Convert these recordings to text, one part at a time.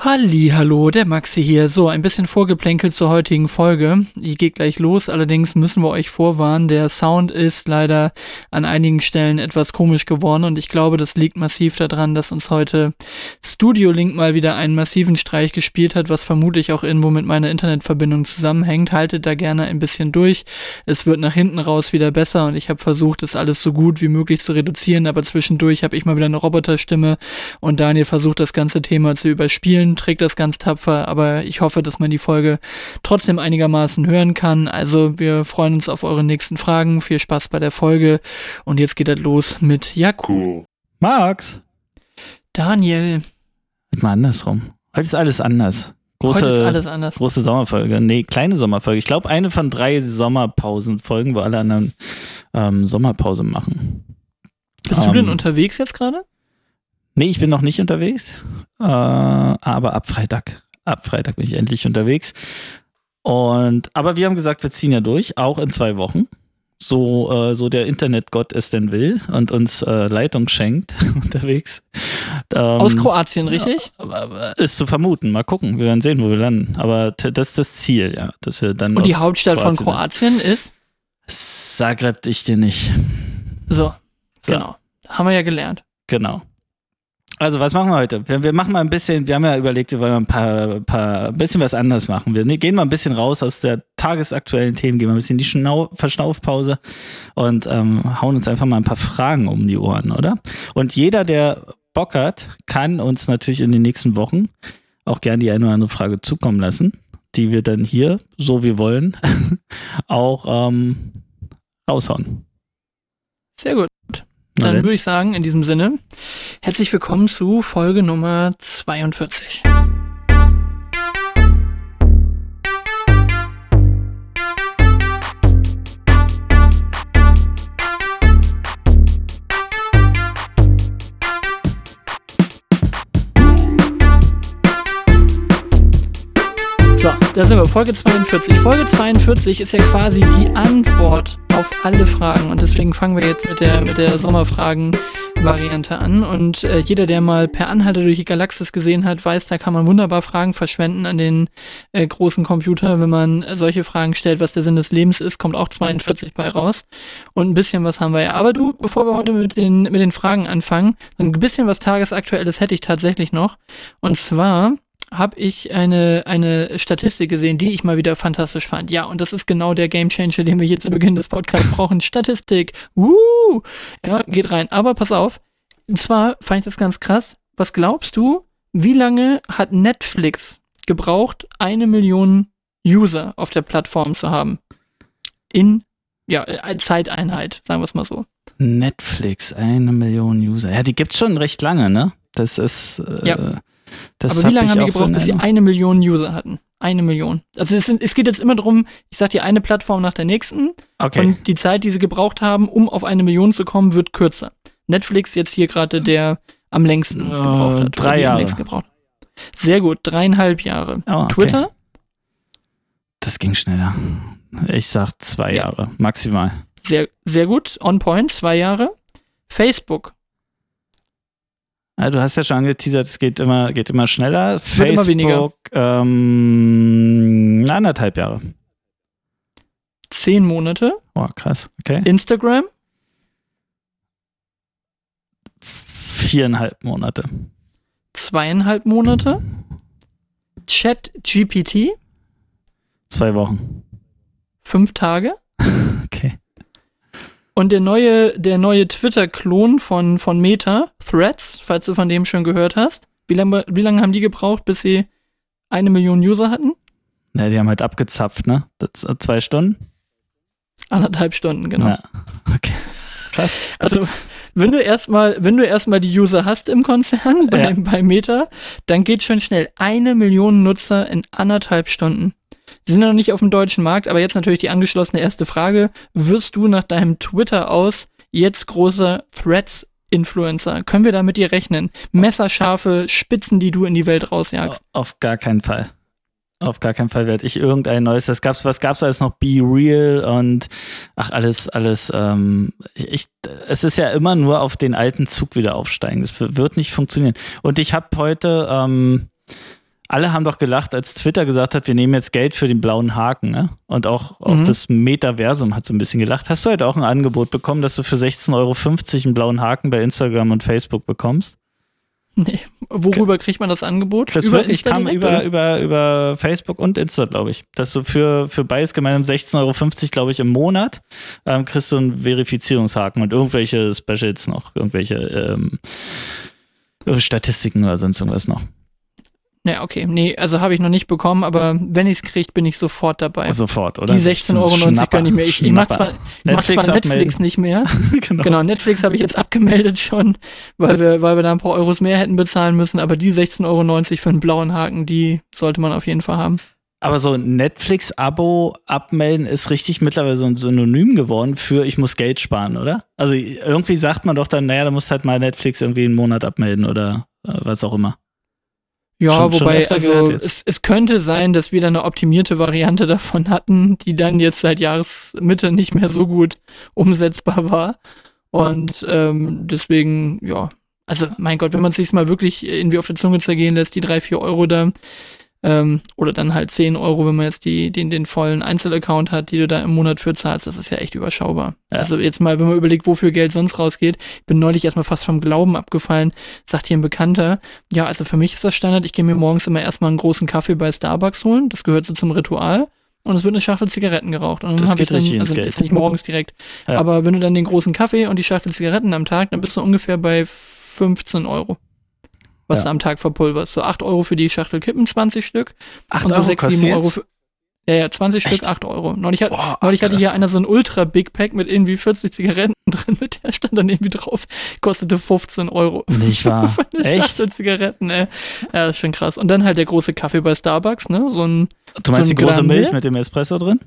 Halli, hallo, der Maxi hier. So, ein bisschen vorgeplänkelt zur heutigen Folge. Ich gehe gleich los, allerdings müssen wir euch vorwarnen, der Sound ist leider an einigen Stellen etwas komisch geworden und ich glaube, das liegt massiv daran, dass uns heute Studio Link mal wieder einen massiven Streich gespielt hat, was vermutlich auch irgendwo mit meiner Internetverbindung zusammenhängt. Haltet da gerne ein bisschen durch. Es wird nach hinten raus wieder besser und ich habe versucht, das alles so gut wie möglich zu reduzieren, aber zwischendurch habe ich mal wieder eine Roboterstimme und Daniel versucht, das ganze Thema zu überspielen Köln trägt das ganz tapfer, aber ich hoffe, dass man die Folge trotzdem einigermaßen hören kann. Also wir freuen uns auf eure nächsten Fragen. Viel Spaß bei der Folge. Und jetzt geht das los mit. Cool. Max. Daniel. Mal andersrum. Heute ist alles anders. Große, Heute ist alles anders. Große Sommerfolge. Nee, kleine Sommerfolge. Ich glaube, eine von drei Sommerpausenfolgen, wo alle anderen ähm, Sommerpause machen. Bist ähm, du denn ähm, unterwegs jetzt gerade? Nee, ich bin noch nicht unterwegs. Äh, aber ab Freitag, ab Freitag bin ich endlich unterwegs. Und, aber wir haben gesagt, wir ziehen ja durch, auch in zwei Wochen. So, äh, so der Internetgott es denn will und uns äh, Leitung schenkt unterwegs. Ähm, Aus Kroatien, richtig? Ist zu vermuten. Mal gucken. Wir werden sehen, wo wir landen. Aber das ist das Ziel, ja. Dass wir dann und die Hauptstadt Kroatien von Kroatien ist? Zagreb ich dir nicht. So, so, genau. Haben wir ja gelernt. Genau. Also, was machen wir heute? Wir, wir, machen mal ein bisschen, wir haben ja überlegt, wir wollen mal ein paar, paar, ein bisschen was anderes machen. Wir gehen mal ein bisschen raus aus der tagesaktuellen Themen, gehen mal ein bisschen die Schnau Verschnaufpause und ähm, hauen uns einfach mal ein paar Fragen um die Ohren, oder? Und jeder, der Bock hat, kann uns natürlich in den nächsten Wochen auch gerne die eine oder andere Frage zukommen lassen, die wir dann hier, so wie wollen, auch ähm, raushauen. Sehr gut. Dann würde ich sagen, in diesem Sinne, herzlich willkommen zu Folge Nummer 42. So, da sind wir, Folge 42. Folge 42 ist ja quasi die Antwort auf alle Fragen und deswegen fangen wir jetzt mit der, mit der Sommerfragen-Variante an. Und äh, jeder, der mal per Anhalter durch die Galaxis gesehen hat, weiß, da kann man wunderbar Fragen verschwenden an den äh, großen Computer. Wenn man solche Fragen stellt, was der Sinn des Lebens ist, kommt auch 42 bei raus. Und ein bisschen was haben wir ja. Aber du, bevor wir heute mit den, mit den Fragen anfangen, ein bisschen was Tagesaktuelles hätte ich tatsächlich noch. Und zwar habe ich eine, eine Statistik gesehen, die ich mal wieder fantastisch fand. Ja, und das ist genau der Gamechanger, den wir hier zu Beginn des Podcasts brauchen. Statistik. Uh! Ja, geht rein. Aber pass auf. Und zwar fand ich das ganz krass. Was glaubst du, wie lange hat Netflix gebraucht, eine Million User auf der Plattform zu haben? In, ja, Zeiteinheit, sagen wir es mal so. Netflix, eine Million User. Ja, die gibt's schon recht lange, ne? Das ist. Äh, ja. Das Aber wie lange haben die gebraucht, so bis sie eine Million User hatten? Eine Million. Also es, sind, es geht jetzt immer darum, ich sag dir eine Plattform nach der nächsten. Okay. Und die Zeit, die sie gebraucht haben, um auf eine Million zu kommen, wird kürzer. Netflix jetzt hier gerade der am längsten uh, gebraucht hat. Drei Jahre. Gebraucht. Sehr gut, dreieinhalb Jahre. Oh, okay. Twitter? Das ging schneller. Ich sag zwei ja. Jahre, maximal. Sehr, sehr gut, on point, zwei Jahre. Facebook, ja, du hast ja schon angeteasert, es geht immer, geht immer schneller. Wird Facebook, immer. Ähm, anderthalb Jahre. Zehn Monate. Oh, krass. Okay. Instagram. Viereinhalb Monate. Zweieinhalb Monate. Chat GPT. Zwei Wochen. Fünf Tage. Und der neue, der neue Twitter-Klon von, von Meta, Threads, falls du von dem schon gehört hast, wie lange wie lang haben die gebraucht, bis sie eine Million User hatten? Na, die haben halt abgezapft, ne? Das, äh, zwei Stunden? Anderthalb Stunden, genau. Ja. Okay. Krass. Also, wenn du erstmal, wenn du erstmal die User hast im Konzern bei, ja. bei Meta, dann geht schon schnell. Eine Million Nutzer in anderthalb Stunden. Die sind noch nicht auf dem deutschen Markt, aber jetzt natürlich die angeschlossene erste Frage. Wirst du nach deinem Twitter aus jetzt großer Threads Influencer? Können wir da mit dir rechnen? Messerscharfe Spitzen, die du in die Welt rausjagst? Auf gar keinen Fall. Auf gar keinen Fall werde ich irgendein neues. Das gab's, was gab's alles noch? Be Real und ach, alles, alles. Ähm, ich, ich, es ist ja immer nur auf den alten Zug wieder aufsteigen. Das wird nicht funktionieren. Und ich habe heute ähm, alle haben doch gelacht, als Twitter gesagt hat, wir nehmen jetzt Geld für den blauen Haken, ne? Und auch, auch Mhm. das Metaversum hat so ein bisschen gelacht. Hast du heute auch ein Angebot bekommen, dass du für 16,50 Euro einen blauen Haken bei Instagram und Facebook bekommst? Nee. Worüber kriegt man das Angebot? Das über, ich kam über, über, über Facebook und Insta, glaube ich. Dass du für, für beides gemeinsam 16,50 Euro, glaube ich, im Monat ähm, kriegst du einen Verifizierungshaken und irgendwelche Specials noch, irgendwelche ähm, Statistiken oder sonst irgendwas noch. Nee, okay. Nee, also habe ich noch nicht bekommen, aber wenn ich es kriege, bin ich sofort dabei. Sofort, oder? die 16,90 Euro gönne ich mir. Ich, ich mache zwar, ich mach zwar Netflix nicht mehr. genau. Genau, Netflix habe ich jetzt abgemeldet schon, weil wir, weil wir da ein paar Euros mehr hätten bezahlen müssen, aber die 16,90 Euro für einen blauen Haken, die sollte man auf jeden Fall haben. Aber so ein Netflix-Abo abmelden ist richtig mittlerweile so ein Synonym geworden für ich muss Geld sparen, oder? Also irgendwie sagt man doch dann, naja, da musst halt mal Netflix irgendwie einen Monat abmelden oder äh, was auch immer. Ja, Schon- schon wobei, gehört also es, es könnte sein, dass wir da eine optimierte Variante davon hatten, die dann jetzt seit Jahresmitte nicht mehr so gut umsetzbar war. Und ähm, deswegen, ja, also mein Gott, wenn man es sich mal wirklich irgendwie auf der Zunge zergehen lässt, die drei, vier Euro da, ähm, oder dann halt 10 Euro, wenn man jetzt die, den, den vollen Einzelaccount hat, die du da im Monat für zahlst, das ist ja echt überschaubar. Ja. Also jetzt mal, wenn man überlegt, wofür Geld sonst rausgeht, ich bin neulich erstmal fast vom Glauben abgefallen, sagt hier ein Bekannter, ja, also für mich ist das Standard, ich gehe mir morgens immer erstmal einen großen Kaffee bei Starbucks holen, das gehört so zum Ritual. Und es wird eine Schachtel Zigaretten geraucht. Und dann Das geht dann, richtig ins also Geld. jetzt nicht morgens direkt. Ja. Aber wenn du dann den großen Kaffee und die Schachtel Zigaretten am Tag, dann bist du ungefähr bei 15 Euro. Was Ja. du am Tag verpulverst. So 8 Euro für die Schachtel Kippen, 20 Stück. 8 und so Euro 6, kostet 7 Euro für. Ja, ja, 20 Echt? Stück, 8 Euro. Neulich, hat, Boah, neulich hatte hier einer so ein Ultra Big Pack mit irgendwie 40 Zigaretten drin, mit der stand dann irgendwie drauf, kostete 15 Euro. Nicht wahr? Für eine Echt? Schachtel Zigaretten, ey. Ja, ist schon krass. Und dann halt der große Kaffee bei Starbucks, ne? So ein, Du meinst so die ein große Grande? Milch mit dem Espresso drin?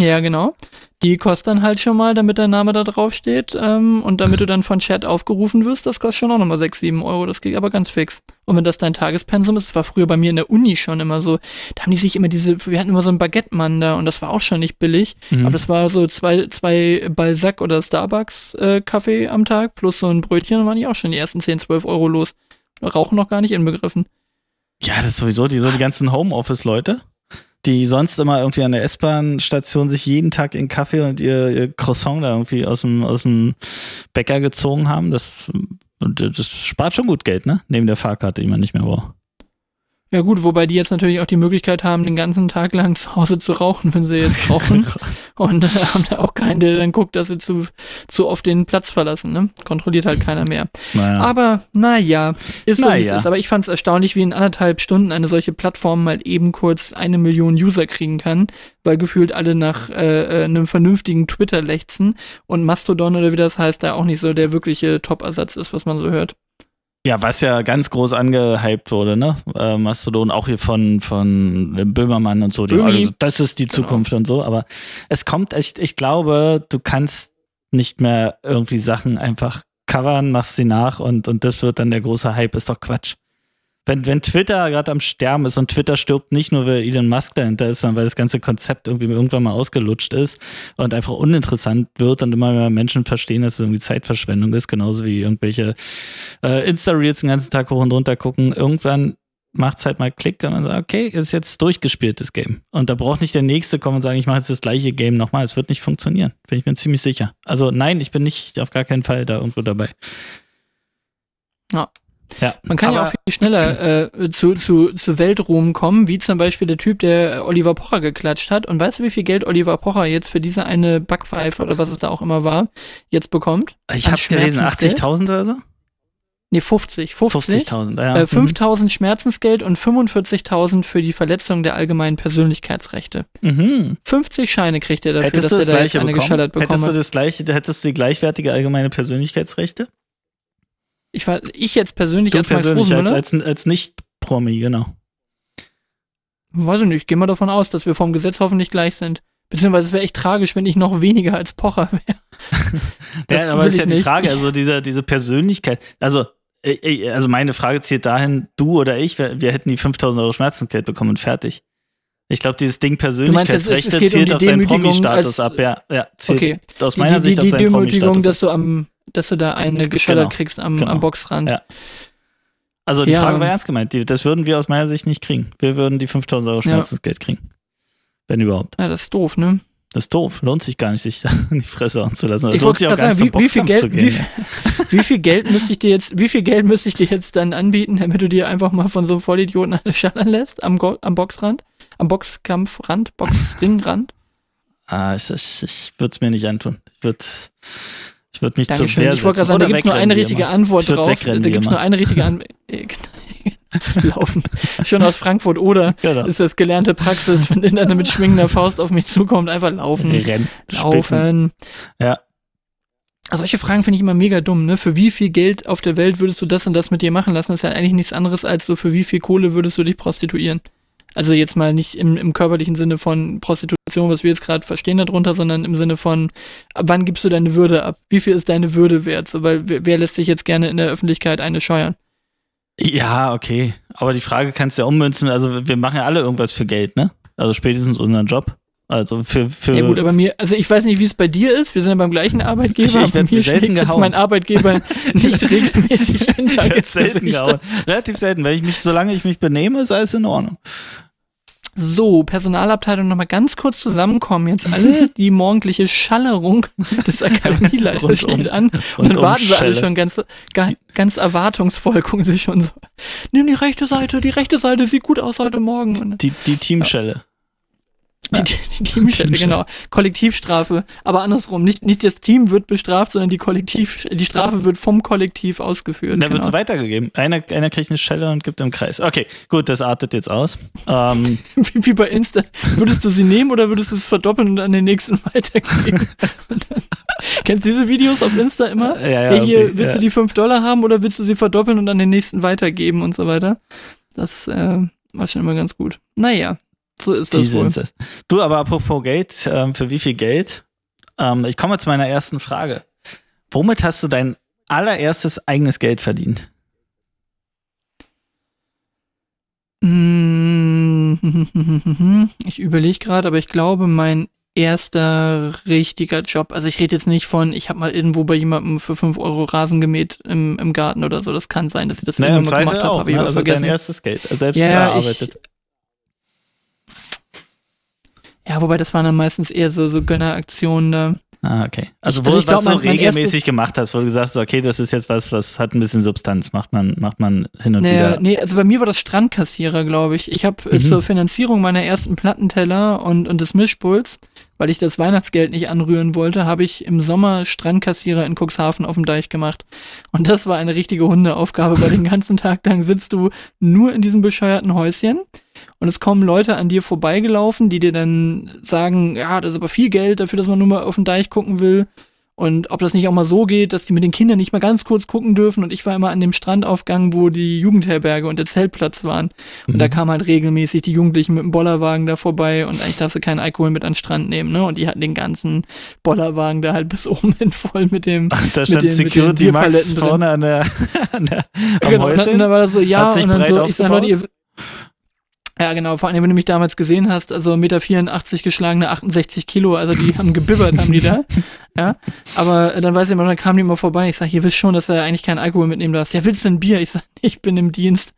Ja, genau. Die kostet dann halt schon mal, damit dein Name da drauf steht. Ähm, und damit du dann von Chat aufgerufen wirst, das kostet schon auch nochmal 6, 7 Euro. Das geht aber ganz fix. Und wenn das dein Tagespensum ist, das war früher bei mir in der Uni schon immer so, da haben die sich immer diese, wir hatten immer so einen Baguette-Mann da und das war auch schon nicht billig. Mhm. Aber das war so zwei, zwei Balzac oder Starbucks äh, Kaffee am Tag plus so ein Brötchen, dann waren die auch schon die ersten 10, 12 Euro los. Rauchen noch gar nicht inbegriffen. Ja, das ist sowieso die, so die ganzen Homeoffice-Leute, die sonst immer irgendwie an der S-Bahn-Station sich jeden Tag ihren Kaffee und ihr, ihr Croissant da irgendwie aus dem, aus dem Bäcker gezogen haben. Das, das spart schon gut Geld, ne? Neben der Fahrkarte, die man nicht mehr braucht. Ja gut, wobei die jetzt natürlich auch die Möglichkeit haben, den ganzen Tag lang zu Hause zu rauchen, wenn sie jetzt rauchen. und äh, haben da auch keinen, der dann guckt, dass sie zu, zu oft den Platz verlassen. Ne? Kontrolliert halt keiner mehr. Naja. Aber naja, ist so wie es Naja. ist. Aber ich fand es erstaunlich, wie in anderthalb Stunden eine solche Plattform mal eben kurz eine Million User kriegen kann, weil gefühlt alle nach äh, äh, einem vernünftigen Twitter lechzen und Mastodon oder wie das heißt, da auch nicht so der wirkliche Top-Ersatz ist, was man so hört. Ja, was ja ganz groß angehypt wurde, ne? Äh, Mastodon, auch hier von, von Böhmermann und so. Die, also, das ist die Genau. Zukunft und so. Aber es kommt echt, ich glaube, du kannst nicht mehr irgendwie Sachen einfach covern, machst sie nach und, und das wird dann der große Hype. Ist doch Quatsch. Wenn, wenn Twitter gerade am Sterben ist und Twitter stirbt nicht nur, weil Elon Musk dahinter ist, sondern weil das ganze Konzept irgendwie irgendwann mal ausgelutscht ist und einfach uninteressant wird und immer mehr Menschen verstehen, dass es irgendwie Zeitverschwendung ist, genauso wie irgendwelche äh, Insta-Reels den ganzen Tag hoch und runter gucken. Irgendwann macht es halt mal Klick und man sagt, okay, ist jetzt durchgespielt, das Game. Und da braucht nicht der Nächste kommen und sagen, ich mache jetzt das gleiche Game nochmal. Es wird nicht funktionieren. Bin ich mir ziemlich sicher. Also nein, ich bin nicht auf gar keinen Fall da irgendwo dabei. Ja. Ja, Man kann ja aber- auch viel schneller äh, zu, zu, zu Weltruhm kommen, wie zum Beispiel der Typ, der Oliver Pocher geklatscht hat. Und weißt du, wie viel Geld Oliver Pocher jetzt für diese eine Backpfeife oder was es da auch immer war, jetzt bekommt? Ich habe gelesen, Schmerzensgeld? 80.000 oder so? Nee, 50. 50. 50.000, ja. Äh, Mhm. 5000 Schmerzensgeld und 45.000 für die Verletzung der allgemeinen Persönlichkeitsrechte. Mhm. 50 Scheine kriegt er dafür, Hättest dass du er das da eine bekommen? geschallert bekommen Hättest du das gleiche, hättest du die gleichwertige allgemeine Persönlichkeitsrechte? Ich, war, ich jetzt persönlich Du als Max persönlich, als, Rosenmüller? als, als Nicht-Promi, genau. Weiß ich nicht, gehen wir davon aus, dass wir vom Gesetz hoffentlich gleich sind. Beziehungsweise es wäre echt tragisch, wenn ich noch weniger als Pocher wäre. Ja, aber das ist ja ich die nicht. Frage, also diese, diese Persönlichkeit, also, äh, also meine Frage zielt dahin, du oder ich, wir, wir hätten die 5000 Euro Schmerzensgeld bekommen und fertig. Ich glaube, dieses Ding Persönlichkeitsrechte um zielt die auf seinen Promi-Status als- ab, ja, ja, zielt Okay. aus Die, meiner die, Sicht die, auf die seinen Promi-Status dass du am, dass du da eine geschallert Genau, kriegst am, genau. am Boxrand. Ja. Also die Ja. Frage war ernst gemeint. Das würden wir aus meiner Sicht nicht kriegen. Wir würden die 5000 Euro Ja. Schmerzensgeld kriegen. Wenn überhaupt. Ja, das ist doof, ne? Das ist doof. Lohnt sich gar nicht, sich da in die Fresse anzulassen. Ich Lohnt sich auch gar nicht sagen, zum wie, wie viel Boxkampf zu Geld, gehen. wie, viel- wie viel Geld müsste ich dir jetzt, wie viel Geld müsste ich dir jetzt dann anbieten, damit du dir einfach mal von so einem Vollidioten eine schallern lässt am, Go am Boxrand, am Boxkampfrand, Boxringrand? Ah, ich, ich, ich würde es mir nicht antun. Ich würde ich würd mich zur Dankeschön. Wehr Ich wollte gerade sagen, da gibt es nur eine richtige immer. Antwort drauf. Da gibt es nur eine richtige Antwort. Laufen. Schon aus Frankfurt oder Genau. ist das gelernte Praxis, wenn einer mit schwingender Faust auf mich zukommt, einfach laufen. Rennen. Laufen. Ja. Also solche Fragen finde ich immer mega dumm, ne? Für wie viel Geld auf der Welt würdest du das und das mit dir machen lassen? Das ist ja eigentlich nichts anderes als so, für wie viel Kohle würdest du dich prostituieren? Also jetzt mal nicht im, im körperlichen Sinne von Prostitution, was wir jetzt gerade verstehen darunter, sondern im Sinne von, ab wann gibst du deine Würde ab? Wie viel ist deine Würde wert? So, weil wer, wer lässt sich jetzt gerne in der Öffentlichkeit eine scheuern? Ja, okay. Aber die Frage kannst du ja ummünzen. Also wir machen ja alle irgendwas für Geld, ne? Also spätestens unseren Job. Also für, für Ja gut, aber mir, also ich weiß nicht, wie es bei dir ist. Wir sind ja beim gleichen Arbeitgeber. Ich- ich aber werd mir selten gehauen. mein Arbeitgeber nicht regelmäßig hinter ich werd selten gehauen. Relativ selten. Wenn ich mich, solange ich mich benehme, ist alles in Ordnung. So, Personalabteilung nochmal ganz kurz zusammenkommen. Jetzt alle, die morgendliche Schallerung des Akademieleiters steht an. Und dann warten sie alle schon ganz, ga, ganz erwartungsvoll, gucken sie schon so. Nimm die rechte Seite, die rechte Seite sieht gut aus heute Morgen. Die, die Teamschelle. Die, die, die Teamstelle, Teamstelle. genau. Kollektivstrafe. Aber andersrum, nicht, nicht das Team wird bestraft, sondern die Kollektiv, die Strafe wird vom Kollektiv ausgeführt. Und da genau. wird es weitergegeben. Einer, einer kriegt eine Schelle und gibt im Kreis. Okay, gut, das artet jetzt aus. Ähm, wie, wie bei Insta. Würdest du sie nehmen oder würdest du es verdoppeln und an den nächsten weitergeben? Dann, kennst du diese Videos auf Insta immer? ja, ja, hey, hier, okay, willst ja. du die 5 Dollar haben oder willst du sie verdoppeln und an den nächsten weitergeben und so weiter? Das äh, war schon immer ganz gut. Naja, so ist Die das wohl. sind's es. Du, aber apropos Geld, ähm, für wie viel Geld? Ähm, ich komme zu meiner ersten Frage. Womit hast du dein allererstes eigenes Geld verdient? Mm, Ich überlege gerade, aber ich glaube, mein erster richtiger Job, also ich rede jetzt nicht von, ich habe mal irgendwo bei jemandem für 5 Euro Rasen gemäht im, im Garten oder so. Das kann sein, dass ich das Naja, irgendwann mal gemacht habe, auch. habe ich Ne? Also dein vergessen. erstes Geld, selbst Ja, ja, ich- erarbeitet. Ja, wobei das waren dann meistens eher so, so Gönneraktionen da. Ah, okay. Also, Ich- wo, also du mein- mein regelmäßig gemacht hast, wo du gesagt hast, okay, das ist jetzt was, was hat ein bisschen Substanz, macht man, macht man hin und Naja, wieder. nee, also bei mir war das Strandkassierer, glaube ich. Ich habe Mhm. zur Finanzierung meiner ersten Plattenteller und, und des Mischpuls, weil ich das Weihnachtsgeld nicht anrühren wollte, habe ich im Sommer Strandkassierer in Cuxhaven auf dem Deich gemacht. Und das war eine richtige Hundeaufgabe, weil den ganzen Tag lang sitzt du nur in diesem bescheuerten Häuschen und es kommen Leute an dir vorbeigelaufen, die dir dann sagen, ja, das ist aber viel Geld dafür, dass man nur mal auf den Deich gucken will. Und ob das nicht auch mal so geht, dass die mit den Kindern nicht mal ganz kurz gucken dürfen. Und ich war immer an dem Strandaufgang, wo die Jugendherberge und der Zeltplatz waren. Und da Mhm. kamen halt regelmäßig die Jugendlichen mit dem Bollerwagen da vorbei und eigentlich darfst du keinen Alkohol mit an den Strand nehmen, ne? Und die hatten den ganzen Bollerwagen da halt bis oben hin voll mit dem. Ach, da mit stand den- Security Max vorne an der, an der am genau, und dann, Häuschen. und dann war das so, ja, und dann so, ich sag, Leute, ihr? Ja, genau, vor allem, wenn du mich damals gesehen hast, also 1,84 Meter geschlagene 68 Kilo, also die haben gebibbert, haben die da. Ja, aber äh, dann weiß ich immer, dann kamen die immer vorbei. Ich sag, ihr wisst schon, dass du ja eigentlich keinen Alkohol mitnehmen darfst. Ja, willst du ein Bier? Ich sag, ich bin im Dienst.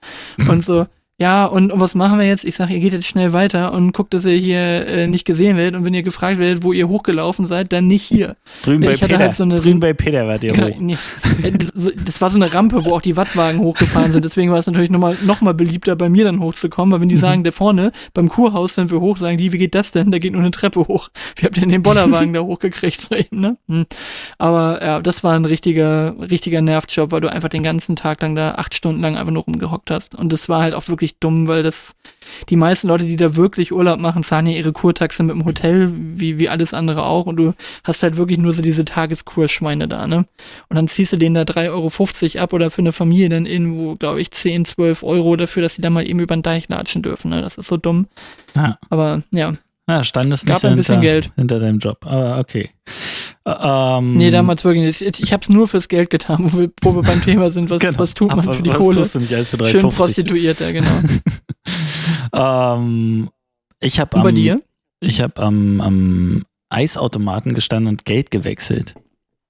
Und so, ja, und, und was machen wir jetzt? Ich sag, ihr geht jetzt schnell weiter und guckt, dass ihr hier äh, nicht gesehen werdet. Und wenn ihr gefragt werdet, wo ihr hochgelaufen seid, dann nicht hier. drüben ich bei Peter. halt so eine- drüben bei Peter wart ihr Genau, hoch. nee, äh, das, das war so eine Rampe, wo auch die Wattwagen hochgefahren sind. Deswegen war es natürlich nochmal noch mal beliebter, bei mir dann hochzukommen. Weil wenn die sagen, da vorne beim Kurhaus sind wir hoch, sagen die, wie geht das denn? Da geht nur eine Treppe hoch. Wie habt ihr denn den Bollerwagen da hochgekriegt? So eben, ne? Hm. Aber ja, das war ein richtiger, richtiger Nervjob, weil du einfach den ganzen Tag lang da acht Stunden lang einfach nur rumgehockt hast. Und das war halt auch wirklich dumm, weil das die meisten Leute, die da wirklich Urlaub machen, zahlen ja ihre Kurtaxe mit dem Hotel, wie, wie alles andere auch. Und du hast halt wirklich nur so diese Tageskurschweine da, ne? Und dann ziehst du denen da 3,50 Euro ab oder für eine Familie dann irgendwo, glaube ich, 10, 12 Euro dafür, dass sie da mal eben über den Deich latschen dürfen, ne? Das ist so dumm. Ja. Aber ja, Ja, stand es Gab nicht ein bisschen hinter, Geld. hinter deinem Job. Aber okay. Ä- Ähm, nee, damals wirklich nicht. Ich, ich hab's nur fürs Geld getan, wo wir, wo wir beim Thema sind. Was, genau. was tut man Aber für die was Kohle? tust du nicht alles für Schön 3,50? Prostituierter, genau. ähm, ich habe am, dir? ich hab am, am Eisautomaten gestanden und Geld gewechselt.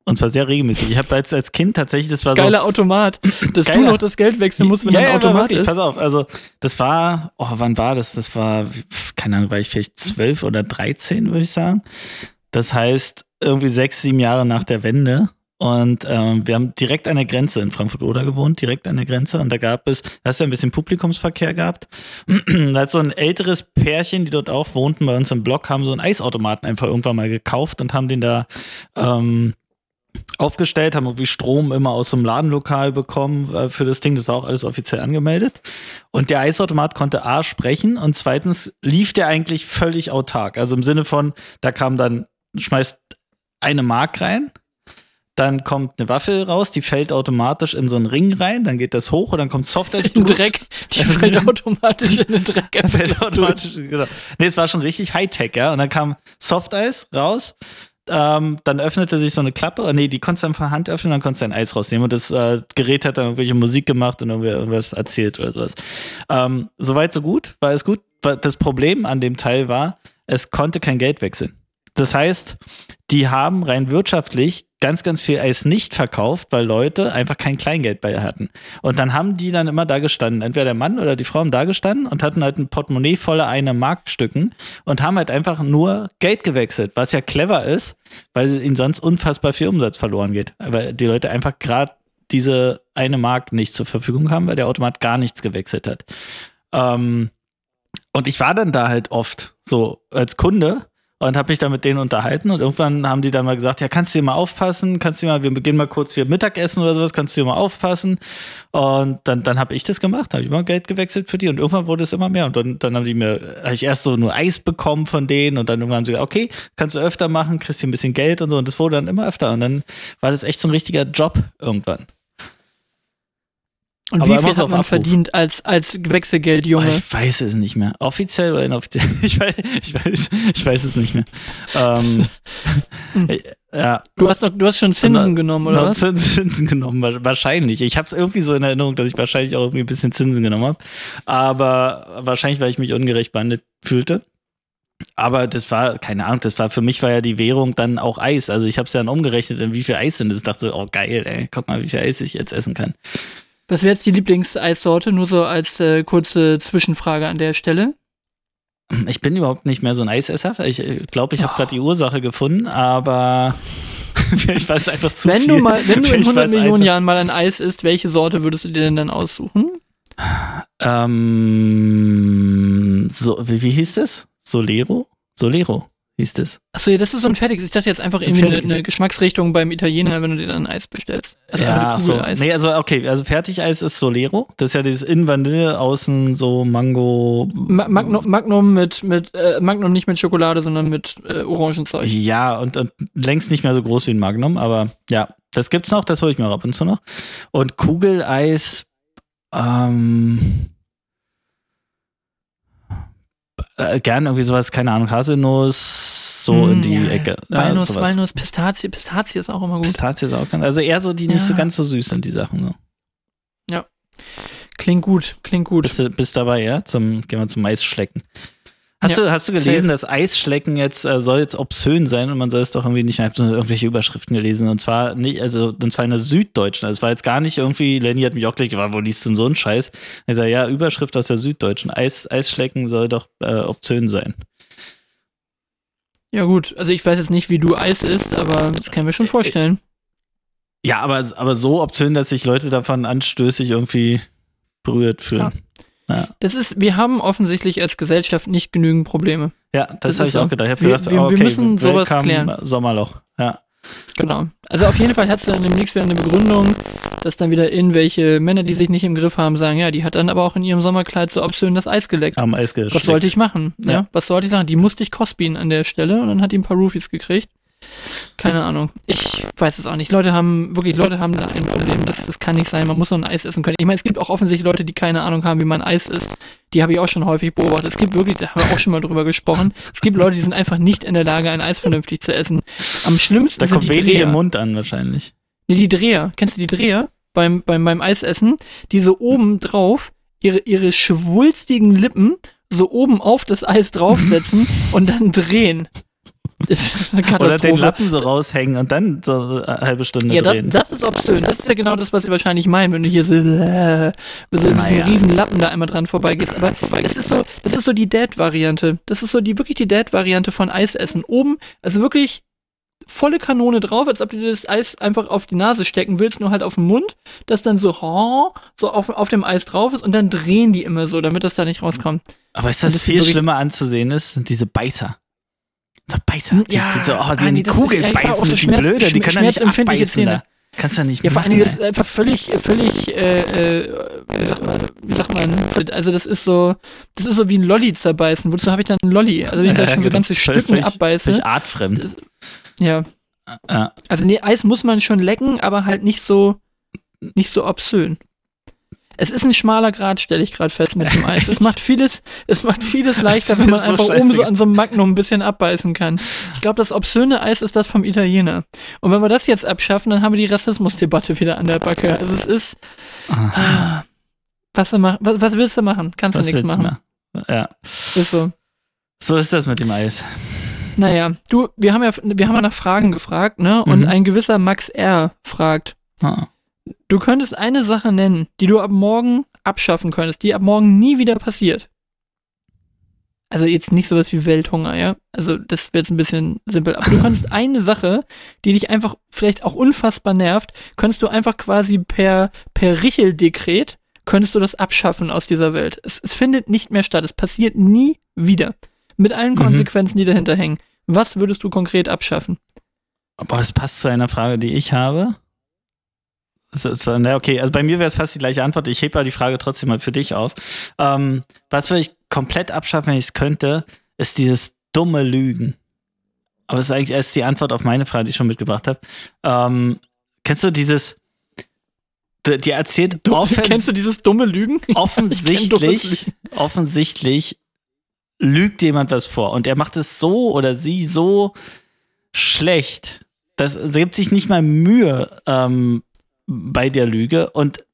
Und zwar sehr regelmäßig. Ich habe als, als Kind tatsächlich, das war so. Geiler Automat, dass Geiler. du noch das Geld wechseln musst, wenn ja, ein ja, Automat wirklich, ist. Pass auf, also das war, oh, wann war das? Das war, keine Ahnung, war ich vielleicht zwölf oder dreizehn, würde ich sagen. Das heißt, irgendwie sechs, sieben Jahre nach der Wende. Und ähm, wir haben direkt an der Grenze in Frankfurt-Oder gewohnt, direkt an der Grenze. Und da gab es, da hast du ein bisschen Publikumsverkehr gehabt. da hat so ein älteres Pärchen, die dort auch wohnten bei uns im Block, haben so einen Eisautomaten einfach irgendwann mal gekauft und haben den da ähm, aufgestellt, haben irgendwie Strom immer aus dem Ladenlokal bekommen äh, für das Ding. Das war auch alles offiziell angemeldet. Und der Eisautomat konnte A sprechen und zweitens lief der eigentlich völlig autark. Also im Sinne von, da kam dann, schmeißt eine Mark rein dann kommt eine Waffel raus, die fällt automatisch in so einen Ring rein, dann geht das hoch und dann kommt Softeis. In Dreck, die fällt automatisch in den Dreck. fällt automatisch, genau. Nee, es war schon richtig Hightech, ja. Und dann kam Softeis raus, ähm, dann öffnete sich so eine Klappe, nee, die konntest du einfach Hand öffnen, dann konntest du ein Eis rausnehmen und das äh, Gerät hat dann irgendwelche Musik gemacht und irgendwas erzählt oder sowas. Ähm, Soweit, so gut, war es gut. Das Problem an dem Teil war, es konnte kein Geld wechseln. Das heißt, die haben rein wirtschaftlich ganz, ganz viel Eis nicht verkauft, weil Leute einfach kein Kleingeld bei ihr hatten. Und dann haben die dann immer da gestanden. Entweder der Mann oder die Frau haben da gestanden und hatten halt ein Portemonnaie voller eine Markstücken und haben halt einfach nur Geld gewechselt, was ja clever ist, weil ihnen sonst unfassbar viel Umsatz verloren geht. Weil die Leute einfach gerade diese eine Mark nicht zur Verfügung haben, weil der Automat gar nichts gewechselt hat. Ähm, und ich war dann da halt oft so als Kunde und habe mich dann mit denen unterhalten und irgendwann haben die dann mal gesagt, ja, kannst du hier mal aufpassen, kannst du mal, wir beginnen mal kurz hier Mittagessen oder sowas, kannst du hier mal aufpassen? Und dann, dann habe ich das gemacht, habe ich immer Geld gewechselt für die und irgendwann wurde es immer mehr. Und dann, dann haben die mir, habe ich erst so nur Eis bekommen von denen und dann irgendwann haben sie gesagt, okay, kannst du öfter machen, kriegst hier ein bisschen Geld und so. Und das wurde dann immer öfter. Und dann war das echt so ein richtiger Job irgendwann. Und Aber wie viel hat man verdient als, als Wechselgeldjunge? Ich weiß es nicht mehr. Offiziell oder inoffiziell? Ich weiß, ich weiß, ich weiß es nicht mehr. Ähm, ja. Du hast, doch, du hast schon Zinsen na, genommen, oder? was? Zinsen genommen, wahrscheinlich. Ich habe es irgendwie so in Erinnerung, dass ich wahrscheinlich auch irgendwie ein bisschen Zinsen genommen habe. Aber wahrscheinlich, weil ich mich ungerecht behandelt fühlte. Aber das war, keine Ahnung, das war für mich war ja die Währung dann auch Eis. Also ich habe es dann umgerechnet, in wie viel Eis sind. Ich dachte so, oh geil, ey, guck mal, wie viel Eis ich jetzt essen kann. Was wäre jetzt die Lieblingseissorte? Nur so als äh, kurze Zwischenfrage an der Stelle. Ich bin überhaupt nicht mehr so ein Eisesser. Ich glaube, ich habe oh. gerade die Ursache gefunden, aber ich weiß einfach zu wenn viel. Du mal, wenn du in 100 Millionen einfach. Jahren mal ein Eis isst, welche Sorte würdest du dir denn dann aussuchen? Ähm, so, wie, wie hieß das? Solero? Solero hieß das. Achso, ja, das ist so ein fertiges. Ich dachte jetzt einfach so irgendwie eine, eine, Geschmacksrichtung beim Italiener, wenn du dir dann Eis bestellst. Also ja, so. Nee, also okay, also Fertigeis ist Solero. Das ist ja dieses Innen Vanille, außen so Mango. Ma Magnum, Magnum mit, mit äh, Magnum nicht mit Schokolade, sondern mit äh, Orangenzeug. Ja, und, und längst nicht mehr so groß wie ein Magnum, aber ja, das gibt's noch, das hole ich mir ab und zu noch. Und Kugeleis, ähm, äh, gern irgendwie sowas, keine Ahnung, Haselnuss, so mm, in die ja, Ecke. Walnuss, ja, Walnuss, Pistazie, Pistazie ist auch immer gut. Pistazie ist auch ganz, also eher so, die ja. nicht so ganz so süß sind, die Sachen. So. Ja. Klingt gut, klingt gut. Bist du bist dabei, ja? Zum, gehen wir zum Maisschlecken. Hast, ja, du, hast du gelesen, dass Eisschlecken jetzt äh, soll jetzt obszön sein und man soll es doch irgendwie nicht, ich habe irgendwelche Überschriften gelesen und zwar nicht, also und zwar in der Süddeutschen. Also es war jetzt gar nicht irgendwie, Lenny hat mich auch gleich gefragt, wo liest du denn so einen Scheiß? Er sagt, ja, Überschrift aus der Süddeutschen. Eis, Eisschlecken soll doch äh, obszön sein. Ja, gut, also ich weiß jetzt nicht, wie du Eis isst, aber das kann ich mir schon vorstellen. Ja, aber, aber so obszön, dass sich Leute davon anstößig irgendwie berührt fühlen. Ja. Ja. Das ist, wir haben offensichtlich als Gesellschaft nicht genügend Probleme. Ja, das, das habe ich auch gedacht. Ich habe gedacht, wir, okay, wir müssen sowas klären. Sommerloch, ja. Genau. Also auf jeden Fall hat es dann demnächst wieder eine Begründung, dass dann wieder irgendwelche Männer, die sich nicht im Griff haben, sagen, ja, die hat dann aber auch in ihrem Sommerkleid so obszön das Eis geleckt. Am Eis Was sollte ich machen? Ja. ja. Was sollte ich machen? Die musste ich cosplayen an der Stelle und dann hat die ein paar Roofies gekriegt. Keine Ahnung. Ich weiß es auch nicht. Leute haben, wirklich, Leute haben da ein Problem. Das, das kann nicht sein. Man muss noch ein Eis essen können. Ich meine, es gibt auch offensichtlich Leute, die keine Ahnung haben, wie man Eis isst. Die habe ich auch schon häufig beobachtet. Es gibt wirklich, da haben wir auch schon mal drüber gesprochen. Es gibt Leute, die sind einfach nicht in der Lage, ein Eis vernünftig zu essen. Am schlimmsten da sind kommt die wenig im Mund an, wahrscheinlich. Nee, die Dreher. Kennst du die Dreher? Beim, beim, beim Eisessen, die so oben drauf ihre, ihre schwulstigen Lippen so oben auf das Eis draufsetzen und dann drehen. Das ist Oder den. Lappen so raushängen und dann so eine halbe Stunde Ja, das, das ist obszön. Das ist ja genau das, was sie wahrscheinlich meinen, wenn du hier so äh, mit so Naja. diesem riesen Lappen da einmal dran vorbeigehst. Aber das ist so, das ist so die Dad-Variante. Das ist so die wirklich die Dad-Variante von Eisessen. Oben, also wirklich volle Kanone drauf, als ob du dir das Eis einfach auf die Nase stecken willst, nur halt auf den Mund, das dann so, oh, so auf, auf dem Eis drauf ist und dann drehen die immer so, damit das da nicht rauskommt. Aber was das ist viel schlimmer anzusehen ist? Sind diese Beißer. So Beißer. Die, Ja, die, so, oh, die ah, nee, die das Kugel ist- beißen, die Schmerz- Blöde, die können da nicht abbeißen. Da. Zähne. Kannst du ja nicht Ja, vor Dingen, das ist einfach völlig, völlig, äh, äh, wie sagt man, wie sagt man, also das ist so, das ist so wie ein Lolli zerbeißen. Wozu habe ich dann ein Lolli? Also wenn ich da Ja, schon so genau. ganze Stücken abbeiße. Völlig artfremd. Ja. Ja. Also nee, Eis muss man schon lecken, aber halt nicht so, nicht so obszön. Es ist ein schmaler Grad, stelle ich gerade fest mit dem Eis. Es macht vieles, es macht vieles leichter, wenn man so einfach oben so an so einem Magnum ein bisschen abbeißen kann. Ich glaube, das obszöne Eis ist das vom Italiener. Und wenn wir das jetzt abschaffen, dann haben wir die Rassismusdebatte wieder an der Backe. Also es ist. Ah, was, du mach, was, was willst du machen? Kannst Was du nichts du machen. machen? Ja. Ist so. So ist das mit dem Eis. Naja, du, wir haben ja, wir haben ja nach Fragen gefragt, ne? Und Mhm. ein gewisser Max R. fragt, Ah. Du könntest eine Sache nennen, die du ab morgen abschaffen könntest, die ab morgen nie wieder passiert. Also jetzt nicht sowas wie Welthunger, ja? Also das wäre jetzt ein bisschen simpel. Aber du könntest eine Sache, die dich einfach vielleicht auch unfassbar nervt, könntest du einfach quasi per, per Richeldekret, könntest du das abschaffen aus dieser Welt. Es, es findet nicht mehr statt. Es passiert nie wieder. Mit allen Mhm. Konsequenzen, die dahinter hängen. Was würdest du konkret abschaffen? Aber das passt zu einer Frage, die ich habe. So, so, na, okay, also bei mir wäre es fast die gleiche Antwort. Ich hebe aber die Frage trotzdem mal für dich auf. Ähm, was würde ich komplett abschaffen, wenn ich es könnte, ist dieses dumme Lügen. Aber es ist eigentlich erst die Antwort auf meine Frage, die ich schon mitgebracht habe. Ähm, kennst du dieses, die, die erzählt offens Kennst du dieses dumme Lügen? Offensichtlich, Lügen. offensichtlich lügt jemand was vor und er macht es so oder sie so schlecht, dass sie gibt sich nicht mal Mühe ähm, bei der Lüge und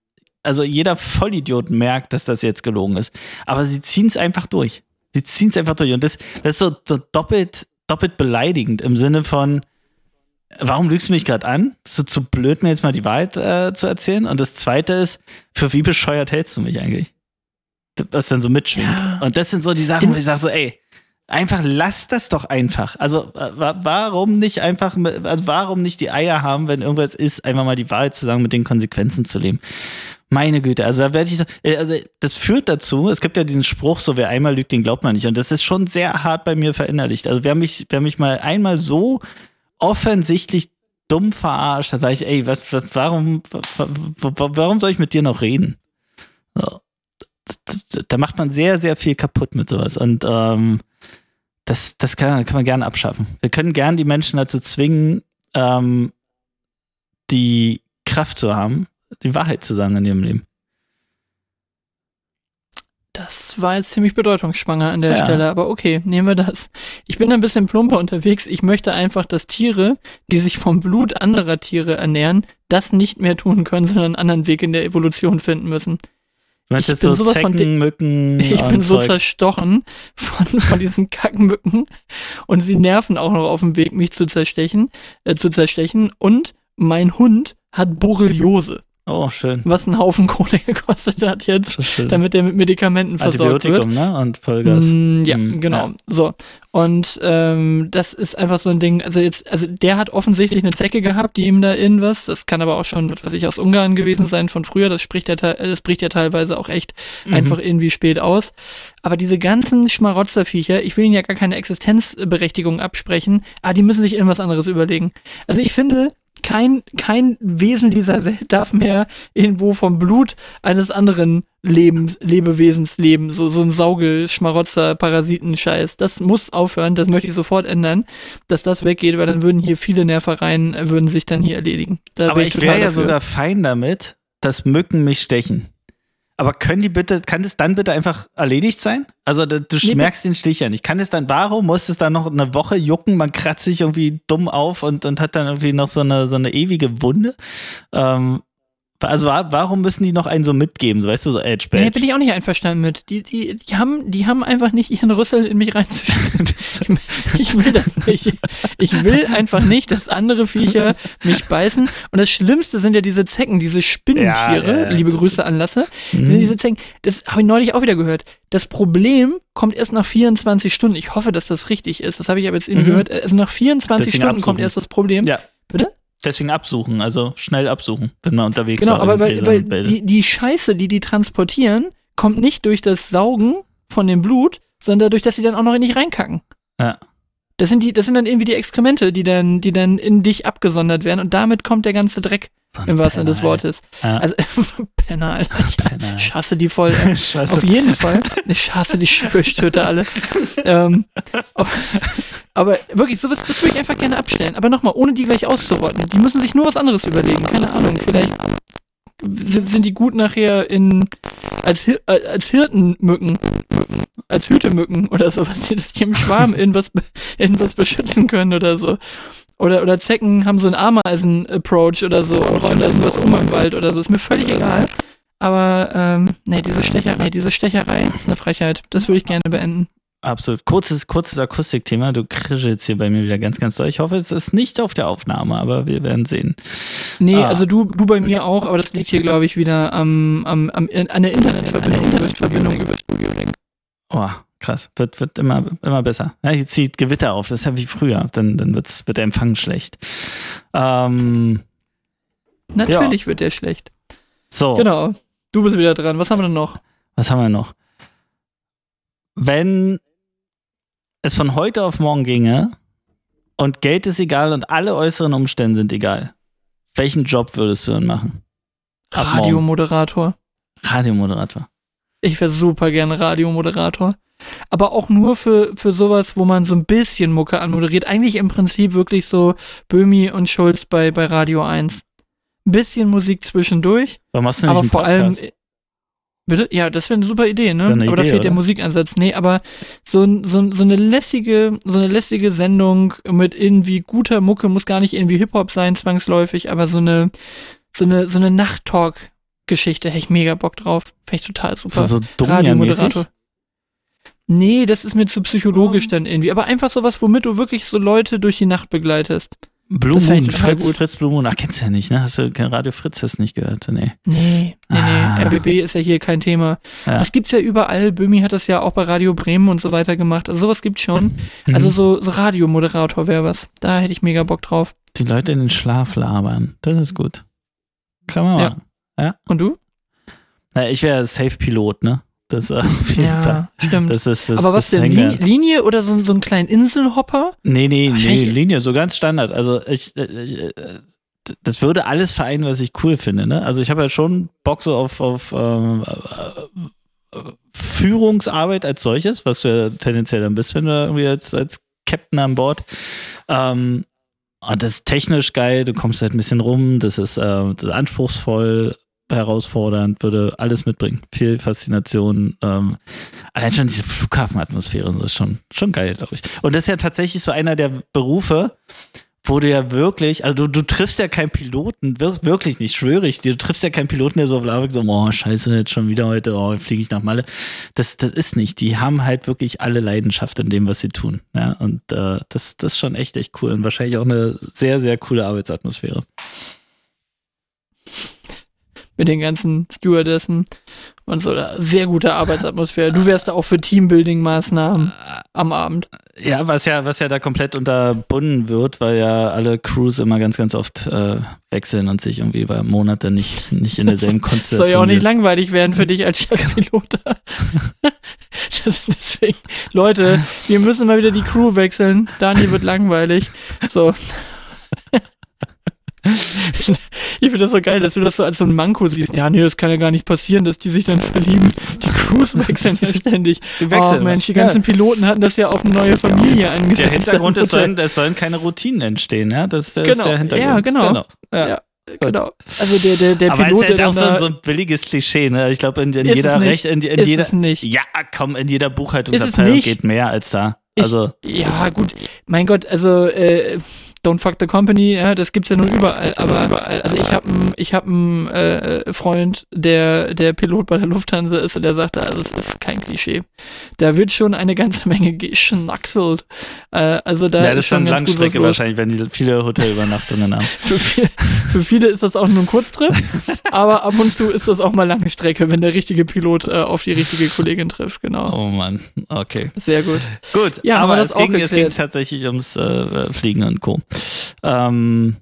also jeder Vollidiot merkt, dass das jetzt gelogen ist. Aber sie ziehen es einfach durch. Sie ziehen es einfach durch. Und das, das ist so, so doppelt, doppelt beleidigend im Sinne von, warum lügst du mich gerade an? Bist du zu blöd, mir jetzt mal die Wahrheit äh, zu erzählen? Und das zweite ist, für wie bescheuert hältst du mich eigentlich? Was dann so mitschwingt. Ja. Und das sind so die Sachen, wo ich sage so, ey, einfach lass das doch einfach. Also äh, wa- warum nicht einfach, also warum nicht die Eier haben, wenn irgendwas ist, einfach mal die Wahrheit zu sagen, mit den Konsequenzen zu leben. Meine Güte, also da werde ich äh, also das führt dazu, es gibt ja diesen Spruch, so wer einmal lügt, den glaubt man nicht. Und das ist schon sehr hart bei mir verinnerlicht. Also wer mich, wer mich mal einmal so offensichtlich dumm verarscht, da sage ich, ey, was, was warum, wa- wa- warum soll ich mit dir noch reden? So. Da macht man sehr, sehr viel kaputt mit sowas. Und ähm, das, das kann, kann man gerne abschaffen. Wir können gerne die Menschen dazu zwingen, ähm, die Kraft zu haben, die Wahrheit zu sagen in ihrem Leben. Das war jetzt ziemlich bedeutungsschwanger an der Ja. Stelle, aber okay, nehmen wir das. Ich bin ein bisschen plumper unterwegs. Ich möchte einfach, dass Tiere, die sich vom Blut anderer Tiere ernähren, das nicht mehr tun können, sondern einen anderen Weg in der Evolution finden müssen. Meinst Ich bin so sowas von Zecken, Mücken Ich bin so Zeug. zerstochen von, von diesen Kackmücken und sie nerven auch noch auf dem Weg, mich zu zerstechen, äh, zu zerstechen. Und mein Hund hat Borreliose, Oh, schön. was einen Haufen Kohle gekostet hat jetzt, schön. damit er mit Medikamenten versorgt wird. Antibiotikum, ne? Und Vollgas. Mm, ja, Mm, genau. ja. So. Und ähm, das ist einfach so ein Ding, also jetzt, also der hat offensichtlich eine Zecke gehabt, die ihm da irgendwas, das kann aber auch schon, was weiß ich, aus Ungarn gewesen sein von früher, das spricht ja, das bricht ja teilweise auch echt Mhm. einfach irgendwie spät aus. Aber diese ganzen Schmarotzerviecher, ich will ihnen ja gar keine Existenzberechtigung absprechen, aber die müssen sich irgendwas anderes überlegen. Also ich finde, kein, kein Wesen dieser Welt darf mehr irgendwo vom Blut eines anderen Lebens, Lebewesens leben. So, so ein Sauge, Schmarotzer, Parasitenscheiß. Das muss aufhören, das möchte ich sofort ändern, dass das weggeht, weil dann würden hier viele Nervereien, würden sich dann hier erledigen. Da Aber ich wäre ja sogar fein damit, dass Mücken mich stechen. Aber können die bitte, kann das dann bitte einfach erledigt sein? Also du Nee, merkst den Stich ja nicht. Kann es dann, warum muss es dann noch eine Woche jucken? Man kratzt sich irgendwie dumm auf und, und hat dann irgendwie noch so eine, so eine ewige Wunde. Ähm, Also warum müssen die noch einen so mitgeben, so weißt du, so Edge Badge? Nee, bin ich auch nicht einverstanden mit. Die, die, die, haben, die haben einfach nicht ihren Rüssel in mich reinzuschieben. ich, ich will das nicht. Ich will einfach nicht, dass andere Viecher mich beißen. Und das Schlimmste sind ja diese Zecken, diese Spinnentiere. Ja, ja, liebe Grüße an Lasse. Mhm. Diese Zecken, das habe ich neulich auch wieder gehört. Das Problem kommt erst nach 24 Stunden. Ich hoffe, dass das richtig ist. Das habe ich aber jetzt eben mhm. gehört. Also nach 24 Deswegen Stunden absuchen. kommt erst das Problem. Ja. Bitte? Deswegen absuchen, also schnell absuchen, wenn man unterwegs war. Genau, aber weil, weil die, die Scheiße, die die transportieren, kommt nicht durch das Saugen von dem Blut, sondern dadurch, dass sie dann auch noch nicht reinkacken. Ja. Das sind die, das sind dann irgendwie die Exkremente, die dann, die dann in dich abgesondert werden und damit kommt der ganze Dreck so im wahrsten Sinne des Wortes. Ja. Also Penner, Alter. Penner. Ich hasse die voll. Auf jeden Fall. Ich hasse die Schwörstöte alle. ähm, aber, aber, wirklich, sowas das würde ich einfach gerne abstellen. Aber nochmal, ohne die gleich auszurotten. Die müssen sich nur was anderes überlegen. Keine Ahnung. Vielleicht sind die gut nachher in als, Hir äh, als Hirtenmücken, als Hütemücken oder sowas, die das hier im Schwarm irgendwas, irgendwas beschützen können oder so. Oder, oder Zecken haben so einen Ameisen-Approach oder so und räumen da sowas um im Wald oder so. Ist mir völlig egal. Aber, ähm, nee, diese Stecherei, diese Stecherei ist eine Frechheit. Das würde ich gerne beenden. Absolut. Kurzes, kurzes Akustikthema. Du krischelst hier bei mir wieder ganz, ganz doll. Ich hoffe, es ist nicht auf der Aufnahme, aber wir werden sehen. Nee, ah. also du, du bei mir auch, aber das liegt hier, glaube ich, wieder am, am, am, an der Internetverbindung. Internetverbindung über Studio Link. Oh, krass. Wird, wird immer, immer besser. Ja, hier zieht Gewitter auf, das ist ja wie früher. Dann, dann wird's, wird der Empfang schlecht. Ähm, Natürlich ja. wird der schlecht. So. Genau. Du bist wieder dran. Was haben wir denn noch? Was haben wir noch? Wenn es von heute auf morgen ginge und Geld ist egal und alle äußeren Umstände sind egal, welchen Job würdest du denn machen? Radiomoderator. Radiomoderator. Ich wäre super gerne Radiomoderator. Aber auch nur für, für sowas, wo man so ein bisschen Mucke anmoderiert. Eigentlich im Prinzip wirklich so Böhmi und Schulz bei, bei Radio 1. Ein bisschen Musik zwischendurch. Warum machst du nicht aber vor allem. Bitte? Ja, das wäre eine super Idee, ne? aber Idee, da fehlt oder? der Musikansatz. Nee, aber so, so, so eine lässige, so eine lässige Sendung mit irgendwie guter Mucke, muss gar nicht irgendwie Hip-Hop sein, zwangsläufig, aber so eine, so eine, so eine Nacht-Talk Geschichte, hätte ich mega Bock drauf. Fände ich total super. Ist das so dumm Nee, das ist mir zu psychologisch oh. dann irgendwie. Aber einfach sowas, womit du wirklich so Leute durch die Nacht begleitest. Blue Moon, Fritz, gut. Fritz Blue Moon. Ach, kennst du ja nicht, ne? Hast du kein Radio Fritz hast nicht gehört? Nee. Nee, nee, ah. nee. RBB ist ja hier kein Thema. Ja. Das gibt's ja überall. Böhmi hat das ja auch bei Radio Bremen und so weiter gemacht. Also sowas gibt's schon. Mhm. Also so, so Radiomoderator wäre was. Da hätte ich mega Bock drauf. Die Leute in den Schlaf labern. Das ist gut. Kann man machen. Ja. Und du? Na, ich wäre Safe-Pilot, ne? Das äh, auf jeden ja, Fall. stimmt. Das ist, das, Aber was denn? Linie, Linie oder so, so einen kleinen Inselhopper? Nee, nee, nee, Linie, so ganz Standard. Also ich, ich äh, äh, das würde alles vereinen, was ich cool finde. Ne? Also ich habe ja schon Bock so auf, auf ähm, äh, Führungsarbeit als solches, was du ja tendenziell dann bist, wenn du irgendwie als, als Captain an Bord. Ähm, und das ist technisch geil, du kommst halt ein bisschen rum, das ist, äh, das ist anspruchsvoll, herausfordernd, würde alles mitbringen. Viel Faszination. Ähm, allein schon diese Flughafenatmosphäre, ist schon, schon geil, glaube ich. Und das ist ja tatsächlich so einer der Berufe, wo du ja wirklich, also du, du triffst ja keinen Piloten, wirklich nicht, schwöre ich dir, du triffst ja keinen Piloten, der so auf Lava so, oh, scheiße, jetzt schon wieder heute, oh, fliege ich nach Malle. Das, das ist nicht. Die haben halt wirklich alle Leidenschaft in dem, was sie tun. Ja, und äh, das, das ist schon echt, echt cool und wahrscheinlich auch eine sehr, sehr coole Arbeitsatmosphäre mit den ganzen Stewardessen und so. Sehr gute Arbeitsatmosphäre. Du wärst da auch für Teambuilding-Maßnahmen am Abend. Ja, was ja, was ja da komplett unterbunden wird, weil ja alle Crews immer ganz, ganz oft äh, wechseln und sich irgendwie über Monate nicht, nicht in derselben Konstellation. Das soll ja auch nicht langweilig werden für dich als Chefpilot. Deswegen, Leute, wir müssen mal wieder die Crew wechseln. Dani wird langweilig. So. Ich finde das so geil, dass du das so als so ein Manko siehst. Ja, nee, das kann ja gar nicht passieren, dass die sich dann verlieben. Die Crews wechseln ja ständig. Die wechseln. Oh Mensch, die ganzen ja. Piloten hatten das ja auf eine neue Familie ja. angesetzt. Der Hintergrund ist, sollen, es sollen keine Routinen entstehen, ja? Das, das genau. ist der Hintergrund. Ja, genau. genau. Ja. ja. Genau. Also der, der, der Aber Pilot. Aber ist halt auch so ein, so ein billiges Klischee, ne? Ich glaube, in, in jeder Recht, in, in ist jeder. Es nicht. Ja, komm, in jeder Buchhaltungsabteilung geht mehr als da. Also. Ich, ja, gut. Mein Gott, also äh, Don't fuck the company, ja, das gibt's ja nun überall, aber überall. Also ich habe einen ich hab einen, äh, Freund, der der Pilot bei der Lufthansa ist und der sagte, also es ist kein Klischee. Da wird schon eine ganze Menge geschnackselt. Äh, also da ja, das ist schon dann ganz Langstrecke wahrscheinlich, wenn die viele Hotelübernachtungen haben. Für, viel, für viele ist das auch nur ein Kurztrip, aber ab und zu ist das auch mal lange Strecke, wenn der richtige Pilot äh, auf die richtige Kollegin trifft, genau. Oh Mann, okay. Sehr gut. Gut, Ja, aber das es ging, es ging tatsächlich ums äh, Fliegen und Co. Ähm,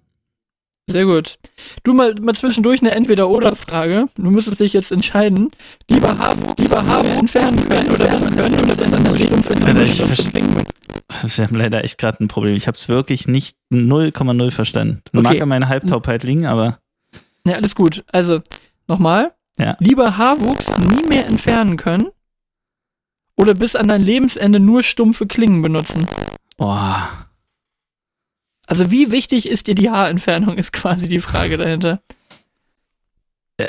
Sehr gut. Du mal, mal zwischendurch eine Entweder-Oder-Frage. Du müsstest dich jetzt entscheiden. Lieber haben, lieber haben entfernen können oder besser können oder besser entfernen ich verstehe- wir haben leider echt gerade ein Problem. Ich habe es wirklich nicht 0,0 verstanden. Okay. Mag an meiner Halbtaubheit liegen, aber Ja, alles gut. Also, nochmal. Ja. Lieber Haarwuchs nie mehr entfernen können oder bis an dein Lebensende nur stumpfe Klingen benutzen. boah. Also, wie wichtig ist dir die Haarentfernung, ist quasi die Frage dahinter.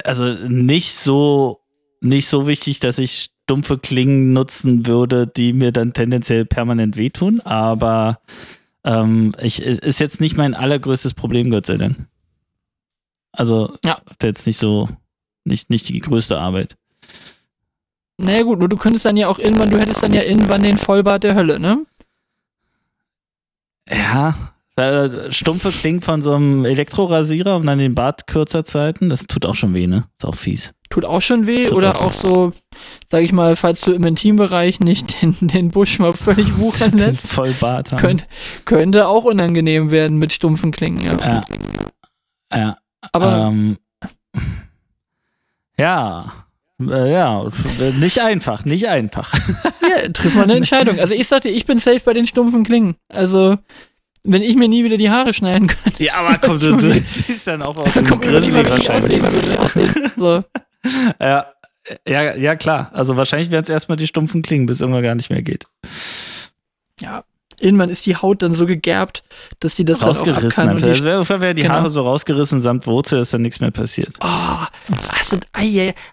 Also nicht so, nicht so wichtig, dass ich stumpfe Klingen nutzen würde, die mir dann tendenziell permanent wehtun, aber ähm, ich, ist jetzt nicht mein allergrößtes Problem, Gott sei Dank. Also Ja. jetzt nicht so, nicht, nicht die größte Arbeit. Naja, gut, nur du könntest dann ja auch irgendwann, du hättest dann ja irgendwann den Vollbart der Hölle, ne? Ja, äh, stumpfe Klingen von so einem Elektrorasierer, um dann den Bart kürzer zu halten, das tut auch schon weh, ne? Ist auch fies. Tut auch schon weh Tut oder auch auch so, sag ich mal, falls du im Intimbereich nicht den, den Busch mal völlig wuchern lässt, Vollbart haben. könnt, könnte auch unangenehm werden mit stumpfen Klingen. Ja. Ja. Ja. Aber Ähm, ja. Äh, ja, nicht einfach, nicht einfach. ja, trifft man eine Entscheidung. Also ich sagte, ich bin safe bei den stumpfen Klingen. Also wenn ich mir nie wieder die Haare schneiden könnte, Ja, aber komm, du, du siehst dann auch aus wie ein kommt mir Grizzly wahrscheinlich. So. Ja, ja, ja, klar. Also wahrscheinlich werden es erstmal die stumpfen Klingen, bis irgendwann gar nicht mehr geht. Ja. Irgendwann ist die Haut dann so gegerbt, dass die das dann auch Rausgerissen. Einfach. die Also wäre wär die Genau. Haare so rausgerissen samt Wurzel, ist dann nichts mehr passiert. Oh, hast du,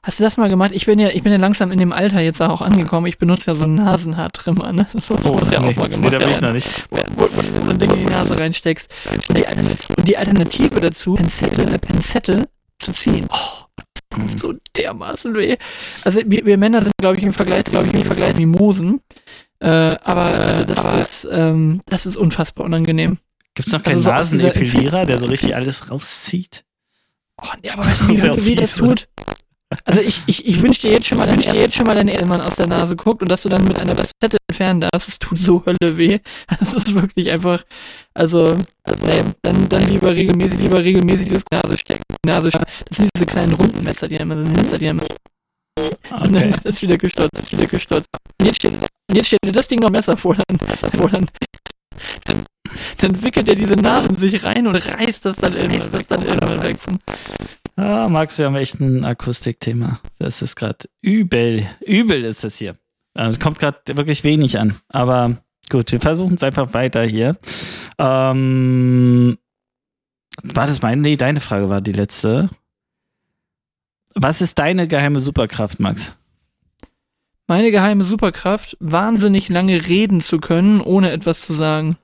hast du das mal gemacht? Ich bin ja, ich bin ja langsam in dem Alter jetzt auch angekommen. Ich benutze ja so einen Nasenhaartrimmer, ne? Das muss muss ja nee, auch mal nee, gemacht da bin ich noch nicht. wo, wo du dir so ein Ding in die Nase reinsteckst. Und die, Alternative, und die Alternative dazu, Pinzette, eine Pinzette zu ziehen. Oh, das tut so dermaßen weh. Also wir, wir Männer sind, glaube ich, im Vergleich, glaube ich, im Vergleich Mimosen. Äh, aber also das, ist, ähm, das ist unfassbar unangenehm. Gibt's noch Also keinen so aus dieser Nasenepilierer, der so richtig alles rauszieht? Oh, nee, aber weißt du, wie, wie das tut? Also ich, ich, ich wünsche dir jetzt schon mal, dein, dir jetzt schon mal deine Eltern aus der Nase guckt und dass du dann mit einer Pinzette entfernen darfst. Es tut so Hölle weh. Das ist wirklich einfach, also, also nee, dann, dann lieber regelmäßig, lieber regelmäßig das Nase stecken. Nase stecken. Das sind diese kleinen runden Messer, die immer so Messer, die immer und dann Okay. ist wieder gestürzt, ist wieder gestürzt. Und jetzt steht, und jetzt steht dir das Ding noch Messer vor, dann, vor dann, dann, dann wickelt er diese Nasen sich rein und reißt das dann irgendwann, das dann irgendwann weg. Ah, Max, wir haben echt ein Akustikthema. Das ist gerade übel. Übel ist das hier. Äh, Es kommt gerade wirklich wenig an. Aber gut, wir versuchen es einfach weiter hier. Ähm, war das meine? Nee, deine Frage war die letzte. Was ist deine geheime Superkraft, Max? Meine geheime Superkraft, wahnsinnig lange reden zu können, ohne etwas zu sagen.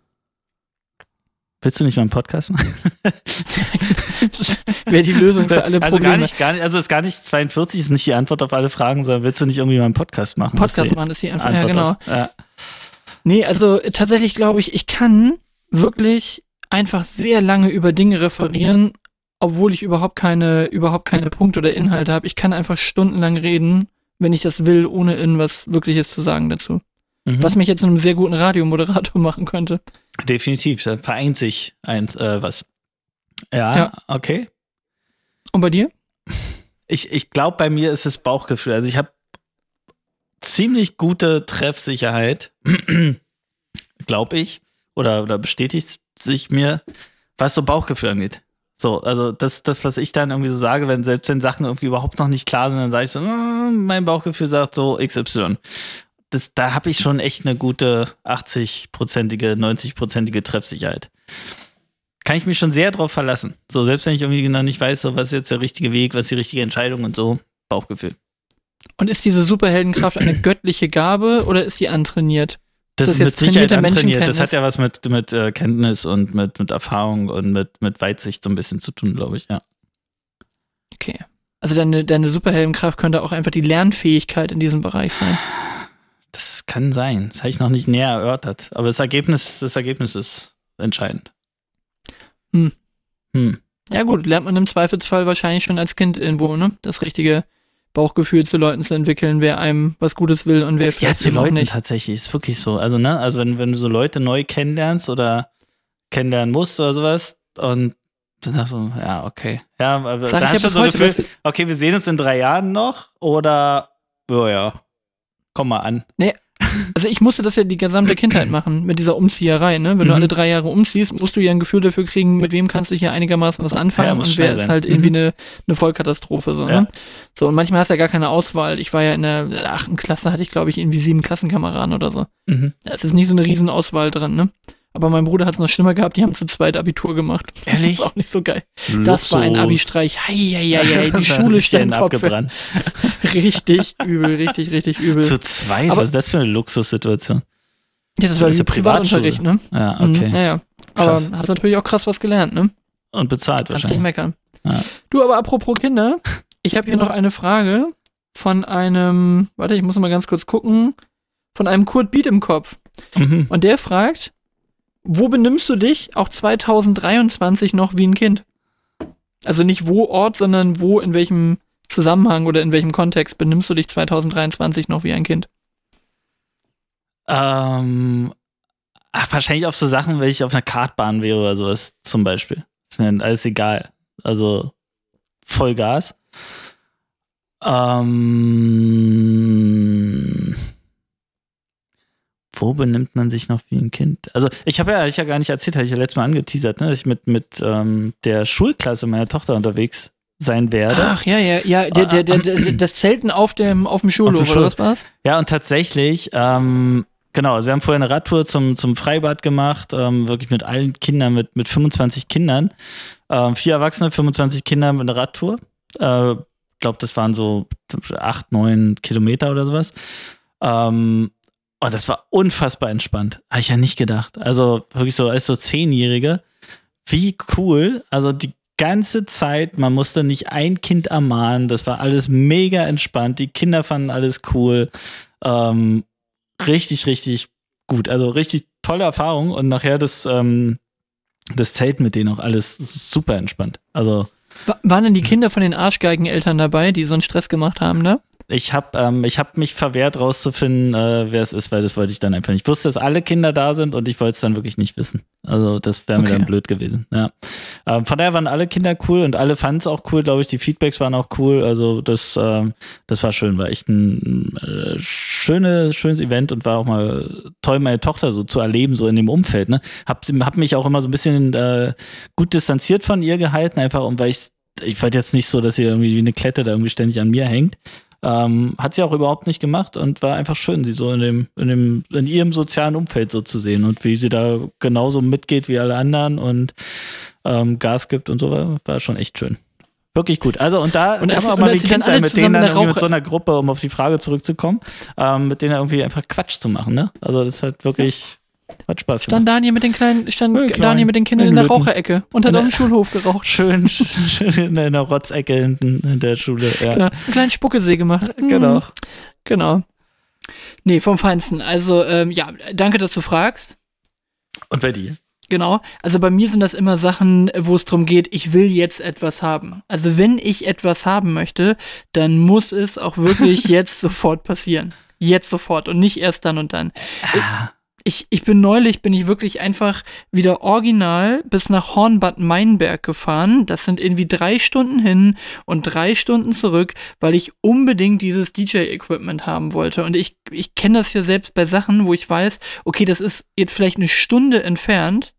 Willst du nicht mal einen Podcast machen? Das wäre die Lösung für alle also Probleme. gar nicht, gar nicht, also ist gar nicht 42 ist nicht die Antwort auf alle Fragen, sondern willst du nicht irgendwie mal einen Podcast machen? Podcast machen ist die Antwort. Antwort Ja, genau. auf- ja. Nee, also tatsächlich glaube ich, ich kann wirklich einfach sehr lange über Dinge referieren, obwohl ich überhaupt keine, überhaupt keine Punkte oder Inhalte habe. Ich kann einfach stundenlang reden, wenn ich das will, ohne irgendwas Wirkliches zu sagen dazu. Mhm. Was mich jetzt zu einem sehr guten Radiomoderator machen könnte. Definitiv, da vereint sich eins, äh, was. Ja, Ja. okay. Und bei dir? Ich, ich glaube, bei mir ist es Bauchgefühl. Also ich habe ziemlich gute Treffsicherheit, glaube ich, oder, oder bestätigt sich mir, was so Bauchgefühl angeht. So, also das, das, was ich dann irgendwie so sage, wenn selbst wenn Sachen irgendwie überhaupt noch nicht klar sind, dann sage ich so, "Mm, mein Bauchgefühl sagt so XY. Das, da habe ich schon echt eine gute 80-prozentige, 90-prozentige Treffsicherheit. Kann ich mich schon sehr drauf verlassen. So, selbst wenn ich irgendwie genau nicht weiß, so, was ist jetzt der richtige Weg, was ist die richtige Entscheidung und so, Bauchgefühl. Und ist diese Superheldenkraft eine göttliche Gabe oder ist sie antrainiert? Das Ist ist das mit Sicherheit antrainiert. Das hat ja was mit, mit äh, Kenntnis und mit, mit Erfahrung und mit, mit Weitsicht so ein bisschen zu tun, glaube ich, ja. Okay. Also deine, deine Superheldenkraft könnte auch einfach die Lernfähigkeit in diesem Bereich sein. Das kann sein. Das habe ich noch nicht näher erörtert. Aber das Ergebnis, das Ergebnis ist entscheidend. Hm. Hm. Ja gut, lernt man im Zweifelsfall wahrscheinlich schon als Kind irgendwo, ne? Das richtige Bauchgefühl zu Leuten zu entwickeln, wer einem was Gutes will und wer Ja, vielleicht zu eben auch Leuten nicht. tatsächlich. Ist wirklich so. Also, ne, also wenn, wenn du so Leute neu kennenlernst oder kennenlernen musst oder sowas und du sagst so, ja, okay. Ja, aber Sag da hast ja du so ein Gefühl, okay, wir sehen uns in drei Jahren noch oder, oh ja, komm mal an. Also ich musste das ja die gesamte Kindheit machen, mit dieser Umzieherei, ne? Wenn du Mhm. alle drei Jahre umziehst, musst du ja ein Gefühl dafür kriegen, mit wem kannst du hier einigermaßen was Ja, anfangen muss und wer ist halt irgendwie Mhm. eine, eine Vollkatastrophe, so, Ja. ne? So, und manchmal hast du ja gar keine Auswahl. Ich war ja in der achten Klasse, hatte ich, glaube ich, irgendwie sieben Klassenkameraden oder so. Mhm. Da ist nicht so eine riesen Auswahl dran, ne? Aber mein Bruder hat es noch schlimmer gehabt, die haben zu zweit Abitur gemacht. Ehrlich? Das ist auch nicht so geil. Das war ein Luxus. Abi-Streich. Hei, hei, hei, hei. Die Schule stand abgebrannt. Richtig übel, richtig, richtig übel. Zu zweit? Aber- Was ist das für eine Luxussituation? ja, das war ist Privatschule. Privatunterricht, ne? Ja, Mhm, okay. Naja. Aber Krass. hast natürlich auch krass was gelernt, ne? Und bezahlt Kannst nicht wahrscheinlich. meckern. Ja. Du, aber apropos Kinder, ich habe hier noch eine Frage von einem, warte, ich muss mal ganz kurz gucken, von einem Kurt Beat im Kopf. Mhm. Und der fragt, wo benimmst du dich auch 2023 noch wie ein Kind? Also nicht wo Ort, sondern wo, in welchem Zusammenhang oder in welchem Kontext benimmst du dich 2023 noch wie ein Kind? Ähm, ach, wahrscheinlich auf so Sachen, wenn ich auf einer Kartbahn wäre oder sowas zum Beispiel. Ist mir alles egal. Also Vollgas. Ähm, wo benimmt man sich noch wie ein Kind? Also ich habe ja, ich ja gar nicht erzählt, hatte ich ja letztes Mal angeteasert, ne, dass ich mit, mit ähm, der Schulklasse meiner Tochter unterwegs sein werde. Ach ja, ja, ja, der, der, der, der, das Zelten auf dem, auf dem Schulhof, Auf dem oder was war's? Ja, und tatsächlich, ähm, genau, also wir haben vorher eine Radtour zum, zum Freibad gemacht, ähm, wirklich mit allen Kindern, mit, mit 25 Kindern. Ähm, vier Erwachsene, 25 Kinder mit einer Radtour. Äh, ich glaube, das waren so acht, neun Kilometer oder sowas. Ähm, und das war unfassbar entspannt. Habe ich ja nicht gedacht. Also wirklich so als so Zehnjährige. Wie cool. Also die ganze Zeit, man musste nicht ein Kind ermahnen. Das war alles mega entspannt. Die Kinder fanden alles cool. Ähm, richtig, richtig gut. Also richtig tolle Erfahrung. Und nachher das, ähm, das Zelt mit denen auch alles super entspannt. Also Wa- Waren denn die Kinder von den Arschgeigeneltern dabei, die so einen Stress gemacht haben, ne? Ich habe ähm, ich hab mich verwehrt rauszufinden, äh, wer es ist, weil das wollte ich dann einfach nicht. Ich wusste, dass alle Kinder da sind und ich wollte es dann wirklich nicht wissen. Also das wäre mir Okay. dann blöd gewesen. Ja. Ähm, von daher waren alle Kinder cool und alle fanden es auch cool, glaube ich. Die Feedbacks waren auch cool. Also das, ähm, das war schön, war echt ein äh, schöne, schönes Event und war auch mal toll, meine Tochter so zu erleben, so in dem Umfeld. Ne? Hab, hab mich auch immer so ein bisschen äh, gut distanziert von ihr gehalten, einfach um, weil ich, ich wollte jetzt nicht so, dass sie irgendwie wie eine Klette da irgendwie ständig an mir hängt. Ähm, hat sie auch überhaupt nicht gemacht und war einfach schön, sie so in dem, in dem, in ihrem sozialen Umfeld so zu sehen und wie sie da genauso mitgeht wie alle anderen und ähm, Gas gibt und so war, war schon echt schön. Wirklich gut. Also und da Und kann als- man auch und mal Kind sein, mit denen dann irgendwie mit so einer Gruppe, um auf die Frage zurückzukommen, ähm, mit denen irgendwie einfach Quatsch zu machen, ne? Also das ist halt wirklich, hat Spaß gemacht. Stand Daniel mit den kleinen, stand Ja, klein. Daniel mit den Kindern in In der. Raucherecke und hat auf dem Schulhof geraucht. Schön, schön in der Rotzecke hinten in der Schule, ja. Genau. Einen kleinen Spuckesee gemacht. Mhm. Genau. Genau. Nee, vom Feinsten. Also, ähm, ja, danke, dass du fragst. Und bei dir? Genau. Also bei mir sind das immer Sachen, wo es darum geht, ich will jetzt etwas haben. Also wenn ich etwas haben möchte, dann muss es auch wirklich jetzt sofort passieren. Jetzt sofort und nicht erst dann und dann. Ah, Ich, ich bin neulich, bin ich wirklich einfach wieder original bis nach Hornbad Meinberg gefahren. Das sind irgendwie drei Stunden hin und drei Stunden zurück, weil ich unbedingt dieses DJ-Equipment haben wollte. Und ich, ich kenne das ja selbst bei Sachen, wo ich weiß, okay, das ist jetzt vielleicht eine Stunde entfernt.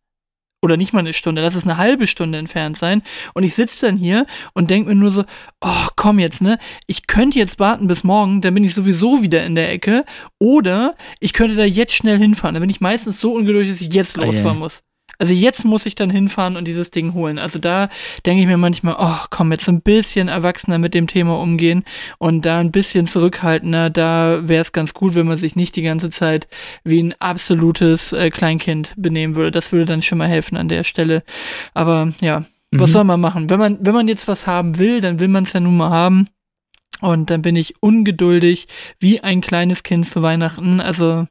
Oder nicht mal eine Stunde, lass es eine halbe Stunde entfernt sein. Und ich sitze dann hier und denke mir nur so, oh, komm jetzt, ne? Ich könnte jetzt warten bis morgen, dann bin ich sowieso wieder in der Ecke. Oder ich könnte da jetzt schnell hinfahren. Dann bin ich meistens so ungeduldig, dass ich jetzt Ah, ja. losfahren muss. Also jetzt muss ich dann hinfahren und dieses Ding holen. Also da denke ich mir manchmal, oh komm, jetzt ein bisschen erwachsener mit dem Thema umgehen und da ein bisschen zurückhaltender. Da wäre es ganz gut, wenn man sich nicht die ganze Zeit wie ein absolutes äh, Kleinkind benehmen würde. Das würde dann schon mal helfen an der Stelle. Aber ja, mhm. was soll man machen? Wenn man, wenn man jetzt was haben will, dann will man es ja nun mal haben. Und dann bin ich ungeduldig wie ein kleines Kind zu Weihnachten. Also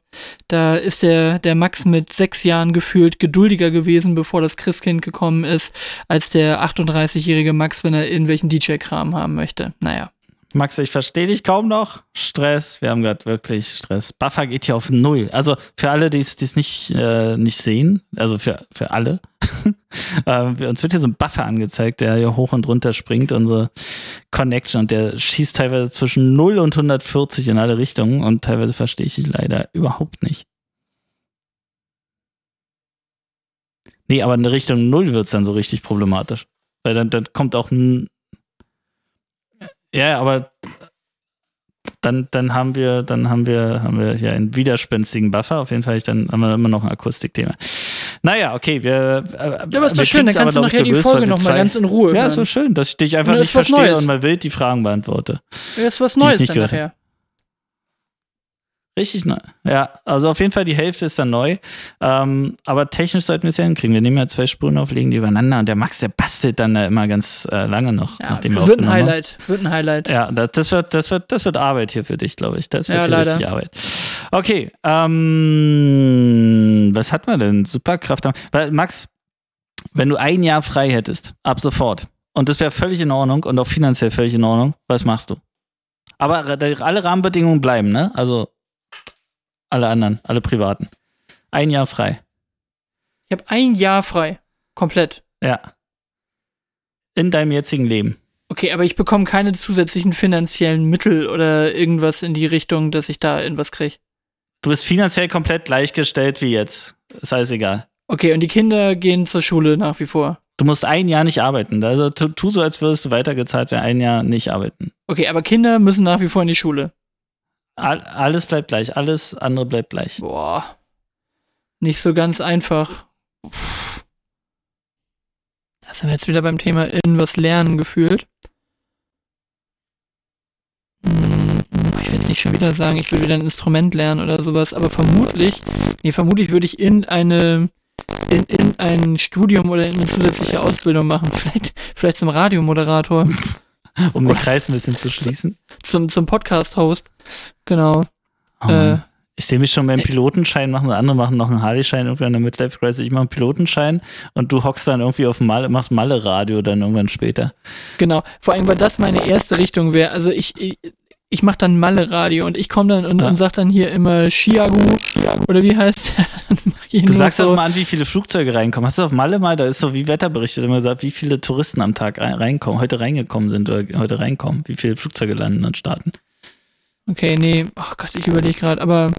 da ist der, der Max mit sechs Jahren gefühlt geduldiger gewesen, bevor das Christkind gekommen ist, als der 38-jährige Max, wenn er irgendwelchen DJ-Kram haben möchte. Naja. Max, ich verstehe dich kaum noch. Stress, wir haben gerade wirklich Stress. Buffer geht hier auf Null. Also für alle, die es nicht, äh, nicht sehen, also für, für alle, äh, uns wird hier so ein Buffer angezeigt, der hier hoch und runter springt, unsere Connection, und der schießt teilweise zwischen 0 und 140 in alle Richtungen und teilweise verstehe ich ihn leider überhaupt nicht. Nee, aber in Richtung 0 wird es dann so richtig problematisch. Weil dann, dann kommt auch ein ja, aber dann, dann haben wir, dann haben wir, haben wir ja einen widerspenstigen Buffer. Auf jeden Fall dann haben wir immer noch ein Akustikthema. Naja, okay, wir. Äh, ja, aber ist doch schön, dann kannst du nachher die Folge nochmal ganz in Ruhe. Ja, hören. so schön, dass ich dich einfach nicht verstehe Neues. und mal wild die Fragen beantworte. Ja, ist was Neues dann nachher. Richtig neu. Ja, also auf jeden Fall die Hälfte ist dann neu. Ähm, aber technisch sollten wir es ja hinkriegen. Wir nehmen ja zwei Spuren auf, legen die übereinander und der Max, der bastelt dann da immer ganz äh, lange noch. Ja, nachdem wir wird ein Highlight. Wird ein Highlight. Ja, das, das, wird, das, wird, das wird Arbeit hier für dich, glaube ich. Das wird ja, hier richtig Arbeit. Okay, ähm, was hat man denn? Superkraft. Weil, Max, wenn du ein Jahr frei hättest, ab sofort, und das wäre völlig in Ordnung und auch finanziell völlig in Ordnung, was machst du? Aber alle Rahmenbedingungen bleiben, ne? Also alle anderen, alle privaten. Ein Jahr frei. Ich habe ein Jahr frei. Komplett. Ja. In deinem jetzigen Leben. Okay, aber ich bekomme keine zusätzlichen finanziellen Mittel oder irgendwas in die Richtung, dass ich da irgendwas kriege. Du bist finanziell komplett gleichgestellt wie jetzt. Ist alles egal. Okay, und die Kinder gehen zur Schule nach wie vor. Du musst ein Jahr nicht arbeiten. Also tu, tu so, als würdest du weitergezahlt werden, ein Jahr nicht arbeiten. Okay, aber Kinder müssen nach wie vor in die Schule. All, alles bleibt gleich, alles andere bleibt gleich. Boah. Nicht so ganz einfach. Da sind wir jetzt wieder beim Thema irgendwas lernen gefühlt. Hm, ich will jetzt nicht schon wieder sagen, ich würde wieder ein Instrument lernen oder sowas, aber vermutlich, nee, vermutlich würde ich in eine, in, in ein Studium oder in eine zusätzliche Ausbildung machen. Vielleicht, vielleicht zum Radiomoderator. Um den Kreis ein bisschen zu schließen. Zum, zum Podcast-Host. Genau. Oh äh, ich sehe mich schon beim Pilotenschein machen, andere machen noch einen Harley-Schein irgendwie an der Midlife Crisis. Ich mache einen Pilotenschein und du hockst dann irgendwie auf Malle, machst Malle-Radio dann irgendwann später. Genau. Vor allem, weil das meine erste Richtung wäre. Also ich, ich, ich mache dann Malle-Radio und ich komme dann und, ja. und sag dann hier immer Chiagu oder wie heißt Du sagst so, doch mal an, wie viele Flugzeuge reinkommen. Hast du auf Malle mal, da ist so wie Wetterberichte immer gesagt, wie viele Touristen am Tag reinkommen, heute reingekommen sind oder heute reinkommen, wie viele Flugzeuge landen und starten. Okay, nee, ach oh Gott, ich überlege gerade, aber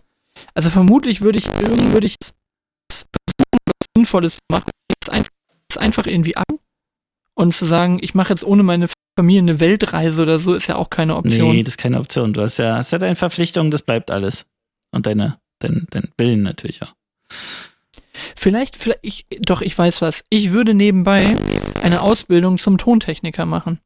also vermutlich würde ich irgendwie würde ich versuchen, was Sinnvolles machen, es einfach irgendwie an und zu sagen, ich mache jetzt ohne meine Familie eine Weltreise oder so, ist ja auch keine Option. Nee, das ist keine Option. Du hast ja, hast ja deine Verpflichtung, das bleibt alles. Und deine, dein, dein Willen natürlich auch. Vielleicht, vielleicht ich, doch, ich weiß was. Ich würde nebenbei eine Ausbildung zum Tontechniker machen.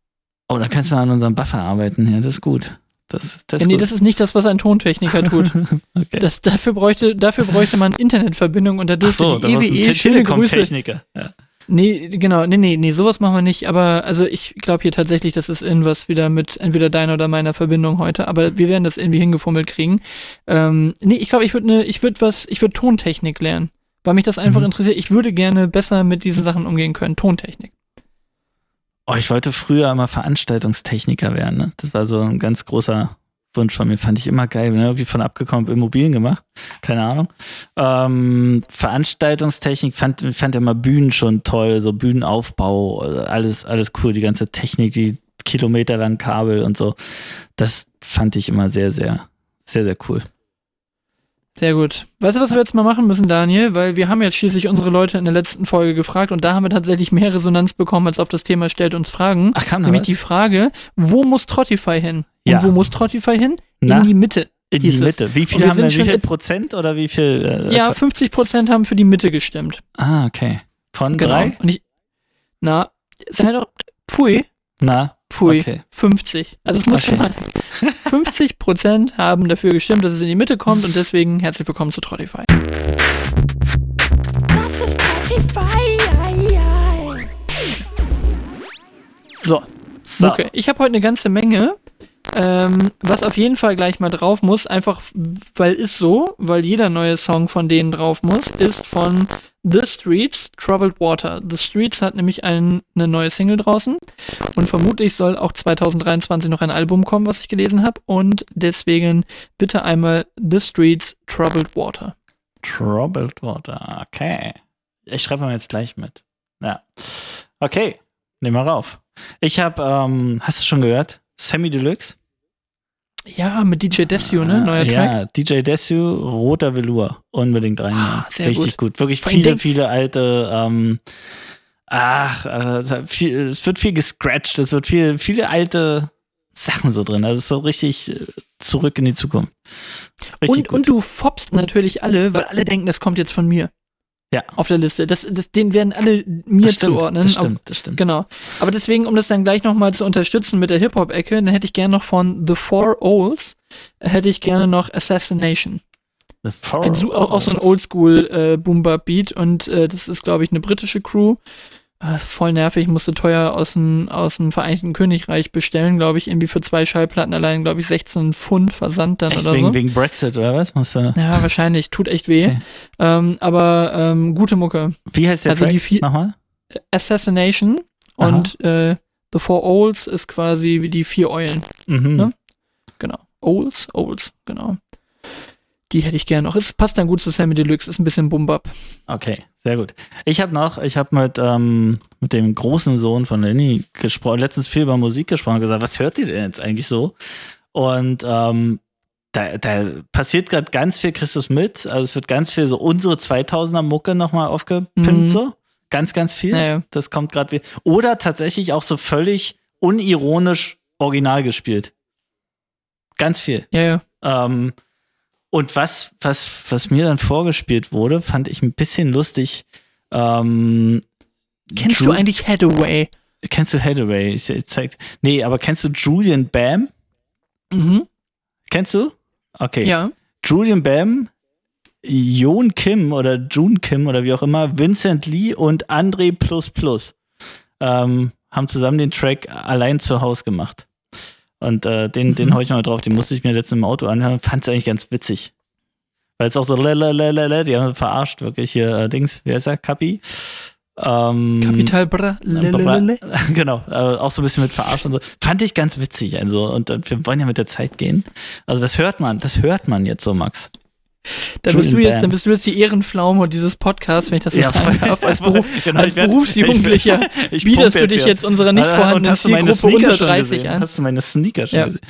Oh, da kannst du an unserem Buffer arbeiten. Ja, das ist gut. Das, das ja, nee, gut. das ist nicht das, was ein Tontechniker tut. okay. das, dafür, bräuchte, dafür bräuchte man Internetverbindung und da dürfte Ach so, die EWE schöne Grüße. Techniker. Ja. Nee, genau, nee, nee, nee, sowas machen wir nicht. Aber also ich glaube hier tatsächlich, das ist irgendwas wieder mit entweder deiner oder meiner Verbindung heute. Aber wir werden das irgendwie hingefummelt kriegen. Ähm, nee, ich glaube, ich würde ne, ich würde was, ich würde Tontechnik lernen. Weil mich das einfach mhm. interessiert. Ich würde gerne besser mit diesen Sachen umgehen können. Tontechnik. Oh, ich wollte früher immer Veranstaltungstechniker werden. Ne? Das war so ein ganz großer Wunsch von mir. Fand ich immer geil. Bin irgendwie von abgekommen, Immobilien gemacht. Keine Ahnung. Ähm, Veranstaltungstechnik fand, fand immer Bühnen schon toll. So Bühnenaufbau, alles, alles cool. Die ganze Technik, die kilometerlangen Kabel und so. Das fand ich immer sehr, sehr, sehr, sehr cool. Sehr gut. Weißt du, was wir jetzt mal machen müssen, Daniel? Weil wir haben jetzt schließlich unsere Leute in der letzten Folge gefragt und da haben wir tatsächlich mehr Resonanz bekommen als auf das Thema Stellt uns Fragen. Ach, kann Nämlich was? die Frage, wo muss Trottify hin? Ja. Und wo muss Trottify hin? Na? In die Mitte. In die Mitte. Wie viel haben wir, wie viel Prozent oder wie viel? Äh, ja, 50 Prozent haben für die Mitte gestimmt. Ah, okay. Von Genau. drei? Und ich, na, sei doch, pfui, Na, pfui, Okay. 50. Also es muss Okay. schon mal 50 Prozent haben dafür gestimmt, dass es in die Mitte kommt und deswegen herzlich willkommen zu Trottify. Das ist Spotify. So, so. Mucke. Ich habe heute eine ganze Menge, ähm, was auf jeden Fall gleich mal drauf muss, einfach weil ist so, weil jeder neue Song von denen drauf muss, ist von The Streets, Troubled Water. The Streets hat nämlich ein, eine neue Single draußen und vermutlich soll auch 2023 noch ein Album kommen, was ich gelesen habe und deswegen bitte einmal The Streets, Troubled Water. Troubled Water. Okay. Ich schreibe mal jetzt gleich mit. Ja. Okay. Nehmen wir rauf. Ich habe, ähm, hast du schon gehört? Sammy Deluxe? Ja, mit DJ Desio, ne? Neuer Track. Ja, DJ Desu, Roter Velour. Unbedingt rein. Ah, sehr Richtig gut. Wirklich Vor allem viele, viele alte, ähm, ach, äh, viel, es wird viel gescratcht, es wird viel, viele alte Sachen so drin. Also es ist so richtig äh, zurück in die Zukunft. Richtig Und, gut. und du foppst natürlich alle, weil alle denken, das kommt jetzt von mir. Ja. Auf der Liste. Das, das, den werden alle mir das stimmt, zuordnen. das stimmt, das stimmt. Genau. Aber deswegen, um das dann gleich nochmal zu unterstützen mit der Hip-Hop-Ecke, dann hätte ich gerne noch von The Four Olds, hätte ich gerne noch Assassination. The Four Ein, so- auch, auch so ein Oldschool äh, Boom-Bap-Beat und äh, das ist, glaube ich, eine britische Crew. Äh, ist voll nervig, musste teuer aus dem, aus dem Vereinigten Königreich bestellen, glaube ich, irgendwie für zwei Schallplatten allein, glaube ich, 16 Pfund Versand dann Echt oder wegen, so. wegen Brexit oder was? Musst du, Ja, wahrscheinlich. Tut echt weh. Okay. Ähm, aber ähm, gute Mucke. wie heißt der Also Track? die vier- Nochmal? Assassination Aha. und äh, The Four Olds ist quasi wie die vier Eulen. Mhm. Ne? Genau. Olds, Olds, genau. Die hätte ich gerne noch. Es passt dann gut zu Sammy Deluxe, ist ein bisschen Bumbab. Okay, sehr gut. Ich habe noch, ich habe mit, ähm, mit dem großen Sohn von Lenny gesprochen, letztens viel über Musik gesprochen und gesagt, was hört ihr denn jetzt eigentlich so? Und ähm, da, da passiert gerade ganz viel Christus mit. Also es wird ganz viel so unsere 2000er Mucke nochmal aufgepimpt, Mhm. so. Ganz, ganz viel. Naja. Das kommt gerade wieder. Oder tatsächlich auch so völlig unironisch original gespielt. Ganz viel. Ja, ja. Ähm, und was, was, was mir dann vorgespielt wurde, fand ich ein bisschen lustig. Ähm, Kennst Ju- du eigentlich Hathaway? Kennst du Hathaway? Ich, ich zeig, nee, aber kennst du Julian Bam? Mhm. Kennst du? Okay. Ja. Julian Bam, Jon Kim oder June Kim oder wie auch immer, Vincent Lee und André Plus Plus ähm, haben zusammen den Track allein zu Hause gemacht. Und äh, den, den Mhm. hau ich mal drauf, den musste ich mir letztens im Auto anhören, fand es eigentlich ganz witzig. Weil es auch so lalalala, die haben verarscht, wirklich hier, äh, Dings, wer ist er? Kapi? Ähm, Kapital Bra. lelelele. genau, äh, auch so ein bisschen mit verarscht und so. Fand ich ganz witzig. Also, und äh, wir wollen ja mit der Zeit gehen. Also, das hört man, das hört man jetzt so, Max. Dann bist, du jetzt, dann bist du jetzt die Ehrenpflaume dieses Podcasts, wenn ich das so sagen voll. darf, als, Beruf, Genau, als werd- Berufsjugendlicher. ich- ich bietest pumpe du dich jetzt unserer nicht vorhandenen und hast du meine Zielgruppe unter schon 30 gesehen? an? Hast du meine Sneaker schon Ja. gesehen?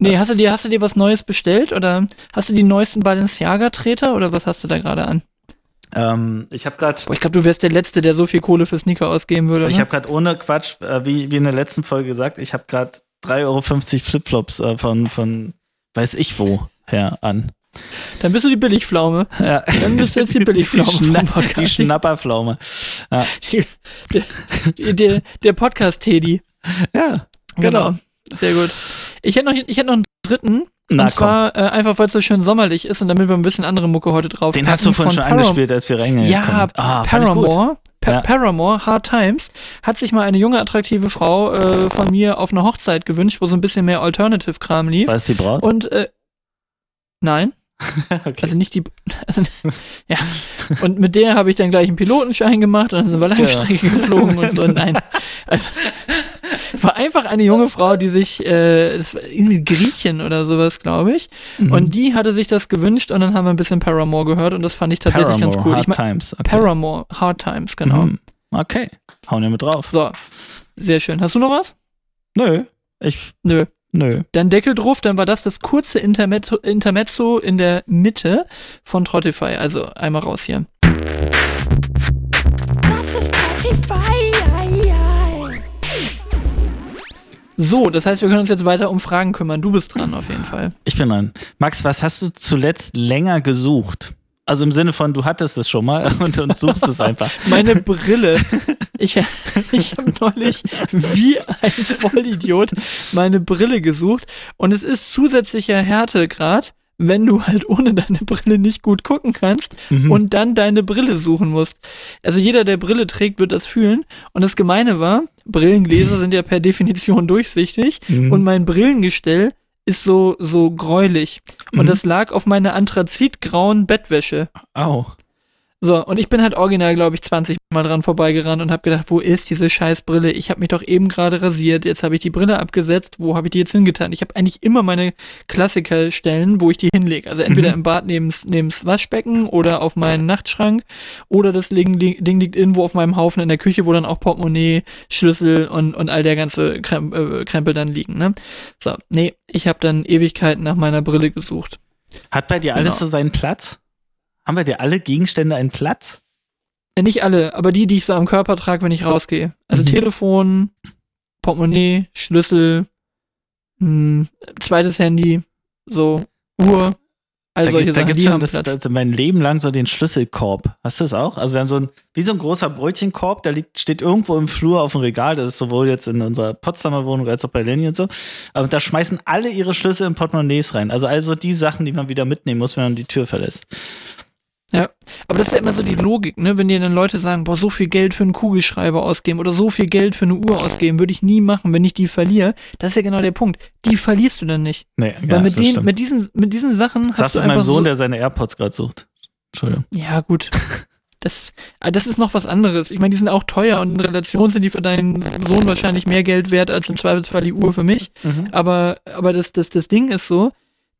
Nee, hast du dir, hast du dir was Neues bestellt oder hast du die neuesten Balenciaga-Treter oder was hast du da gerade an? Ähm, ich habe gerade ich glaube, du wärst der Letzte, der so viel Kohle für Sneaker ausgeben würde. ich ne? habe gerade ohne Quatsch, äh, wie, wie in der letzten Folge gesagt, ich habe gerade 3,50 Euro Flipflops äh, von, von weiß ich wo her an. Dann bist du die Billigpflaume. Ja. Dann bist du jetzt die Billigpflaume vom Schna Podcast. die Schnapperpflaume. Ja. der, der, der Podcast-Teddy. ja. Genau. Sehr gut. Ich hätte noch, ich hätte noch einen dritten. Na, und zwar äh, einfach, weil es so schön sommerlich ist und damit wir ein bisschen andere Mucke heute drauf Den hast du vorhin schon Param angespielt, als wir reingekommen Ja. Ah. Paramore. Pa Ja. Paramore, Hard Times, hat sich mal eine junge, attraktive Frau äh, von mir auf eine Hochzeit gewünscht, wo so ein bisschen mehr Alternative-Kram lief. Es die Braut? Und äh, nein, okay. also nicht die. Also, ja. Und mit der habe ich dann gleich einen Pilotenschein gemacht und dann sind wir Langstrecke geflogen und so. Nein. Also, war einfach eine junge Frau, die sich, äh, das war irgendwie Griechin oder sowas, glaube ich. Mhm. Und die hatte sich das gewünscht und dann haben wir ein bisschen Paramore gehört und das fand ich tatsächlich Paramore, ganz cool. Hard ich mein, Times. Okay. Paramore, Hard Times, genau. Mhm. Okay, hauen wir mit drauf. So, sehr schön. Hast du noch was? Nö, ich, Nö. Nö. Dann Deckel drauf, dann war das das kurze Intermezzo, Intermezzo in der Mitte von Trottify. Also einmal raus hier. Das ist Spotify. So, das heißt, wir können uns jetzt weiter um Fragen kümmern. Du bist dran auf jeden Fall. Ich bin dran. Max, was hast du zuletzt länger gesucht? Also im Sinne von, du hattest es schon mal und, und suchst es einfach. Meine Brille. Ich, ich habe neulich wie ein Vollidiot meine Brille gesucht und es ist zusätzlicher Härtegrad, wenn du halt ohne deine Brille nicht gut gucken kannst Mhm. und dann deine Brille suchen musst. Also jeder, der Brille trägt, wird das fühlen. Und das Gemeine war, Brillengläser sind ja per Definition durchsichtig Mhm. und mein Brillengestell ist so, so gräulich. Und Mhm. das lag auf meiner anthrazitgrauen Bettwäsche. Au. So, und ich bin halt original, glaube ich, 20 Mal dran vorbeigerannt und habe gedacht, wo ist diese scheiß Brille? Ich habe mich doch eben gerade rasiert, jetzt habe ich die Brille abgesetzt, wo habe ich die jetzt hingetan? Ich habe eigentlich immer meine Klassikerstellen, wo ich die hinlege. Also entweder Mhm. im Bad neben's, neben's Waschbecken oder auf meinen Nachtschrank oder das Ding, Ding liegt irgendwo auf meinem Haufen in der Küche, wo dann auch Portemonnaie, Schlüssel und, und all der ganze Krem äh, Krempel dann liegen, ne? So, nee, ich habe dann Ewigkeiten nach meiner Brille gesucht. Hat bei dir alles Genau. so seinen Platz? Haben bei dir alle Gegenstände einen Platz? Nicht alle, aber die, die ich so am Körper trage, wenn ich rausgehe. Also Mhm. Telefon, Portemonnaie, Schlüssel, mh, zweites Handy, so Uhr, all da solche gibt, da gibt's schon das, das mein Leben lang so den Schlüsselkorb. Hast du das auch? Also wir haben so ein, wie so ein großer Brötchenkorb, der liegt, steht irgendwo im Flur auf dem Regal. Das ist sowohl jetzt in unserer Potsdamer Wohnung als auch bei Lenny und so. Aber da schmeißen alle ihre Schlüssel in Portemonnaies rein. Also also die Sachen, die man wieder mitnehmen muss, wenn man die Tür verlässt. Ja, aber das ist ja immer so die Logik, ne? Wenn dir dann Leute sagen, boah, so viel Geld für einen Kugelschreiber ausgeben oder so viel Geld für eine Uhr ausgeben, würde ich nie machen, wenn ich die verliere. Das ist ja genau der Punkt. Die verlierst du dann nicht. Nee, Weil mit, das den, stimmt. mit, diesen, mit diesen Sachen hast Sagst du du einfach meinem Sohn, so, der seine AirPods gerade sucht. Entschuldigung. Ja, gut. Das, ah, das ist noch was anderes. Ich meine, die sind auch teuer und in Relation sind die für deinen Sohn wahrscheinlich mehr Geld wert als im Zweifelsfall die Uhr für mich. Aber, aber das, das, das Ding ist so,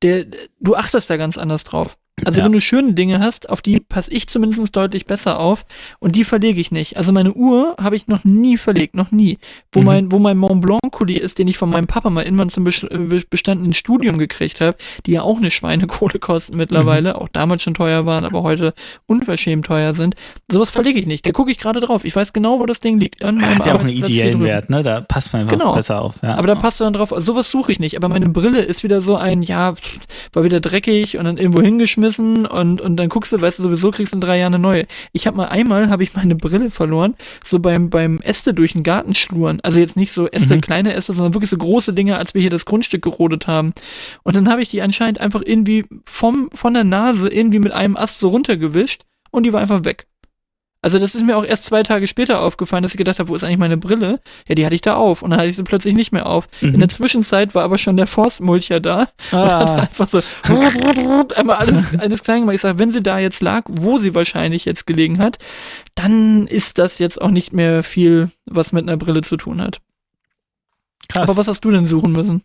der, du achtest da ganz anders drauf. Also Ja. wenn du schöne Dinge hast, auf die passe ich zumindest deutlich besser auf und die verlege ich nicht. Also meine Uhr habe ich noch nie verlegt, noch nie. Wo Mhm. mein, wo mein Mont Blanc Kuli ist, den ich von meinem Papa mal irgendwann zum äh, bestandenen Studium gekriegt habe, die ja auch eine Schweinekohle kosten mittlerweile, auch damals schon teuer waren, aber heute unverschämt teuer sind. Sowas verlege ich nicht. Da gucke ich gerade drauf. Ich weiß genau, wo das Ding liegt. An meinem hat ja auch einen ideellen. Wert, ne? Da passt man einfach Genau. besser auf. Ja. Aber da passt du dann drauf, sowas suche ich nicht. Aber meine Brille ist wieder so ein, ja, war wieder dreckig und dann irgendwo hingeschmissen und, und dann guckst du, weißt du, sowieso kriegst du in drei Jahren eine neue. Ich habe mal einmal, habe ich meine Brille verloren, so beim, beim Äste durch den Garten schluren. Also jetzt nicht so Äste, Mhm. kleine Äste, sondern wirklich so große Dinge, als wir hier das Grundstück gerodet haben. Und dann habe ich die anscheinend einfach irgendwie vom, von der Nase irgendwie mit einem Ast so runtergewischt und die war einfach weg. Also das ist mir auch erst zwei Tage später aufgefallen, dass ich gedacht habe, wo ist eigentlich meine Brille? Ja, die hatte ich da auf und dann hatte ich sie plötzlich nicht mehr auf. Mhm. In der Zwischenzeit war aber schon der Forstmulcher da und hat ah, einfach so einmal alles, alles klein gemacht. Ich sage, wenn sie da jetzt lag, wo sie wahrscheinlich jetzt gelegen hat, dann ist das jetzt auch nicht mehr viel, was mit einer Brille zu tun hat. krass. Aber was hast du denn suchen müssen?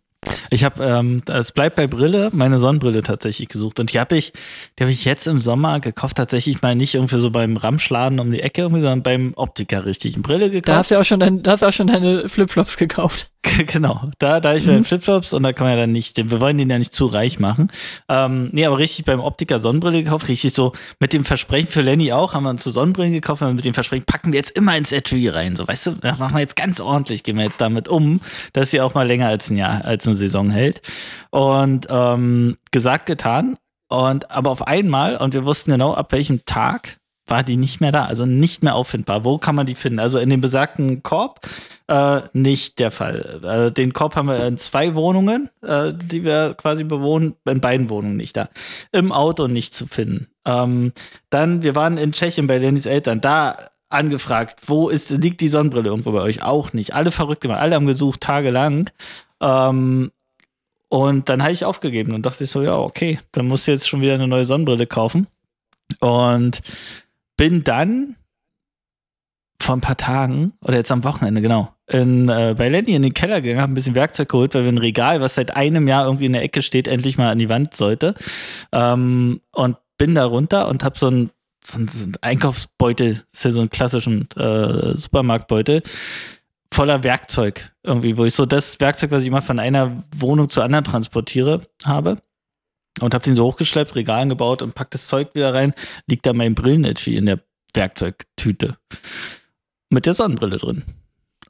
Ich habe, ähm, es bleibt bei Brille, meine Sonnenbrille tatsächlich gesucht. Und die habe ich, die habe ich jetzt im Sommer gekauft, tatsächlich mal nicht irgendwie so beim Ramschladen um die Ecke, irgendwie, sondern beim Optiker richtig. Eine Brille Da gekauft. hast du ja auch schon, dein, da hast du auch schon deine Flipflops gekauft. genau, da, da ich Mhm. Flipflops und da kann man ja dann nicht, wir wollen den ja nicht zu reich machen. Ähm, nee, aber richtig beim Optiker Sonnenbrille gekauft, richtig so mit dem Versprechen für Lenny auch, haben wir uns so Sonnenbrillen gekauft, haben wir mit dem Versprechen, packen wir jetzt immer ins Etui rein. So, weißt du, das machen wir jetzt ganz ordentlich, gehen wir jetzt damit um, dass sie auch mal länger als ein Jahr, als eine Saison hält. Und ähm, gesagt, getan. Und aber auf einmal, und wir wussten genau, ab welchem Tag war die nicht mehr da, also nicht mehr auffindbar. Wo kann man die finden? Also in dem besagten Korb äh, nicht der Fall. Äh, den Korb haben wir in zwei Wohnungen, äh, die wir quasi bewohnen, in beiden Wohnungen nicht da. Im Auto nicht zu finden. Ähm, dann, wir waren in Tschechien bei Lennys Eltern, da angefragt, wo ist, liegt die Sonnenbrille irgendwo bei euch? Auch nicht. Alle verrückt gemacht, alle haben gesucht, tagelang. Ähm, und dann habe ich aufgegeben und dachte ich so, ja, okay, dann musst du jetzt schon wieder eine neue Sonnenbrille kaufen. Und bin dann vor ein paar Tagen, oder jetzt am Wochenende, genau, in, äh, bei Lenny in den Keller gegangen, habe ein bisschen Werkzeug geholt, weil wir ein Regal, was seit einem Jahr irgendwie in der Ecke steht, endlich mal an die Wand sollte. Ähm, und bin da runter und habe so ein so so ein Einkaufsbeutel, ist ja so ein klassischen äh, Supermarktbeutel, voller Werkzeug irgendwie, wo ich so das Werkzeug, was ich immer von einer Wohnung zur anderen transportiere, habe. Und habe den so hochgeschleppt, Regal gebaut und pack das Zeug wieder rein, liegt da mein Brillenetui in der Werkzeugtüte. Mit der Sonnenbrille drin.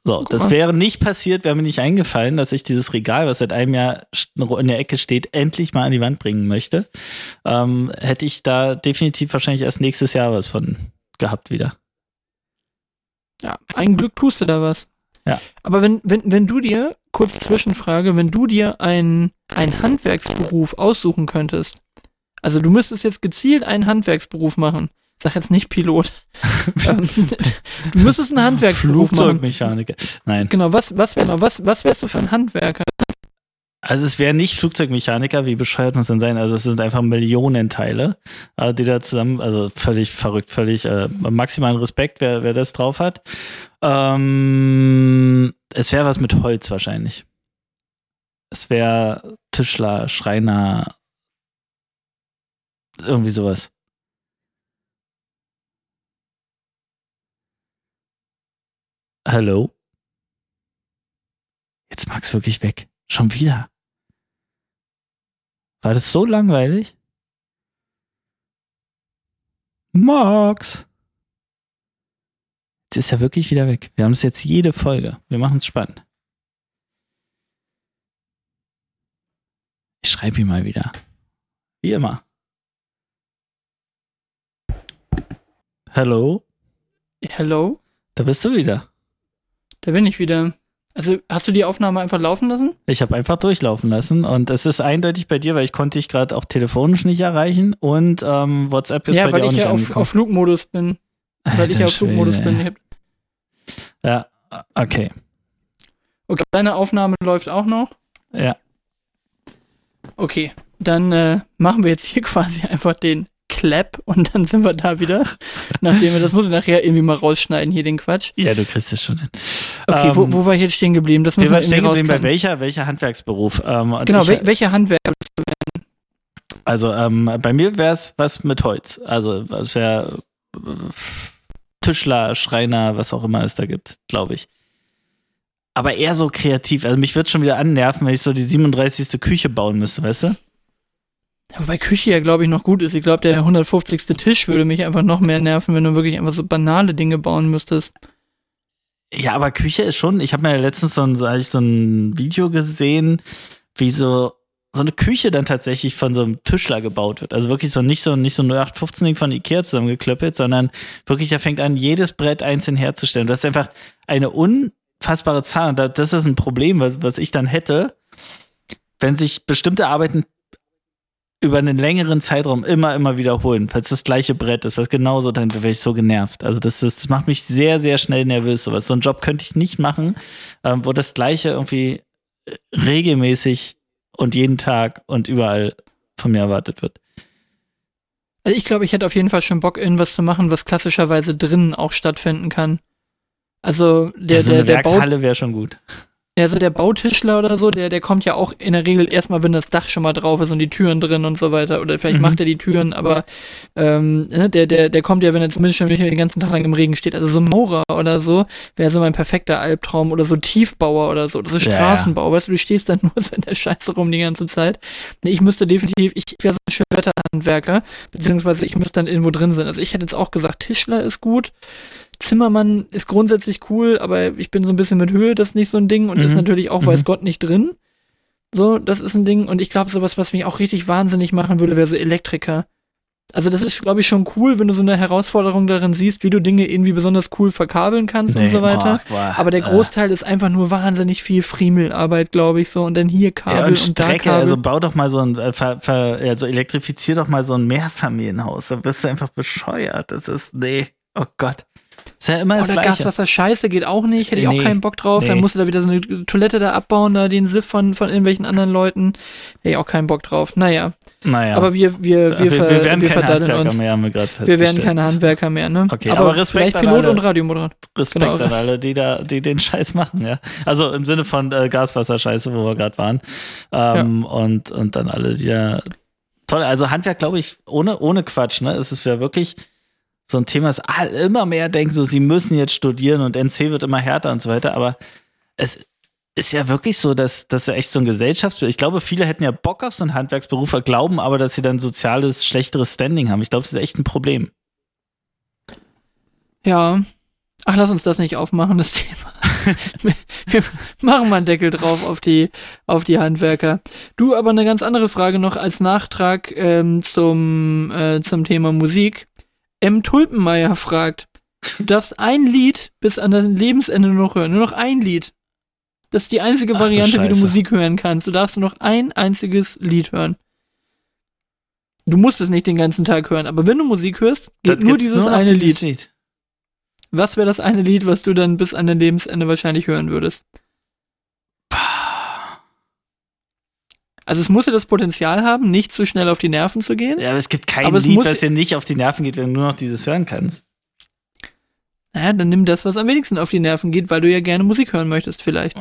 So, das wäre nicht passiert, wäre mir nicht eingefallen, dass ich dieses Regal, was seit einem Jahr in der Ecke steht, endlich mal an die Wand bringen möchte. Ähm, hätte ich da definitiv wahrscheinlich erst nächstes Jahr was von gehabt wieder. Ja, ein Glück tust du da was. Ja. Aber wenn, wenn, wenn du dir, kurz Zwischenfrage, wenn du dir einen, einen Handwerksberuf aussuchen könntest, also du müsstest jetzt gezielt einen Handwerksberuf machen. Sag jetzt nicht Pilot. Ähm, du müsstest einen Handwerksberuf machen. Flugzeugmechaniker. Nein. Genau, was, was, genau, was, was wärst du für ein Handwerker? Also es wäre nicht Flugzeugmechaniker, wie bescheuert muss denn sein? Also es sind einfach Millionen Teile, äh, die da zusammen, also völlig verrückt, völlig äh, maximalen Respekt, wer, wer das drauf hat. Ähm, es wäre was mit Holz wahrscheinlich. Es wäre Tischler, Schreiner, irgendwie sowas. Hallo? Jetzt Max wirklich weg. Schon wieder. War das so langweilig? Max. Ist er wirklich wieder weg. Wir haben es jetzt jede Folge. Wir machen es spannend. Ich schreibe ihm mal wieder. Wie immer. Hallo? Hello? Da bist du wieder. Da bin ich wieder. Also, hast du die Aufnahme einfach laufen lassen? Ich habe einfach durchlaufen lassen und es ist eindeutig bei dir, weil ich konnte dich gerade auch telefonisch nicht erreichen und ähm, WhatsApp ist ja, bei weil dir auch ich nicht ja auf, angekommen. auf Flugmodus bin. Weil ich Alter ja auf Flugmodus bin. ey. Ich Ja, okay. Okay, deine Aufnahme läuft auch noch. Ja. Okay, dann äh, machen wir jetzt hier quasi einfach den Clap und dann sind wir da wieder. Nachdem wir, das muss ich nachher irgendwie mal rausschneiden, hier den Quatsch. Ja, du kriegst es schon hin. Okay, Ähm, wo, wo war ich jetzt stehen geblieben? Das Wir müssen wir waren stehen geblieben bei welcher, welcher Handwerksberuf. Ähm, Genau, ich, wel welcher Handwerker? Also ähm, bei mir wäre es was mit Holz. Also was wäre äh, Tischler, Schreiner, was auch immer es da gibt, glaube ich. Aber eher so kreativ. Also mich wird schon wieder annerven, wenn ich so die 37. Küche bauen müsste, weißt du? Wobei Küche ja, glaube ich, noch gut ist. Ich glaube, der 150. Tisch würde mich einfach noch mehr nerven, wenn du wirklich einfach so banale Dinge bauen müsstest. Ja, aber Küche ist schon, ich habe mir letztens so ein, so ein Video gesehen, wie so, so eine Küche dann tatsächlich von so einem Tischler gebaut wird. Also wirklich so nicht so, nicht so ein 0815-Ding von Ikea zusammengeklöppelt, sondern wirklich, er fängt an, jedes Brett einzeln herzustellen. Das ist einfach eine unfassbare Zahl. Und da- das ist ein Problem, was, was ich dann hätte, wenn sich bestimmte Arbeiten über einen längeren Zeitraum immer, immer wiederholen, falls das gleiche Brett ist, was genauso, dann wäre ich so genervt. Also das, das macht mich sehr, sehr schnell nervös. Sowas. So einen Job könnte ich nicht machen, ähm, wo das gleiche irgendwie äh, regelmäßig und jeden Tag und überall von mir erwartet wird. Also ich glaube, ich hätte auf jeden Fall schon Bock, irgendwas zu machen, was klassischerweise drinnen auch stattfinden kann. Also der, ja, so der, der, Werkshalle wäre schon gut. Also der Bautischler oder so, der, der kommt ja auch in der Regel erstmal, wenn das Dach schon mal drauf ist und die Türen drin und so weiter. Oder vielleicht Mhm. macht er die Türen, aber ähm, ne, der, der, der kommt ja, wenn er zumindest schon nicht den ganzen Tag lang im Regen steht. Also so Maurer oder so wäre so mein perfekter Albtraum. Oder so Tiefbauer oder so. Oder so Ja, ja. Straßenbau. Weißt du, du stehst dann nur so in der Scheiße rum die ganze Zeit. Ich müsste definitiv, ich wäre so ein Schönwetterhandwerker, beziehungsweise ich müsste dann irgendwo drin sein. Also ich hätte jetzt auch gesagt, Tischler ist gut. Zimmermann ist grundsätzlich cool, aber ich bin so ein bisschen mit Höhe, das ist nicht so ein Ding und ist Mhm. natürlich auch, Mhm. weiß Gott, nicht drin. So, das ist ein Ding und ich glaube, sowas, was mich auch richtig wahnsinnig machen würde, wäre so Elektriker. Also das ist, glaube ich, schon cool, wenn du so eine Herausforderung darin siehst, wie du Dinge irgendwie besonders cool verkabeln kannst und Nee, so weiter. boah, boah, Aber der äh. Großteil ist einfach nur wahnsinnig viel Friemelarbeit, glaube ich, so. Und dann hier Kabel Ja, und und, Strecke, Kabel. also bau doch mal so ein, äh, ver, ver, also elektrifizier doch mal so ein Mehrfamilienhaus. Da bist du einfach bescheuert. Das ist, nee, oh Gott. Ist ja immer das Oder Gleiche. Gaswasser scheiße geht auch nicht, hätte ich Nee, auch keinen Bock drauf. Dann nee. musst du da wieder so eine Toilette da abbauen, da den Siff von, von irgendwelchen anderen Leuten. Hätte ich auch keinen Bock drauf. Naja, Naja. aber wir, wir, wir, wir, ver, wir werden wir keine Handwerker uns. mehr, haben wir gerade Wir festgestellt. werden keine Handwerker mehr, ne? Okay, aber, aber Respekt vielleicht Pilot alle. und Radiomoderator. Respekt Genau. an alle, die da, die den Scheiß machen, ja. Also im Sinne von äh, Gaswasserscheiße, wo wir gerade waren. Ähm, und, und dann alle, die da. Toll, also Handwerk, glaube ich, ohne, ohne Quatsch, ne? Es ist ja wirklich so ein Thema, dass alle immer mehr denken, so, sie müssen jetzt studieren und NC wird immer härter und so weiter, aber es ist ja wirklich so, dass das ja echt so ein Gesellschaftsbild. Ich glaube, viele hätten ja Bock auf so einen Handwerksberuf, glauben aber, dass sie dann soziales, schlechteres Standing haben. Ich glaube, das ist echt ein Problem. Ja. Ach, lass uns das nicht aufmachen, das Thema. wir machen mal einen Deckel drauf auf die, auf die Handwerker. Du, aber eine ganz andere Frage noch als Nachtrag ähm, zum, äh, zum Thema Musik. M. Tulpenmeier fragt, du darfst ein Lied bis an dein Lebensende nur noch hören. Nur noch ein Lied. Das ist die einzige Ach Variante, wie du. Musik hören kannst. Du darfst nur noch ein einziges Lied hören. Du musst es nicht den ganzen Tag hören, aber wenn du Musik hörst, geht Das nur dieses noch eine dieses Lied. Lied. Was wäre das eine Lied, was du dann bis an dein Lebensende wahrscheinlich hören würdest? Also es muss ja das Potenzial haben, nicht zu schnell auf die Nerven zu gehen. Ja, aber es gibt kein Lied, muss- was dir nicht auf die Nerven geht, wenn du nur noch dieses hören kannst. Naja, dann nimm das, was am wenigsten auf die Nerven geht, weil du ja gerne Musik hören möchtest, vielleicht. Oh.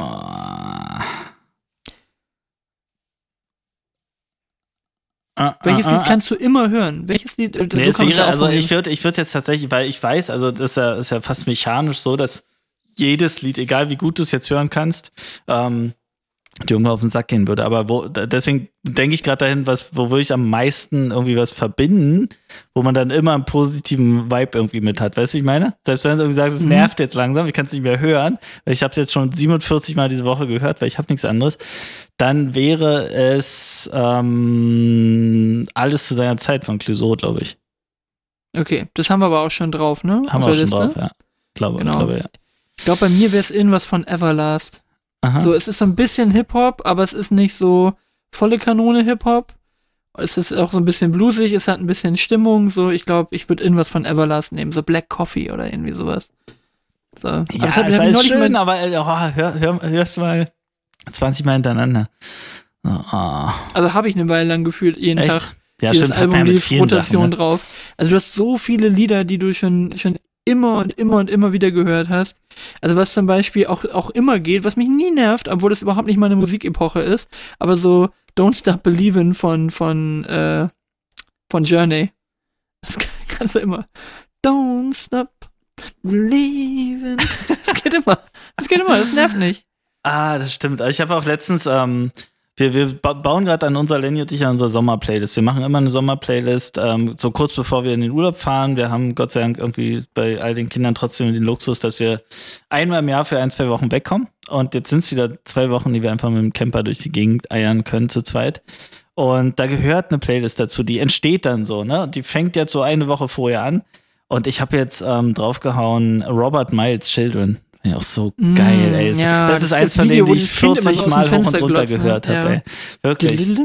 Ah, Welches ah, Lied ah, kannst du immer hören? Welches Lied? äh, Nee, so es wäre, also ich würde ich würde jetzt tatsächlich, weil ich weiß, also das ist ja, ist ja fast mechanisch so, dass jedes Lied, egal wie gut du es jetzt hören kannst, ähm, dir irgendwo auf den Sack gehen würde. Aber wo, deswegen denke ich gerade dahin, was, wo würde ich am meisten irgendwie was verbinden, wo man dann immer einen positiven Vibe irgendwie mit hat. Weißt du, wie ich meine? Selbst wenn du irgendwie sagst, es Mhm. nervt jetzt langsam, ich kann es nicht mehr hören, weil ich habe es jetzt schon 47 Mal diese Woche gehört, weil ich habe nichts anderes, dann wäre es ähm, alles zu seiner Zeit von Clouseau, glaube ich. Okay, das haben wir aber auch schon drauf, ne? Haben wir Auf auch der schon Liste. drauf, ja. Glaube, Genau. glaube, ja. Ich glaube, bei mir wäre es irgendwas von Everlast. Aha. So, es ist so ein bisschen Hip-Hop, aber es ist nicht so volle Kanone Hip-Hop. Es ist auch so ein bisschen bluesig, es hat ein bisschen Stimmung. So, ich glaube, ich würde irgendwas von Everlast nehmen, so Black Coffee oder irgendwie sowas. So. Aber ja, ist das hat alles neulich schön, aber äh, oh, hör, hör, hörst du mal 20 Mal hintereinander. Oh, oh. Also habe ich eine Weile lang gefühlt jeden Echt? Tag. Ja, dieses stimmt, Album ja mit Rotation. Ne? drauf. Also du hast so viele Lieder, die du schon, schon immer und immer und immer wieder gehört hast. Also was zum Beispiel auch, auch immer geht, was mich nie nervt, obwohl das überhaupt nicht meine Musikepoche ist, aber so Don't Stop Believin' von, von, äh, von Journey. Das kann- kannst du immer. Don't stop believing. Das geht immer. Das geht immer, das nervt nicht. Ah, das stimmt. Ich habe auch letztens, ähm, wir, wir ba- bauen gerade an unserer Lenny und ich an unserer Sommerplaylist. Wir machen immer eine Sommerplaylist, ähm, so kurz bevor wir in den Urlaub fahren. Wir haben Gott sei Dank irgendwie bei all den Kindern trotzdem den Luxus, dass wir einmal im Jahr für ein, zwei Wochen wegkommen. Und jetzt sind es wieder zwei Wochen, die wir einfach mit dem Camper durch die Gegend eiern können zu zweit. Und da gehört eine Playlist dazu, die entsteht dann so, ne? Die fängt jetzt so eine Woche vorher an. Und ich habe jetzt ähm, draufgehauen Robert Miles Children. Ich auch so Mm, geil, ey. ja, das ist eins das von denen, die ich das Kind immer 40 so aus Mal hoch und runter glotzt, ne? gehört habe, Ja. ey. Wirklich.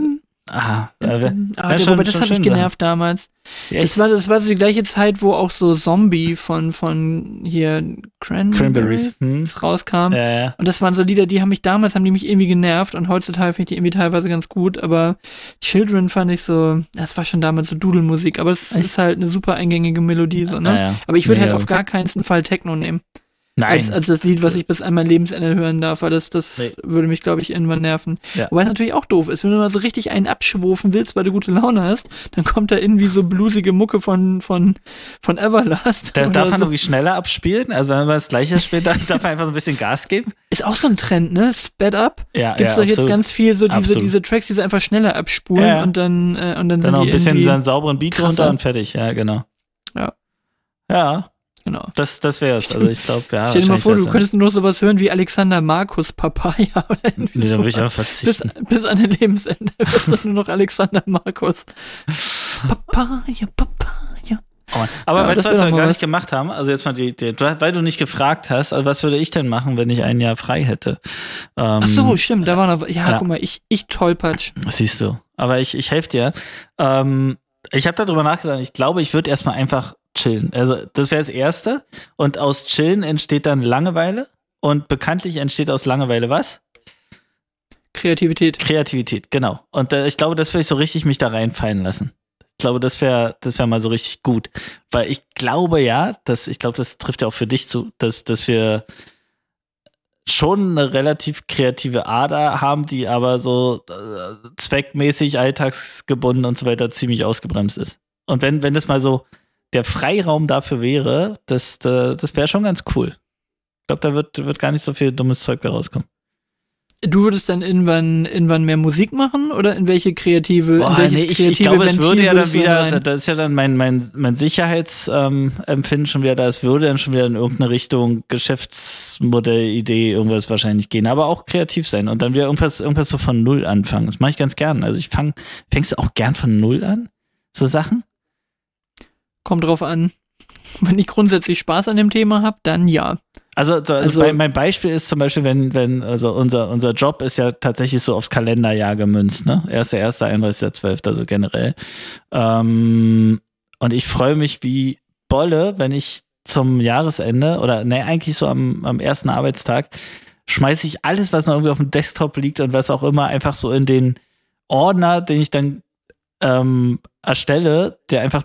Ah, da wär, Ah, wär der, schon- wobei, das hat mich genervt damals. echt Das war, das war so die gleiche Zeit, wo auch so Zombie von, von hier Cranberries, Cranberries. Hm? rauskam. Ja, ja. Und das waren so Lieder, die haben mich damals, haben die mich irgendwie genervt und heutzutage finde ich die irgendwie teilweise ganz gut, aber Children fand ich so, das war schon damals so Dudelmusik, aber es ist halt eine super eingängige Melodie, so, ne? Ja, ja. Aber ich würde halt auf gar keinen Fall Techno nehmen. Nein. Als, als das Lied, was ich bis an mein Lebensende hören darf, weil das, das Nee. würde mich, glaube ich, irgendwann nerven. Ja. Wobei es natürlich auch doof ist, wenn du mal so richtig einen abschwufen willst, weil du gute Laune hast, dann kommt da irgendwie so blusige Mucke von, von, von Everlast. da, darf man so. irgendwie schneller abspielen? Also wenn man das gleiche spielt, darf, darf man einfach so ein bisschen Gas geben? Ist auch so ein Trend, ne? Sped Up. Ja, Gibt's doch jetzt ganz viel so diese, Absolut. diese Tracks, die sie einfach schneller abspulen Ja, ja. und dann, äh, und dann Dann sind noch die ein bisschen seinen sauberen Beat krasser. runter und fertig. Ja, genau. Ja. Ja, genau. das, das wär's. Also ich glaube, ja. Stell dir mal vor, das du könntest nur sowas hören wie Alexander Markus Papaya oder irgendwie Nee, dann würde ich einfach bis, verzichten. bis an den Lebensende wird dann nur noch Alexander Markus. Papaya, Papaya. Oh. Aber Ja, weißt das du, was wir gar was. nicht gemacht haben? Also jetzt mal die, die du, weil du nicht gefragt hast, also was würde ich denn machen, wenn ich ein Jahr frei hätte? Ähm, Ach so, stimmt, da war noch, ja, ja. guck mal, ich, ich tollpatsch. Siehst du. Aber ich, ich helfe dir. Ähm, ich habe darüber nachgedacht. Ich glaube, ich würde erstmal einfach chillen. Also, das wäre das Erste. Und aus Chillen entsteht dann Langeweile. Und bekanntlich entsteht aus Langeweile was? Kreativität. Kreativität, genau. Und äh, ich glaube, das würde ich so richtig mich da reinfallen lassen. Ich glaube, das wäre das wär mal so richtig gut. Weil ich glaube ja, dass, ich glaube, das trifft ja auch für dich zu, dass, dass wir schon eine relativ kreative Ader haben, die aber so äh, zweckmäßig, alltagsgebunden und so weiter ziemlich ausgebremst ist. Und wenn, wenn das mal so der Freiraum dafür wäre, das, äh, das wäre schon ganz cool. Ich glaube, da wird, wird gar nicht so viel dummes Zeug mehr rauskommen. Du würdest dann irgendwann, irgendwann mehr Musik machen oder in welche kreative, Boah, in welches nee, ich, kreative ich glaube, es würde ja dann wieder, rein? das ist ja dann mein, mein, mein Sicherheitsempfinden schon wieder da, es würde dann schon wieder in irgendeine Richtung Geschäftsmodellidee irgendwas wahrscheinlich gehen, aber auch kreativ sein und dann wieder irgendwas, irgendwas so von Null anfangen. Das mache ich ganz gern. Also ich fange, fängst du auch gern von Null an? So Sachen? Kommt drauf an. Wenn ich grundsätzlich Spaß an dem Thema habe, dann ja. Also, so, also, Also- bei, mein Beispiel ist zum Beispiel, wenn, wenn, also unser, unser Job ist ja tatsächlich so aufs Kalenderjahr gemünzt, ne? 1.1., 31.12., also generell. Ähm, und ich freue mich wie Bolle, wenn ich zum Jahresende oder ne, eigentlich so am, am ersten Arbeitstag schmeiße ich alles, was noch irgendwie auf dem Desktop liegt und was auch immer, einfach so in den Ordner, den ich dann ähm, erstelle, der einfach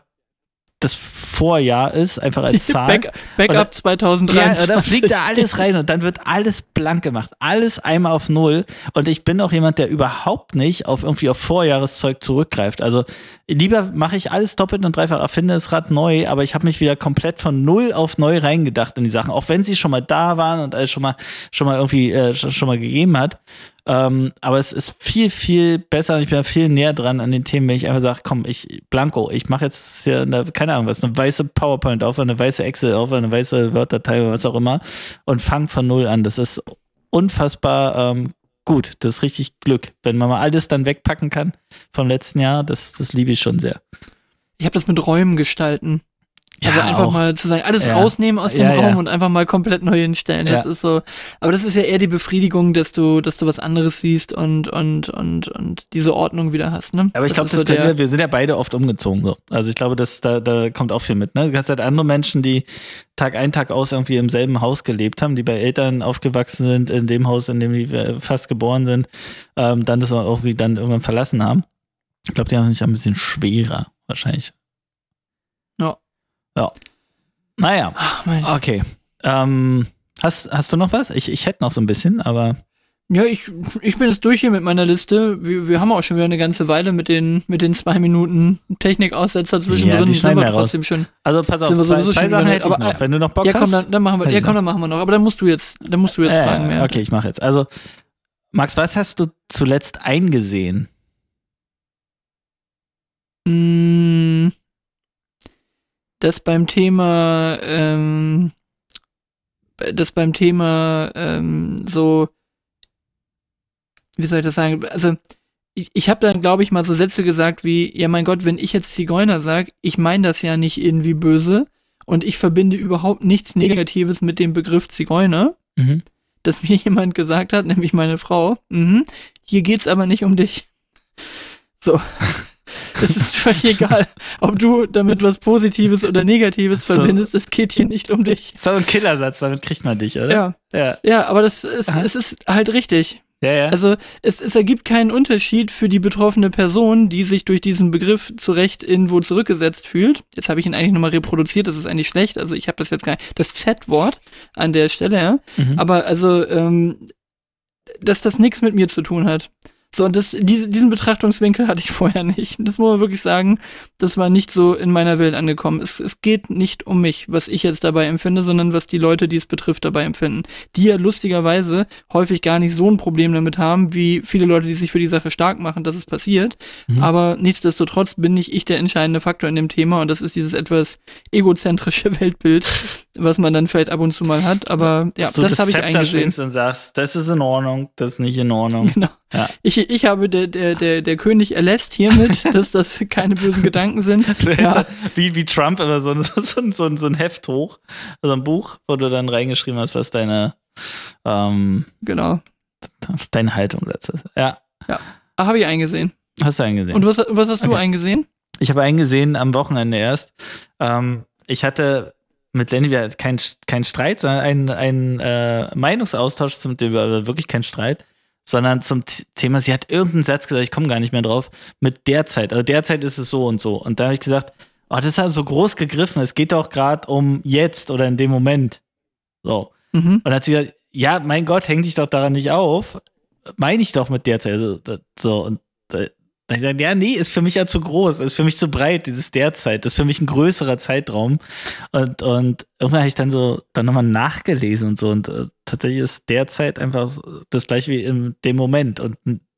das Vorjahr ist, einfach als Zahl. Back, Backup Oder- 2023. Ja, da fliegt da alles rein und dann wird alles blank gemacht. Alles einmal auf Null. Und ich bin auch jemand, der überhaupt nicht auf irgendwie auf Vorjahreszeug zurückgreift. Also lieber mache ich alles doppelt und dreifach, erfinde das Rad neu, aber ich habe mich wieder komplett von Null auf neu reingedacht in die Sachen. Auch wenn sie schon mal da waren und alles schon mal, schon mal irgendwie äh, schon mal gegeben hat. Ähm, aber es ist viel, viel besser und ich bin viel näher dran an den Themen, wenn ich einfach sage, komm, ich, Blanco, ich mache jetzt hier, eine, keine Ahnung was, eine weiße PowerPoint auf, eine weiße Excel auf, eine weiße Word-Datei oder was auch immer und fang von Null an. Das ist unfassbar ähm, gut. Das ist richtig Glück. Wenn man mal alles dann wegpacken kann vom letzten Jahr, das, das liebe ich schon sehr. Ich habe das mit Räumen gestalten. Also einfach auch. mal zu sagen, alles Ja. rausnehmen aus dem Ja, Raum und einfach mal komplett neu hinstellen. Das ist so, aber das ist ja eher die Befriedigung, dass du, dass du was anderes siehst und, und, und, und diese Ordnung wieder hast, ne? Aber ich glaube, ist das so können wir, wir sind ja beide oft umgezogen so. Also ich glaube, das, da, da kommt auch viel mit. Ne? Du hast halt andere Menschen, die Tag ein, Tag aus irgendwie im selben Haus gelebt haben, die bei Eltern aufgewachsen sind, in dem Haus, in dem die äh, fast geboren sind, ähm, dann das auch wie dann irgendwann verlassen haben. Ich glaube, die haben sich ein bisschen schwerer, wahrscheinlich. Ja. Ja. Naja, Ach, okay. Ähm, hast, hast du noch was? Ich, ich hätte noch so ein bisschen, aber Ja, ich, ich bin jetzt durch hier mit meiner Liste. Wir, wir haben auch schon wieder eine ganze Weile mit den, mit den zwei Minuten Technikaussetzer zwischendrin. Ja, die sind wir raus. trotzdem schon. also pass auf, zwei, zwei Sachen hätte ich noch. äh, Wenn du noch Bock Ja, komm, hast. dann, dann machen wir, ja, komm, dann machen wir noch. Aber dann musst du jetzt, dann musst du jetzt Äh, fragen. Bernd. okay, ich mache jetzt. Also, Max, was hast du zuletzt eingesehen? Mm, Das beim Thema, ähm, das beim Thema ähm, so, wie soll ich das sagen? Also ich, ich habe dann, glaube ich, mal so Sätze gesagt wie, ja mein Gott, wenn ich jetzt Zigeuner sag, ich meine das ja nicht irgendwie böse und ich verbinde überhaupt nichts Negatives mit dem Begriff Zigeuner, Mhm. dass mir jemand gesagt hat, nämlich meine Frau, mhm, hier geht's aber nicht um dich. So. Es ist völlig egal, ob du damit was Positives oder Negatives So. verbindest, es geht hier nicht um dich. So ein Killersatz, damit kriegt man dich, oder? Ja, Ja, ja, aber das ist, Aha. es ist halt richtig. ja. ja. Also es, es ergibt keinen Unterschied für die betroffene Person, die sich durch diesen Begriff zu Recht irgendwo zurückgesetzt fühlt. Jetzt habe ich ihn eigentlich nochmal reproduziert, das ist eigentlich schlecht. Also ich habe das jetzt gar nicht. Das Z-Wort an der Stelle, ja. Mhm. Aber also, ähm, dass das nichts mit mir zu tun hat. So, und das, diese, diesen Betrachtungswinkel hatte ich vorher nicht. Das muss man wirklich sagen, das war nicht so in meiner Welt angekommen. Es, es geht nicht um mich, was ich jetzt dabei empfinde, sondern was die Leute, die es betrifft, dabei empfinden. Die ja lustigerweise häufig gar nicht so ein Problem damit haben, wie viele Leute, die sich für die Sache stark machen, dass es passiert. Mhm. Aber nichtsdestotrotz bin nicht ich der entscheidende Faktor in dem Thema und das ist dieses etwas egozentrische Weltbild, was man dann vielleicht ab und zu mal hat. Aber ja, du das habe ich eingesehen. und sagst, das ist in Ordnung, das ist nicht in Ordnung. Genau. Ja. Ich, ich habe, der, der, der, der König erlässt hiermit, dass das keine bösen Gedanken sind. Du Ja. wie, wie Trump immer so, ein- so, so, so ein Heft hoch, also ein Buch, wo du dann reingeschrieben hast, was deine, ähm, Genau. was deine Haltung dazu ist. Ja, Ah, habe ich eingesehen. hast du eingesehen. Und was, was hast du Okay. eingesehen? Ich habe eingesehen am Wochenende erst. Ähm, ich hatte mit Lenny wir hatten kein, kein Streit, sondern einen, einen äh, Meinungsaustausch zum Thema, wirklich kein Streit, sondern zum Thema, sie hat irgendeinen Satz gesagt, ich komme gar nicht mehr drauf, mit derzeit. Also derzeit ist es so und so. Und da habe ich gesagt, oh, das ist ja so groß gegriffen, es geht doch gerade um jetzt oder in dem Moment. So. Mhm. Und dann hat sie gesagt, ja, mein Gott, häng dich doch daran nicht auf. Meine ich doch mit derzeit. Also, so, und da, ich gesagt, ja, nee, ist für mich ja zu groß, ist für mich zu breit, dieses derzeit. Das ist für mich ein größerer Zeitraum. Und, und irgendwann habe ich dann so, dann nochmal nachgelesen und so. Und äh, tatsächlich ist derzeit einfach das gleiche wie in dem Moment und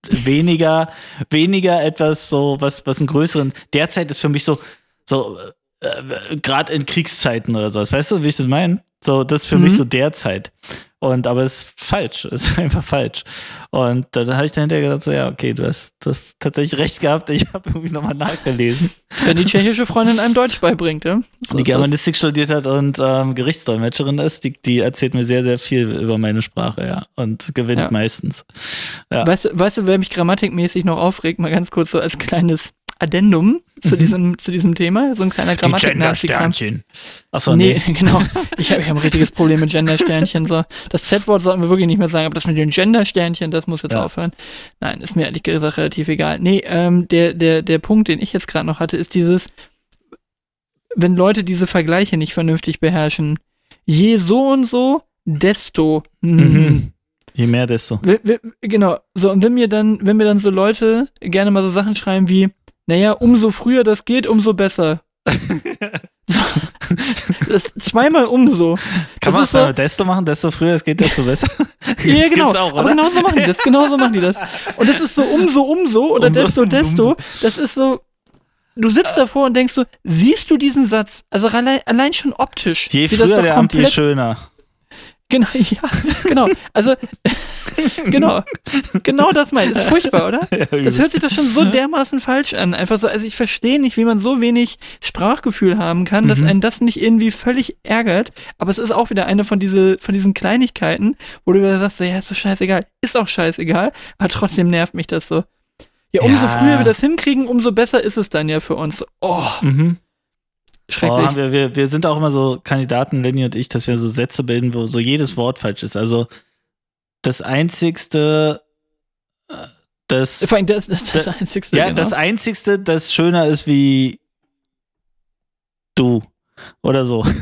weniger, weniger etwas so, was, was einen größeren. Derzeit ist für mich so, so, äh, gerade in Kriegszeiten oder sowas. Weißt du, wie ich das meine? So, das ist für Mhm. mich so derzeit. Und aber es ist falsch, es ist einfach falsch. Und da, da habe ich dann hinterher gesagt, so ja, okay, du hast, du hast tatsächlich recht gehabt. Ich habe irgendwie nochmal nachgelesen, Wenn die tschechische Freundin einem Deutsch beibringt, ja? So die. Germanistik studiert hat und ähm, Gerichtsdolmetscherin ist, die, die erzählt mir sehr, sehr viel über meine Sprache, ja. Und gewinnt Ja. meistens. Ja. Weißt, du- weißt du, wer mich grammatikmäßig noch aufregt? Mal ganz kurz so als kleines Addendum zu, diesem, zu diesem Thema. So ein kleiner Grammatik-Nazi-Kram. Achso, nee, nee. genau. Ich habe ich hab ein richtiges Problem mit Gender-Sternchen. So. Das Z-Wort sollten wir wirklich nicht mehr sagen, aber das mit den Gender-Sternchen, das muss jetzt Ja. aufhören. Nein, ist mir ehrlich gesagt relativ egal. Nee, ähm, der, der, der Punkt, den ich jetzt gerade noch hatte, ist dieses, wenn Leute diese Vergleiche nicht vernünftig beherrschen, je so und so, desto. hm, Mhm. Je mehr, desto. Genau, so, und wenn mir dann, wenn mir dann so Leute gerne mal so Sachen schreiben wie, naja, umso früher das geht, umso besser. das zweimal umso. Kann Das man es so- desto machen, desto früher es geht, desto besser? Ja, Das genau. auch, aber oder? genau so machen die das, genau so machen die das. Und das ist so umso, umso oder Umso, desto, umso, desto. Das ist so, du sitzt davor und denkst so, siehst du diesen Satz? Also allein, allein schon optisch. Je früher der Abend, je schöner. Genau, ja, genau. Also, genau. Genau das meine ich. Ist furchtbar, oder? Das hört sich doch schon so dermaßen falsch an. Einfach so, also ich verstehe nicht, wie man so wenig Sprachgefühl haben kann, dass Mhm. einen das nicht irgendwie völlig ärgert. Aber es ist auch wieder eine von, diese, von diesen Kleinigkeiten, wo du wieder sagst, so, ja, ist doch scheißegal. Ist auch scheißegal, aber trotzdem nervt mich das so. Ja, umso Ja. früher wir das hinkriegen, umso besser ist es dann ja für uns. Oh, Mhm. Oh, schrecklich. haben wir, wir, wir sind auch immer so Kandidaten, Lenny und ich, dass wir so Sätze bilden, wo so jedes Wort falsch ist. Also das einzigste, äh, das, Vor allem das, das, das Da- Einzigste. ja, genau. das einzigste, das schöner ist wie du oder so.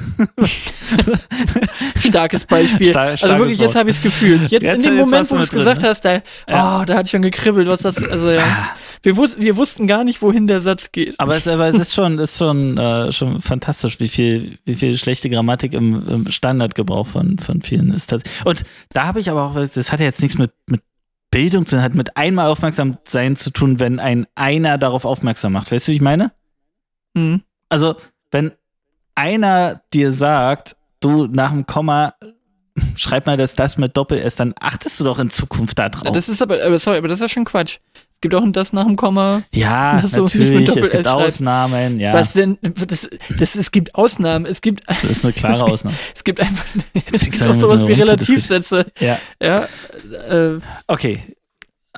Starkes Beispiel. Star- also starkes wirklich, jetzt habe ich es gefühlt. Jetzt, Jetzt- in dem Moment, wo du es drin, gesagt ne? hast, da, Ja. oh, da hatte ich schon gekribbelt, was das, also ja. Wir, wus wir wussten gar nicht, wohin der Satz geht. Aber es, aber es ist schon, ist schon, äh, schon fantastisch, wie viel, wie viel schlechte Grammatik im, im Standardgebrauch von, von vielen ist. Das- Und da habe ich aber auch, das hat ja jetzt nichts mit, mit Bildung zu tun, hat mit einmal aufmerksam sein zu tun, wenn ein einer darauf aufmerksam macht. Weißt du, wie ich meine? Hm. Also, wenn einer dir sagt, du nach dem Komma schreib mal das, das mit Doppel-S, dann achtest du doch in Zukunft da drauf. Das ist aber, aber, sorry, aber das ist ja schon Quatsch. Es gibt auch ein das nach dem Komma. ja, mit natürlich, es gibt. Ausnahmen, ja. Was denn? Das, das, es gibt Ausnahmen. Es gibt, das ist eine klare Ausnahme. es gibt einfach, es gibt auch sowas wie. Relativsätze. Ja, Ja, äh, okay.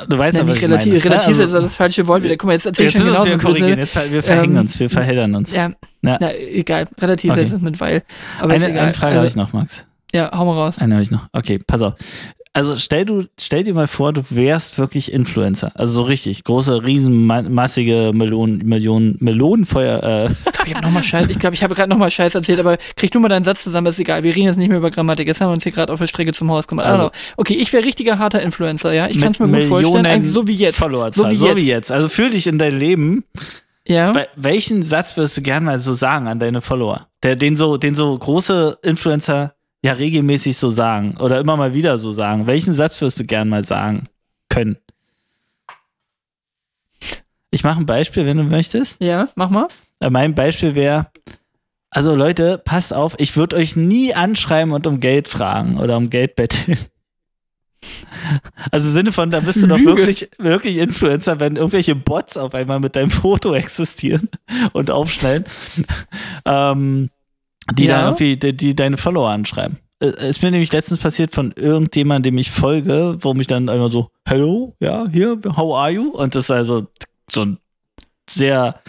Du weißt nein, aber, nicht was ich relativ, meine. Relativsätze Also, ist das falsche Wort wieder. Guck mal, jetzt erzähl ich Jetzt schon müssen wir korrigieren. Jetzt, wir verhängen Ähm, uns, wir verheddern uns. Ja, Ja. na, egal. Relativsätze Okay. ist mit weil. Eine, eine Frage äh, habe ich noch, Max. Ja, hau mal raus. Eine habe ich noch. Okay, pass auf. Also stell du, stell dir mal vor, du wärst wirklich Influencer. Also so richtig. Große, riesenmassige Melonen, Millionen, Melonenfeuer, äh, Ich glaube, ich habe nochmal Scheiß, ich glaube, ich habe gerade nochmal Scheiß erzählt, aber krieg du mal deinen Satz zusammen, ist egal. Wir reden jetzt nicht mehr über Grammatik. Jetzt haben wir uns hier gerade auf der Strecke zum Haus gemacht. Also- Also, okay, ich wäre richtiger harter Influencer, ja. Ich kann es mir gut vorstellen, eigentlich so wie jetzt. Followerzahl. So wie so jetzt. wie jetzt. Also fühl dich in dein Leben. Ja. Bei, welchen Satz würdest du gerne mal so sagen an deine Follower? Der, den so, den so große Influencer ja regelmäßig so sagen oder immer mal wieder so sagen. Welchen Satz würdest du gerne mal sagen können? Ich mache ein Beispiel, wenn du möchtest. Ja, mach mal. Äh, Mein Beispiel wäre, also Leute, passt auf, ich würde euch nie anschreiben und um Geld fragen oder um Geld betteln. Also im Sinne von, da bist du doch wirklich, wirklich Influencer, wenn irgendwelche Bots auf einmal mit deinem Foto existieren und aufschneiden, ähm, die Ja. dann irgendwie, die, die deine Follower anschreiben. Äh, Ist mir nämlich letztens passiert von irgendjemandem, dem ich folge, wo mich dann einmal so, hello, ja, hier, how are you? Und das ist also so ein sehr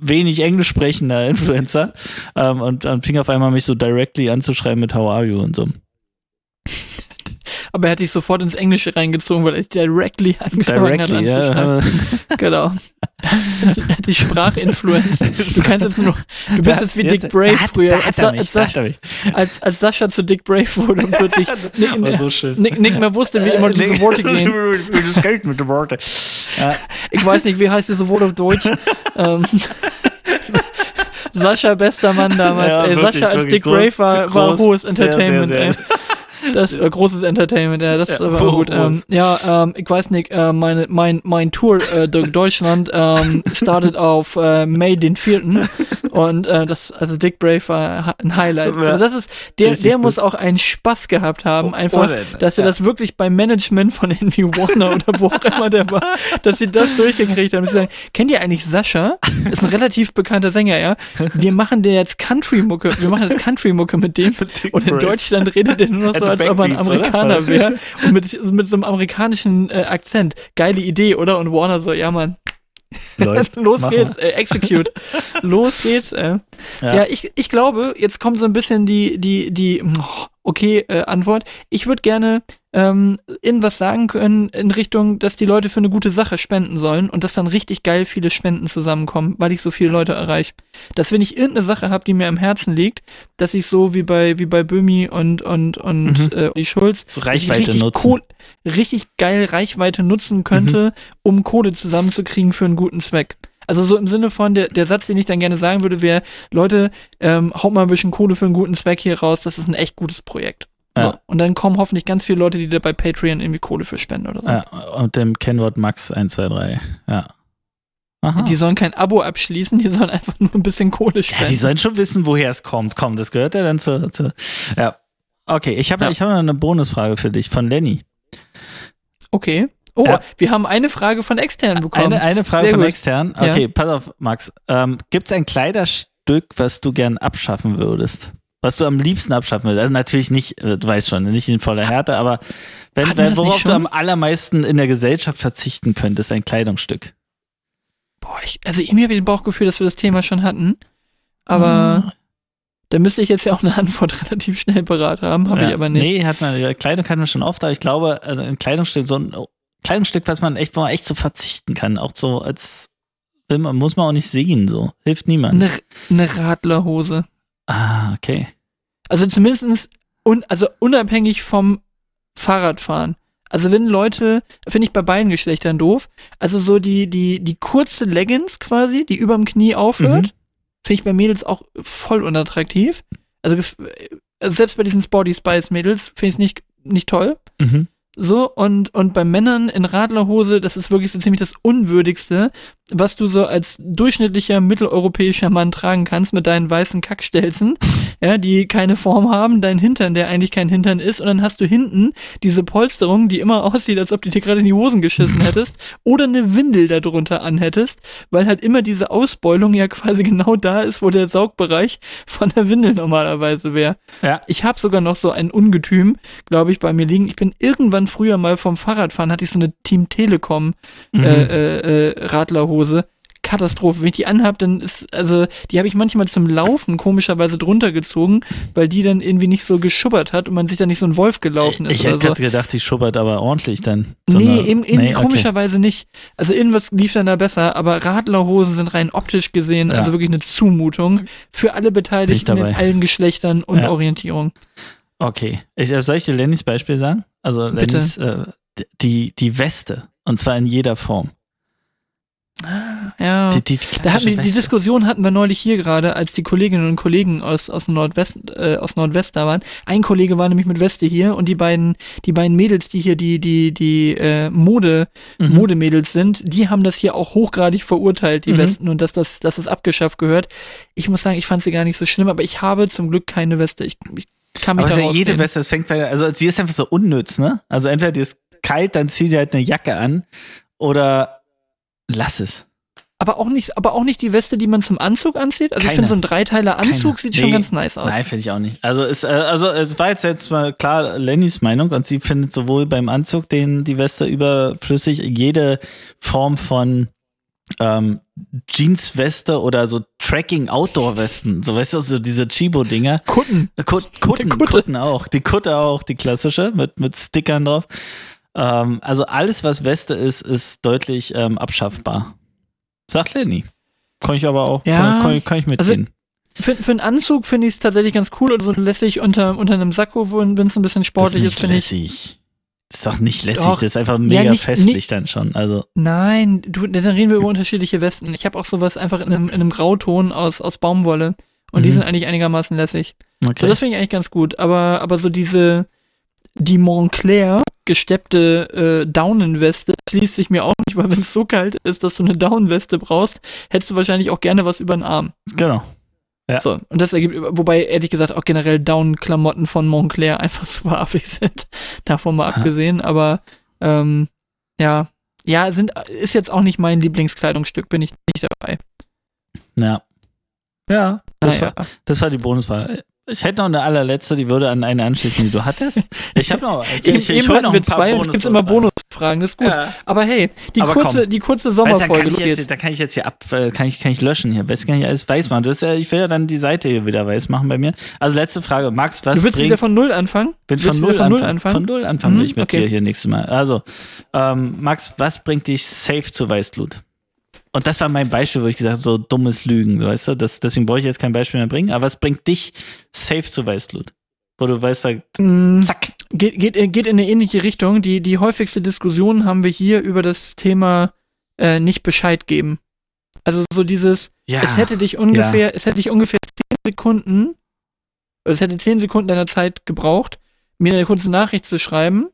wenig Englisch sprechender Influencer ähm, und dann fing auf einmal mich so directly anzuschreiben mit How are you und so. Aber er hat dich sofort ins Englische reingezogen, weil er dich directly angefangen hat Directly, anzuschreiben. ja. Genau. er hat die Sprachinfluenz. Du kannst jetzt nur noch, du bist jetzt wie Dick Brave da hat, früher, als, hat er als, hat Sascha, als, als Sascha zu Dick Brave wurde und plötzlich Nick, War so schön. Nick, Nick mehr wusste, wie immer diese Worte gehen. Das Geld mit den Worten. Ich weiß nicht, wie heißt dieses Wort auf Deutsch. ähm, Sascha, bester Mann damals. Ja, ey, wirklich, Sascha als Dick Brave war, war groß, hohes sehr, sehr, Entertainment. sehr. Das äh, großes Entertainment, ja, das Ja, war gut. Ähm, ja, ähm, ich weiß nicht, äh, meine, mein, mein Tour äh, durch Deutschland ähm, startet auf äh, May den 4. Und äh, das, also Dick Brave war ein Highlight. Also das ist, der, der muss auch einen Spaß gehabt haben, Oh, einfach, dass er das wirklich beim Management von Envy Warner oder wo auch immer der war, dass sie das durchgekriegt haben. Sie sagen, kennt ihr eigentlich Sascha? Ist ein relativ bekannter Sänger, ja. Wir machen der jetzt Country-Mucke, wir machen jetzt Country-Mucke mit dem. Dick Und in. Deutschland redet der nur noch so, als ob er ein? Amerikaner wäre. Und mit, mit so einem amerikanischen äh, Akzent. Geile Idee, oder? Und Warner so, ja Mann, Läuft. los Mach geht's, äh, execute. los geht's. Äh. Ja. Ja, ich, ich glaube, jetzt kommt so ein bisschen die, die, die, oh, okay, äh, Antwort. Ich würde gerne ähm, in was sagen können in Richtung, dass die Leute für eine gute Sache spenden sollen und dass dann richtig geil viele Spenden zusammenkommen, weil ich so viele Leute erreiche. Dass wenn ich irgendeine Sache habe, die mir am Herzen liegt, dass ich so wie bei wie bei Böhmi und und und Mhm. äh, die Schulz So Reichweite richtig nutzen. Kohl- richtig geil Reichweite nutzen könnte, um Kohle zusammenzukriegen für einen guten Zweck. Also so im Sinne von, der, der Satz, den ich dann gerne sagen würde, wäre, Leute, ähm, haut mal ein bisschen Kohle für einen guten Zweck hier raus, das ist ein echt gutes Projekt. So. Ja. Und dann kommen hoffentlich ganz viele Leute, die da bei Patreon irgendwie Kohle für spenden oder so. Ja, und dem Kennwort Max 123. Ja. Aha. Die sollen kein Abo abschließen, die sollen einfach nur ein bisschen Kohle Ja, spenden. die sollen schon wissen, woher es kommt. Komm, das gehört ja dann zu. zu ja. Okay, ich habe Ja. ich hab noch eine Bonusfrage für dich von Lenny. okay. Oh, Ja. wir haben eine Frage von extern bekommen. Eine, eine Frage Sehr von gut. extern. Ja. Okay, pass auf, Max. Ähm, Gibt es ein Kleiderstück, was du gern abschaffen würdest? Was du am liebsten abschaffen würdest? Also natürlich nicht, äh, du weißt schon, nicht in voller Härte, aber wenn, wenn, worauf du am allermeisten in der Gesellschaft verzichten könntest, ein Kleidungsstück. Boah, ich, also irgendwie habe ich das Bauchgefühl, dass wir das Thema schon hatten. Aber Hm. da müsste ich jetzt ja auch eine Antwort relativ schnell parat haben, habe Ja. ich aber nicht. Nee, hat man, Kleidung hatten wir schon oft, aber ich glaube, also ein Kleidungsstück, so ein Kleidungsstück, was man echt, wo man echt so verzichten kann, auch so als, muss man auch nicht sehen, so. Hilft niemand. Eine, eine Radlerhose. Ah, okay. Also zumindestens un, also unabhängig vom Fahrradfahren. Also wenn Leute, finde ich bei beiden Geschlechtern doof, also so die, die, die kurze Leggings quasi, die überm Knie aufhört, Mhm. finde ich bei Mädels auch voll unattraktiv. Also, also selbst bei diesen Sporty Spice Mädels finde ich es nicht, nicht toll. Mhm. So, und, und bei Männern in Radlerhose, das ist wirklich so ziemlich das Unwürdigste, was du so als durchschnittlicher mitteleuropäischer Mann tragen kannst mit deinen weißen Kackstelzen, ja, die keine Form haben, dein Hintern, der eigentlich kein Hintern ist, und dann hast du hinten diese Polsterung, die immer aussieht, als ob du dir gerade in die Hosen geschissen hättest, oder eine Windel darunter anhättest, weil halt immer diese Ausbeulung ja quasi genau da ist, wo der Saugbereich von der Windel normalerweise wäre. Ja. Ich habe sogar noch so ein Ungetüm, glaube ich, bei mir liegen. Ich bin irgendwann früher mal vom Fahrradfahren, hatte ich so eine Team Telekom Mhm. äh, äh, äh, Radlerhose. Katastrophe. Wenn ich die anhab, dann ist, also, die habe ich manchmal zum Laufen komischerweise drunter gezogen, weil die dann irgendwie nicht so geschubbert hat und man sich da nicht so ein Wolf gelaufen ist ich hätte so. gerade gedacht, die schubbert aber ordentlich dann. So nee, eben, irgendwie nee, okay. komischerweise nicht. Also irgendwas lief dann da besser, aber Radlerhosen sind rein optisch gesehen, Ja. also wirklich eine Zumutung für alle Beteiligten in allen Geschlechtern und Ja. Orientierung. Okay. Ich, äh, soll ich dir Lennys Beispiel sagen? Also. Lennys, äh, die, die Weste. Und zwar in jeder Form. Ja. Die, die Da hatten wir, die. Diskussion hatten wir neulich hier gerade, als die Kolleginnen und Kollegen aus, aus, Nordwest, äh, aus Nordwest da waren. Ein Kollege war nämlich mit Weste hier und die beiden, die beiden Mädels, die hier die, die, die äh, Mode, Mhm. Modemädels sind, die haben das hier auch hochgradig verurteilt, die Mhm. Westen, und dass das, dass das abgeschafft gehört. Ich muss sagen, ich fand sie gar nicht so schlimm, aber ich habe zum Glück keine Weste. Ich, ich kann mich Aber ist ja jede. Weste, das fängt bei, also sie ist einfach so unnütz, ne? Also entweder die ist kalt, dann zieh dir halt eine Jacke an oder lass es. Aber auch nicht, aber auch nicht die Weste, die man zum Anzug anzieht. Also ich Keine. finde so ein Dreiteiler Anzug Keine. sieht schon Nee. ganz nice aus. Nein, finde ich auch nicht. Also es, äh, also es war jetzt, jetzt mal klar Lennys Meinung und sie findet sowohl beim Anzug den, die Weste überflüssig, jede Form von ähm, Jeansweste oder so Tracking-Outdoor-Westen, so weißt du, so diese Chibo-Dinger. Kutten. Kut Kutten, Kutte. Kutten auch. Die Kutte auch, die klassische, mit, mit Stickern drauf. Ähm, also alles, was Weste ist, ist deutlich ähm, abschaffbar. Sagt Lenny. Kann ich aber auch, Ja, kann, kann, kann ich also mitgehen. Für, für einen Anzug finde ich es tatsächlich ganz cool oder so lässig unter, unter einem Sakko, wenn es ein bisschen ist sportlich ist, nicht finde ich. Ist doch nicht lässig, Doch. das ist einfach mega nicht- festlich nicht- dann schon. Also, Nein, du, dann reden wir über unterschiedliche Westen. Ich habe auch sowas einfach in einem, in einem Grauton aus, aus Baumwolle und die Mhm. sind eigentlich einigermaßen lässig. So, okay. das finde ich eigentlich ganz gut. Aber, aber so diese, die Montclair gesteppte äh, Daunenweste schließt sich mir auch nicht, weil wenn es so kalt ist, dass du eine Daunenweste brauchst, hättest du wahrscheinlich auch gerne was über den Arm. Genau. Ja. So, und das ergibt, wobei ehrlich gesagt auch generell Down-Klamotten von Montclair einfach super affig sind. Davon mal Aha. abgesehen, aber ähm, ja, ja, sind, ist jetzt auch nicht mein Lieblingskleidungsstück, bin ich nicht dabei. Ja. Ja, das, Naja. war, das war die Bonuswahl. Ich hätte noch eine allerletzte, die würde an eine anschließen, die du hattest. Ich habe noch. Ich, ich, hol hatten wir zwei und es gibt immer Bonusfragen. Das ist gut. Ja. Aber hey, die Aber kurze, komm. die kurze Weißt du, da, kann Sommerfolge, ich jetzt, da kann ich jetzt hier ab, äh, kann ich, kann ich löschen hier. Weiß gar nicht alles weiß machen. Das ja, ich will ja dann die Seite hier wieder weiß machen bei mir. Also letzte Frage. Max, was Du willst bringt, wieder von Null anfangen? bin von null, von Null anfangen. anfangen? Von null anfangen will Mhm, ich mit okay. dir hier nächstes Mal. Also, ähm, Max, was bringt dich safe zu Weißglut? Und das war mein Beispiel, wo ich gesagt habe, so dummes Lügen, weißt du? Das, deswegen brauche ich jetzt kein Beispiel mehr bringen. Aber was bringt dich safe zu Weißglut? Wo du weißt, da, Mm, zack. Geht, geht, äh, geht in eine ähnliche Richtung. Die, die häufigste Diskussion haben wir hier über das Thema äh, nicht Bescheid geben. Also so dieses, Ja. es hätte dich ungefähr, es hätte dich ungefähr 10 Sekunden, es hätte 10 Sekunden deiner Zeit gebraucht, mir eine kurze Nachricht zu schreiben,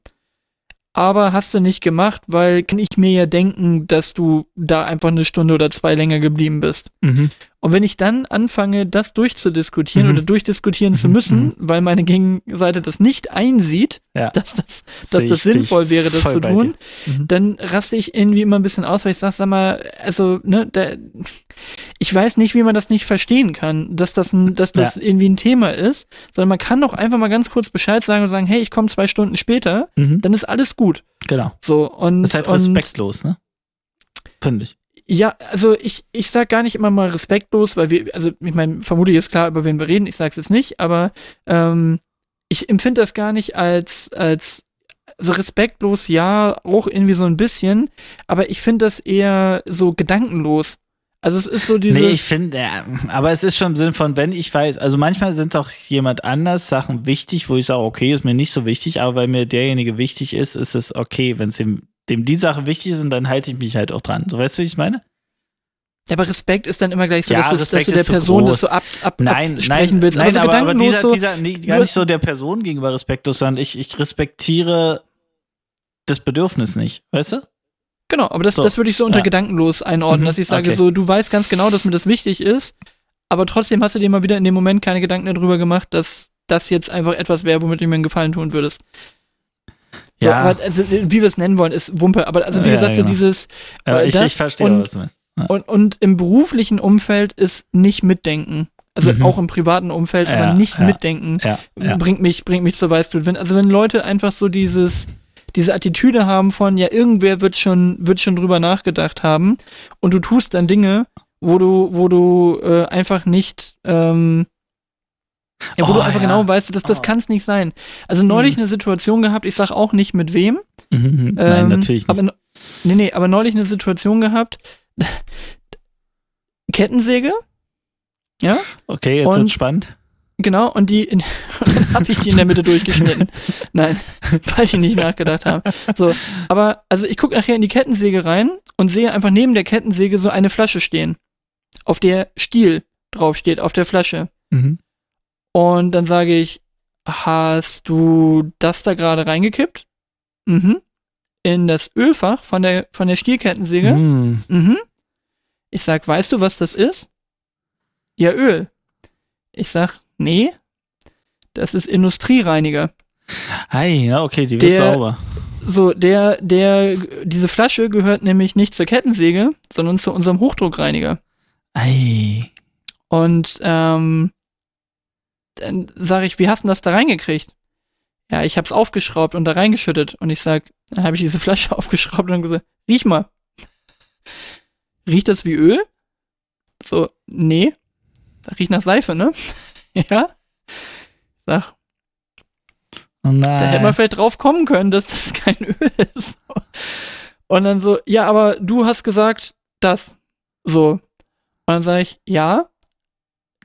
aber hast du nicht gemacht, weil kann ich mir ja denken, dass du da einfach eine Stunde oder zwei länger geblieben bist. Mhm. Und wenn ich dann anfange, das durchzudiskutieren Mhm. oder durchdiskutieren zu Mhm, müssen, mhm. weil meine Gegenseite das nicht einsieht, Ja. dass das, dass das sinnvoll wäre, das zu tun. Mhm. dann raste ich irgendwie immer ein bisschen aus, weil ich sage, sag mal, also, ne, da, ich weiß nicht, wie man das nicht verstehen kann, dass das, ein, dass das irgendwie ein Thema ist, sondern man kann doch einfach mal ganz kurz Bescheid sagen und sagen, hey, ich komme zwei Stunden später, Mhm. dann ist alles gut. Genau. So, und, Das ist halt respektlos, ne? Finde ich. Ja, also ich, ich sag gar nicht immer mal respektlos, weil wir, also ich meine, vermutlich ist klar, über wen wir reden, ich sag's jetzt nicht, aber ähm, ich empfinde das gar nicht als, als also respektlos, ja, auch irgendwie so ein bisschen, aber ich finde das eher so gedankenlos. Also es ist so dieses. Nee, ich finde, ja, aber es ist schon im Sinn von, wenn ich weiß, also manchmal sind auch jemand anders Sachen wichtig, wo ich sage, okay, ist mir nicht so wichtig, aber weil mir derjenige wichtig ist, ist es okay, wenn es dem, dem die Sache wichtig ist und dann halte ich mich halt auch dran. So weißt du, wie ich meine? ja, aber Respekt ist dann immer gleich so, Ja, dass, du, dass du der Person groß. das so ab, ab, Nein, absprechen nein, willst. nein, aber so aber, aber dieser, so, dieser nee, gar nicht so der Person gegenüber respektlos, sondern ich, ich respektiere das Bedürfnis nicht, weißt du? Genau, aber das, So. das würde ich so unter Ja. gedankenlos einordnen, Mhm, dass ich sage, okay. so, du weißt ganz genau, dass mir das wichtig ist, aber trotzdem hast du dir mal wieder in dem Moment keine Gedanken darüber gemacht, dass das jetzt einfach etwas wäre, womit du mir einen Gefallen tun würdest. So, Ja. aber, also, wie wir es nennen wollen, ist Wumpe. Aber also, wie Ja, gesagt, genau. so dieses. Aber äh, ich, ich verstehe, und, was du meinst. Ja. und, und im beruflichen Umfeld ist nicht mitdenken. Also Mhm. auch im privaten Umfeld, aber nicht mitdenken bringt mich, bringt mich zur Weißglut. Wenn, also wenn Leute einfach so dieses, diese Attitüde haben von, ja, irgendwer wird schon, wird schon drüber nachgedacht haben und du tust dann Dinge, wo du, wo du äh, einfach nicht, ähm, ja, wo Oh, du einfach ja. genau weißt, das, das Oh. kann es nicht sein. Also neulich Mhm. eine Situation gehabt, ich sag auch nicht mit wem. Mhm, Nein, ähm, natürlich nicht. Aber, nee, nee, aber neulich eine Situation gehabt, Kettensäge, ja, Okay, jetzt und- wird's spannend. Genau, und die, in, dann habe ich die in der Mitte durchgeschnitten. Nein, weil ich nicht nachgedacht habe. So, aber also ich gucke nachher in die Kettensäge rein und sehe einfach neben der Kettensäge so eine Flasche stehen, auf der Stiel draufsteht, auf der Flasche. Mhm. Und dann sage ich, hast du das da gerade reingekippt? Mhm. In das Ölfach von der, von der Stielkettensäge? Mhm. Mhm. Ich sag, weißt du, was das ist? Ja, Öl. Ich sag, nee, das ist Industriereiniger. Hi, ja, okay, die wird Der- sauber. So, der, der, diese Flasche gehört nämlich nicht zur Kettensäge, sondern zu unserem Hochdruckreiniger. Ei. Und ähm, dann sage ich, wie hast du das da reingekriegt? Ja, ich hab's aufgeschraubt und da reingeschüttet. Und ich sag, dann habe ich diese Flasche aufgeschraubt und gesagt, riech mal. Riecht das wie Öl? So, nee. Das riecht nach Seife, ne? ja. Sag, Oh da hätte man vielleicht drauf kommen können, dass das kein Öl ist. Und dann so, ja, aber du hast gesagt, das. So. Und dann sage ich, ja,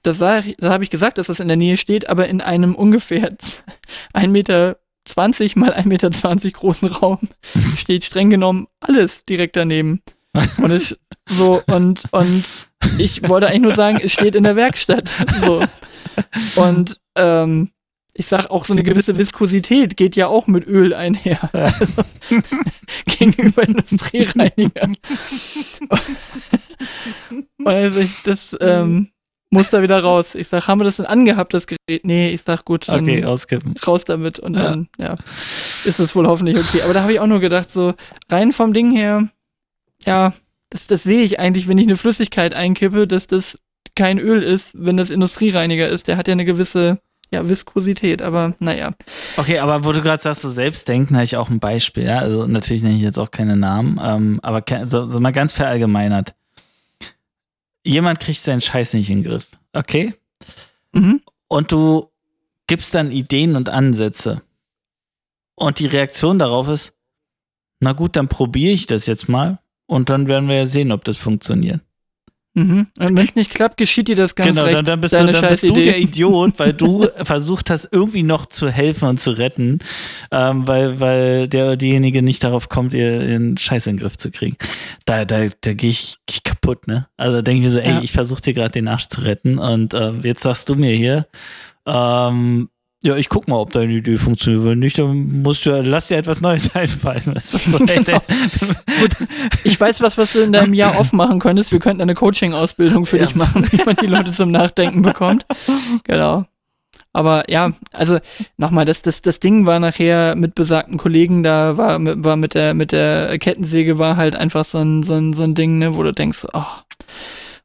das, ich- das habe ich gesagt, dass das in der Nähe steht, aber in einem ungefähr 1,20 Meter mal 1,20 Meter großen Raum steht streng genommen alles direkt daneben. Und es so, und, und ich wollte eigentlich nur sagen, es steht in der Werkstatt. So. Und ähm, ich sag auch so eine gewisse Viskosität geht ja auch mit Öl einher. Also, gegenüber Industriereinigern. Und also ich, das ähm, muss da wieder raus. Ich sag, haben wir das denn angehabt, das Gerät? Nee, ich sag, gut, dann Okay, auskippen. raus damit und dann, ja, ist es wohl hoffentlich okay. Aber da habe ich auch nur gedacht, so rein vom Ding her, ja, das, das sehe ich eigentlich, wenn ich eine Flüssigkeit einkippe, dass das kein Öl ist, wenn das Industriereiniger ist. Der hat ja eine gewisse, ja, Viskosität, aber naja. Okay, aber wo du gerade sagst, so Selbstdenken, habe ich auch ein Beispiel. Ja? Also natürlich nenne ich jetzt auch keine Namen, ähm, aber so, so mal ganz verallgemeinert. Jemand kriegt seinen Scheiß nicht in den Griff, okay? Mhm. Und du gibst dann Ideen und Ansätze. Und die Reaktion darauf ist, na gut, dann probiere ich das jetzt mal und dann werden wir ja sehen, ob das funktioniert. Mhm. Und wenn es nicht klappt, geschieht dir das ganz genau, recht. dann, dann bist, du, deine dann bist du der Idiot, weil du versucht hast, irgendwie noch zu helfen und zu retten, ähm, weil, weil der diejenige nicht darauf kommt, ihr ihren Scheiß in den Griff zu kriegen. Da, da, da gehe ich, geh ich kaputt, ne? Also da denke ich mir so, ey, Ja. ich versuche dir gerade den Arsch zu retten und ähm, jetzt sagst du mir hier, ähm, ja, ich guck mal, ob deine Idee funktioniert. Wenn nicht, dann musst du, lass dir etwas Neues einfallen. So, Genau. Ich weiß was, was du in deinem Jahr off machen könntest. Wir könnten eine Coaching-Ausbildung für Ja. dich machen, wie man die Leute zum Nachdenken bekommt. Genau. Aber ja, also nochmal, das, das, das Ding war nachher mit besagten Kollegen, da war, mit- war mit der, mit der Kettensäge war halt einfach so ein, so ein, so ein Ding, ne, wo du denkst, oh,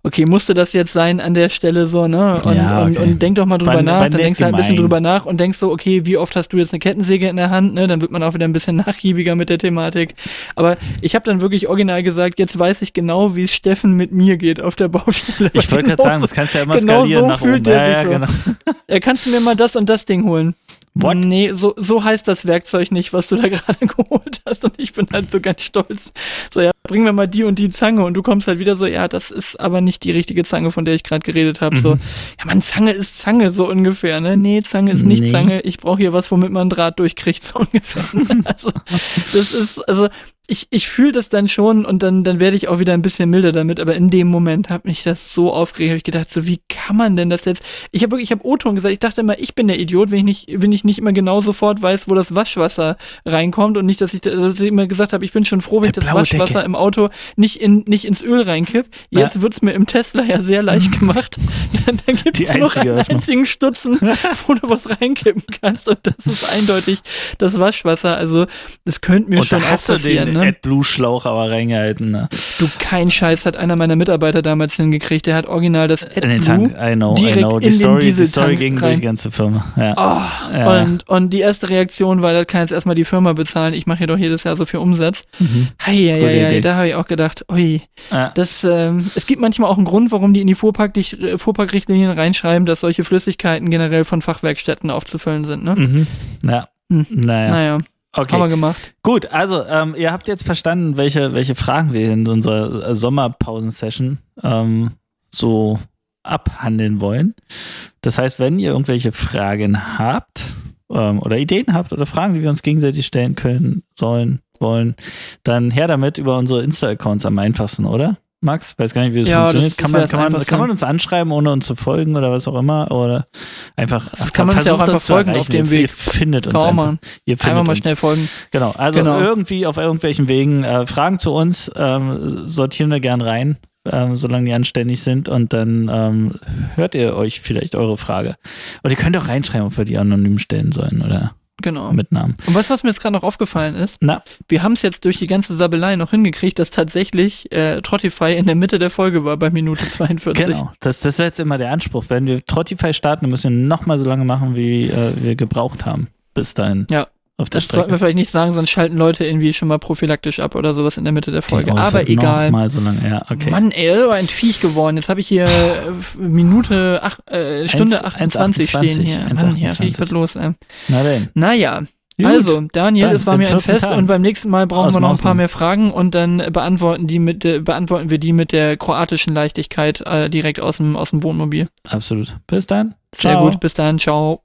okay, musste das jetzt sein an der Stelle so, ne? Und, Ja, und, okay. und denk doch mal drüber War- nach, war dann denkst du halt ein bisschen drüber nach und denkst so, okay, wie oft hast du jetzt eine Kettensäge in der Hand, ne? Dann wird man auch wieder ein bisschen nachgiebiger mit der Thematik. Aber ich habe dann wirklich original gesagt, jetzt weiß ich genau, wie es Steffen mit mir geht auf der Baustelle. Ich wollte gerade Genau sagen, so- das kannst du ja immer genau skalieren so nach fühlt oben. der Ja, ja, so. genau. äh, kannst du mir mal das und das Ding holen? What? Nee, so, so heißt das Werkzeug nicht, was du da gerade geholt hast. Und ich bin halt so ganz stolz. So, ja, bring mir mal die und die Zange. Und du kommst halt wieder so, ja, das ist aber nicht die richtige Zange, von der ich gerade geredet habe. So, Mhm. ja, man, Zange ist Zange, so ungefähr, ne? Nee, Zange ist nicht Nee. Zange. Ich brauche hier was, womit man Draht durchkriegt, so ungefähr. also, das ist, also, ich, ich fühle das dann schon und dann, dann werde ich auch wieder ein bisschen milder damit, aber in dem Moment hat mich das so aufgeregt, hab ich gedacht, so wie kann man denn das jetzt? Ich habe wirklich, ich habe O-Ton gesagt, ich dachte immer, ich bin der Idiot, wenn ich nicht, wenn ich nicht immer genau sofort weiß, wo das Waschwasser reinkommt und nicht, dass ich, dass ich immer gesagt habe, ich bin schon froh, wenn Der ich das Waschwasser Deckel. im Auto nicht in, nicht ins Öl reinkipp. Jetzt wird's mir im Tesla ja sehr leicht gemacht. dann dann gibt's nur noch einen Öffnung. einzigen Stutzen, wo du was reinkippen kannst und das ist eindeutig das Waschwasser. Also, das könnte mir Und schon auch passieren, ne? AdBlue-Schlauch aber reingehalten. Ne? Du, kein Scheiß hat einer meiner Mitarbeiter damals hingekriegt. Der hat original das In den AdBlue. Tank, I know, I direkt know. Die Story, die Story ging rein. durch die ganze Firma. Ja. Oh, Ja. und, und die erste Reaktion war, das kann jetzt erstmal die Firma bezahlen. Ich mache hier doch jedes Jahr so viel Umsatz. Mhm. Hei, hei, hei, da habe ich auch gedacht, ui, Ja. das, ähm, es gibt manchmal auch einen Grund, warum die in die Fuhrpark Fuhrparkrichtlinien reinschreiben, dass solche Flüssigkeiten generell von Fachwerkstätten aufzufüllen sind. Ne? Mhm. Ja. Hm. Naja. Naja, haben wir Okay. gemacht. Gut, also ähm, ihr habt jetzt verstanden, welche, welche Fragen wir in unserer äh, Sommerpausen-Session ähm, so abhandeln wollen. Das heißt, wenn ihr irgendwelche Fragen habt ähm, oder Ideen habt oder Fragen, die wir uns gegenseitig stellen können, sollen, wollen, dann her damit über unsere Insta-Accounts am einfachsten, oder? Max, weiß gar nicht, wie das Ja, funktioniert. das- kann, das man, kann, man, kann man uns anschreiben, ohne uns zu folgen oder was auch immer? Oder einfach Das kann man uns ja auch einfach folgen auf dem Weg. Ihr findet uns Kaum einfach. mal. Ihr findet Einmal mal uns. schnell folgen. Genau, also Genau. irgendwie auf irgendwelchen Wegen äh, Fragen zu uns ähm, sortieren wir gern rein, ähm, solange die anständig sind und dann ähm, hört ihr euch vielleicht eure Frage. Und ihr könnt auch reinschreiben, ob wir die anonym stellen sollen oder Genau. mit Namen. Und du, was mir jetzt gerade noch aufgefallen ist? Na, Wir haben es jetzt durch die ganze Sabelei noch hingekriegt, dass tatsächlich äh, Trottify in der Mitte der Folge war bei Minute 42. genau. Das, das ist jetzt immer der Anspruch. Wenn wir Trottify starten, dann müssen wir nochmal so lange machen, wie äh, wir gebraucht haben. Bis dahin. Ja. Auf der Das sollten wir vielleicht nicht sagen, sonst schalten Leute irgendwie schon mal prophylaktisch ab oder sowas in der Mitte der Folge. Oh, es Aber egal. Mal so lange. Ja, okay. Mann, ey, das ist aber ein Viech geworden. Jetzt habe ich hier äh, Minute, ach, äh, Stunde 1, 28 stehen hier. 1, Mann, hier 28. richtig was los. Ey. Na denn. Naja, Gut. also Daniel, es war mir ein 14 Fest Tagen. und beim nächsten Mal brauchen Aus wir noch ein paar mehr Fragen und dann beantworten, die mit, äh, beantworten wir die mit der kroatischen Leichtigkeit äh, direkt aus dem, aus dem Wohnmobil. Absolut. Bis dann. Sehr Ciao. gut, bis dann, ciao.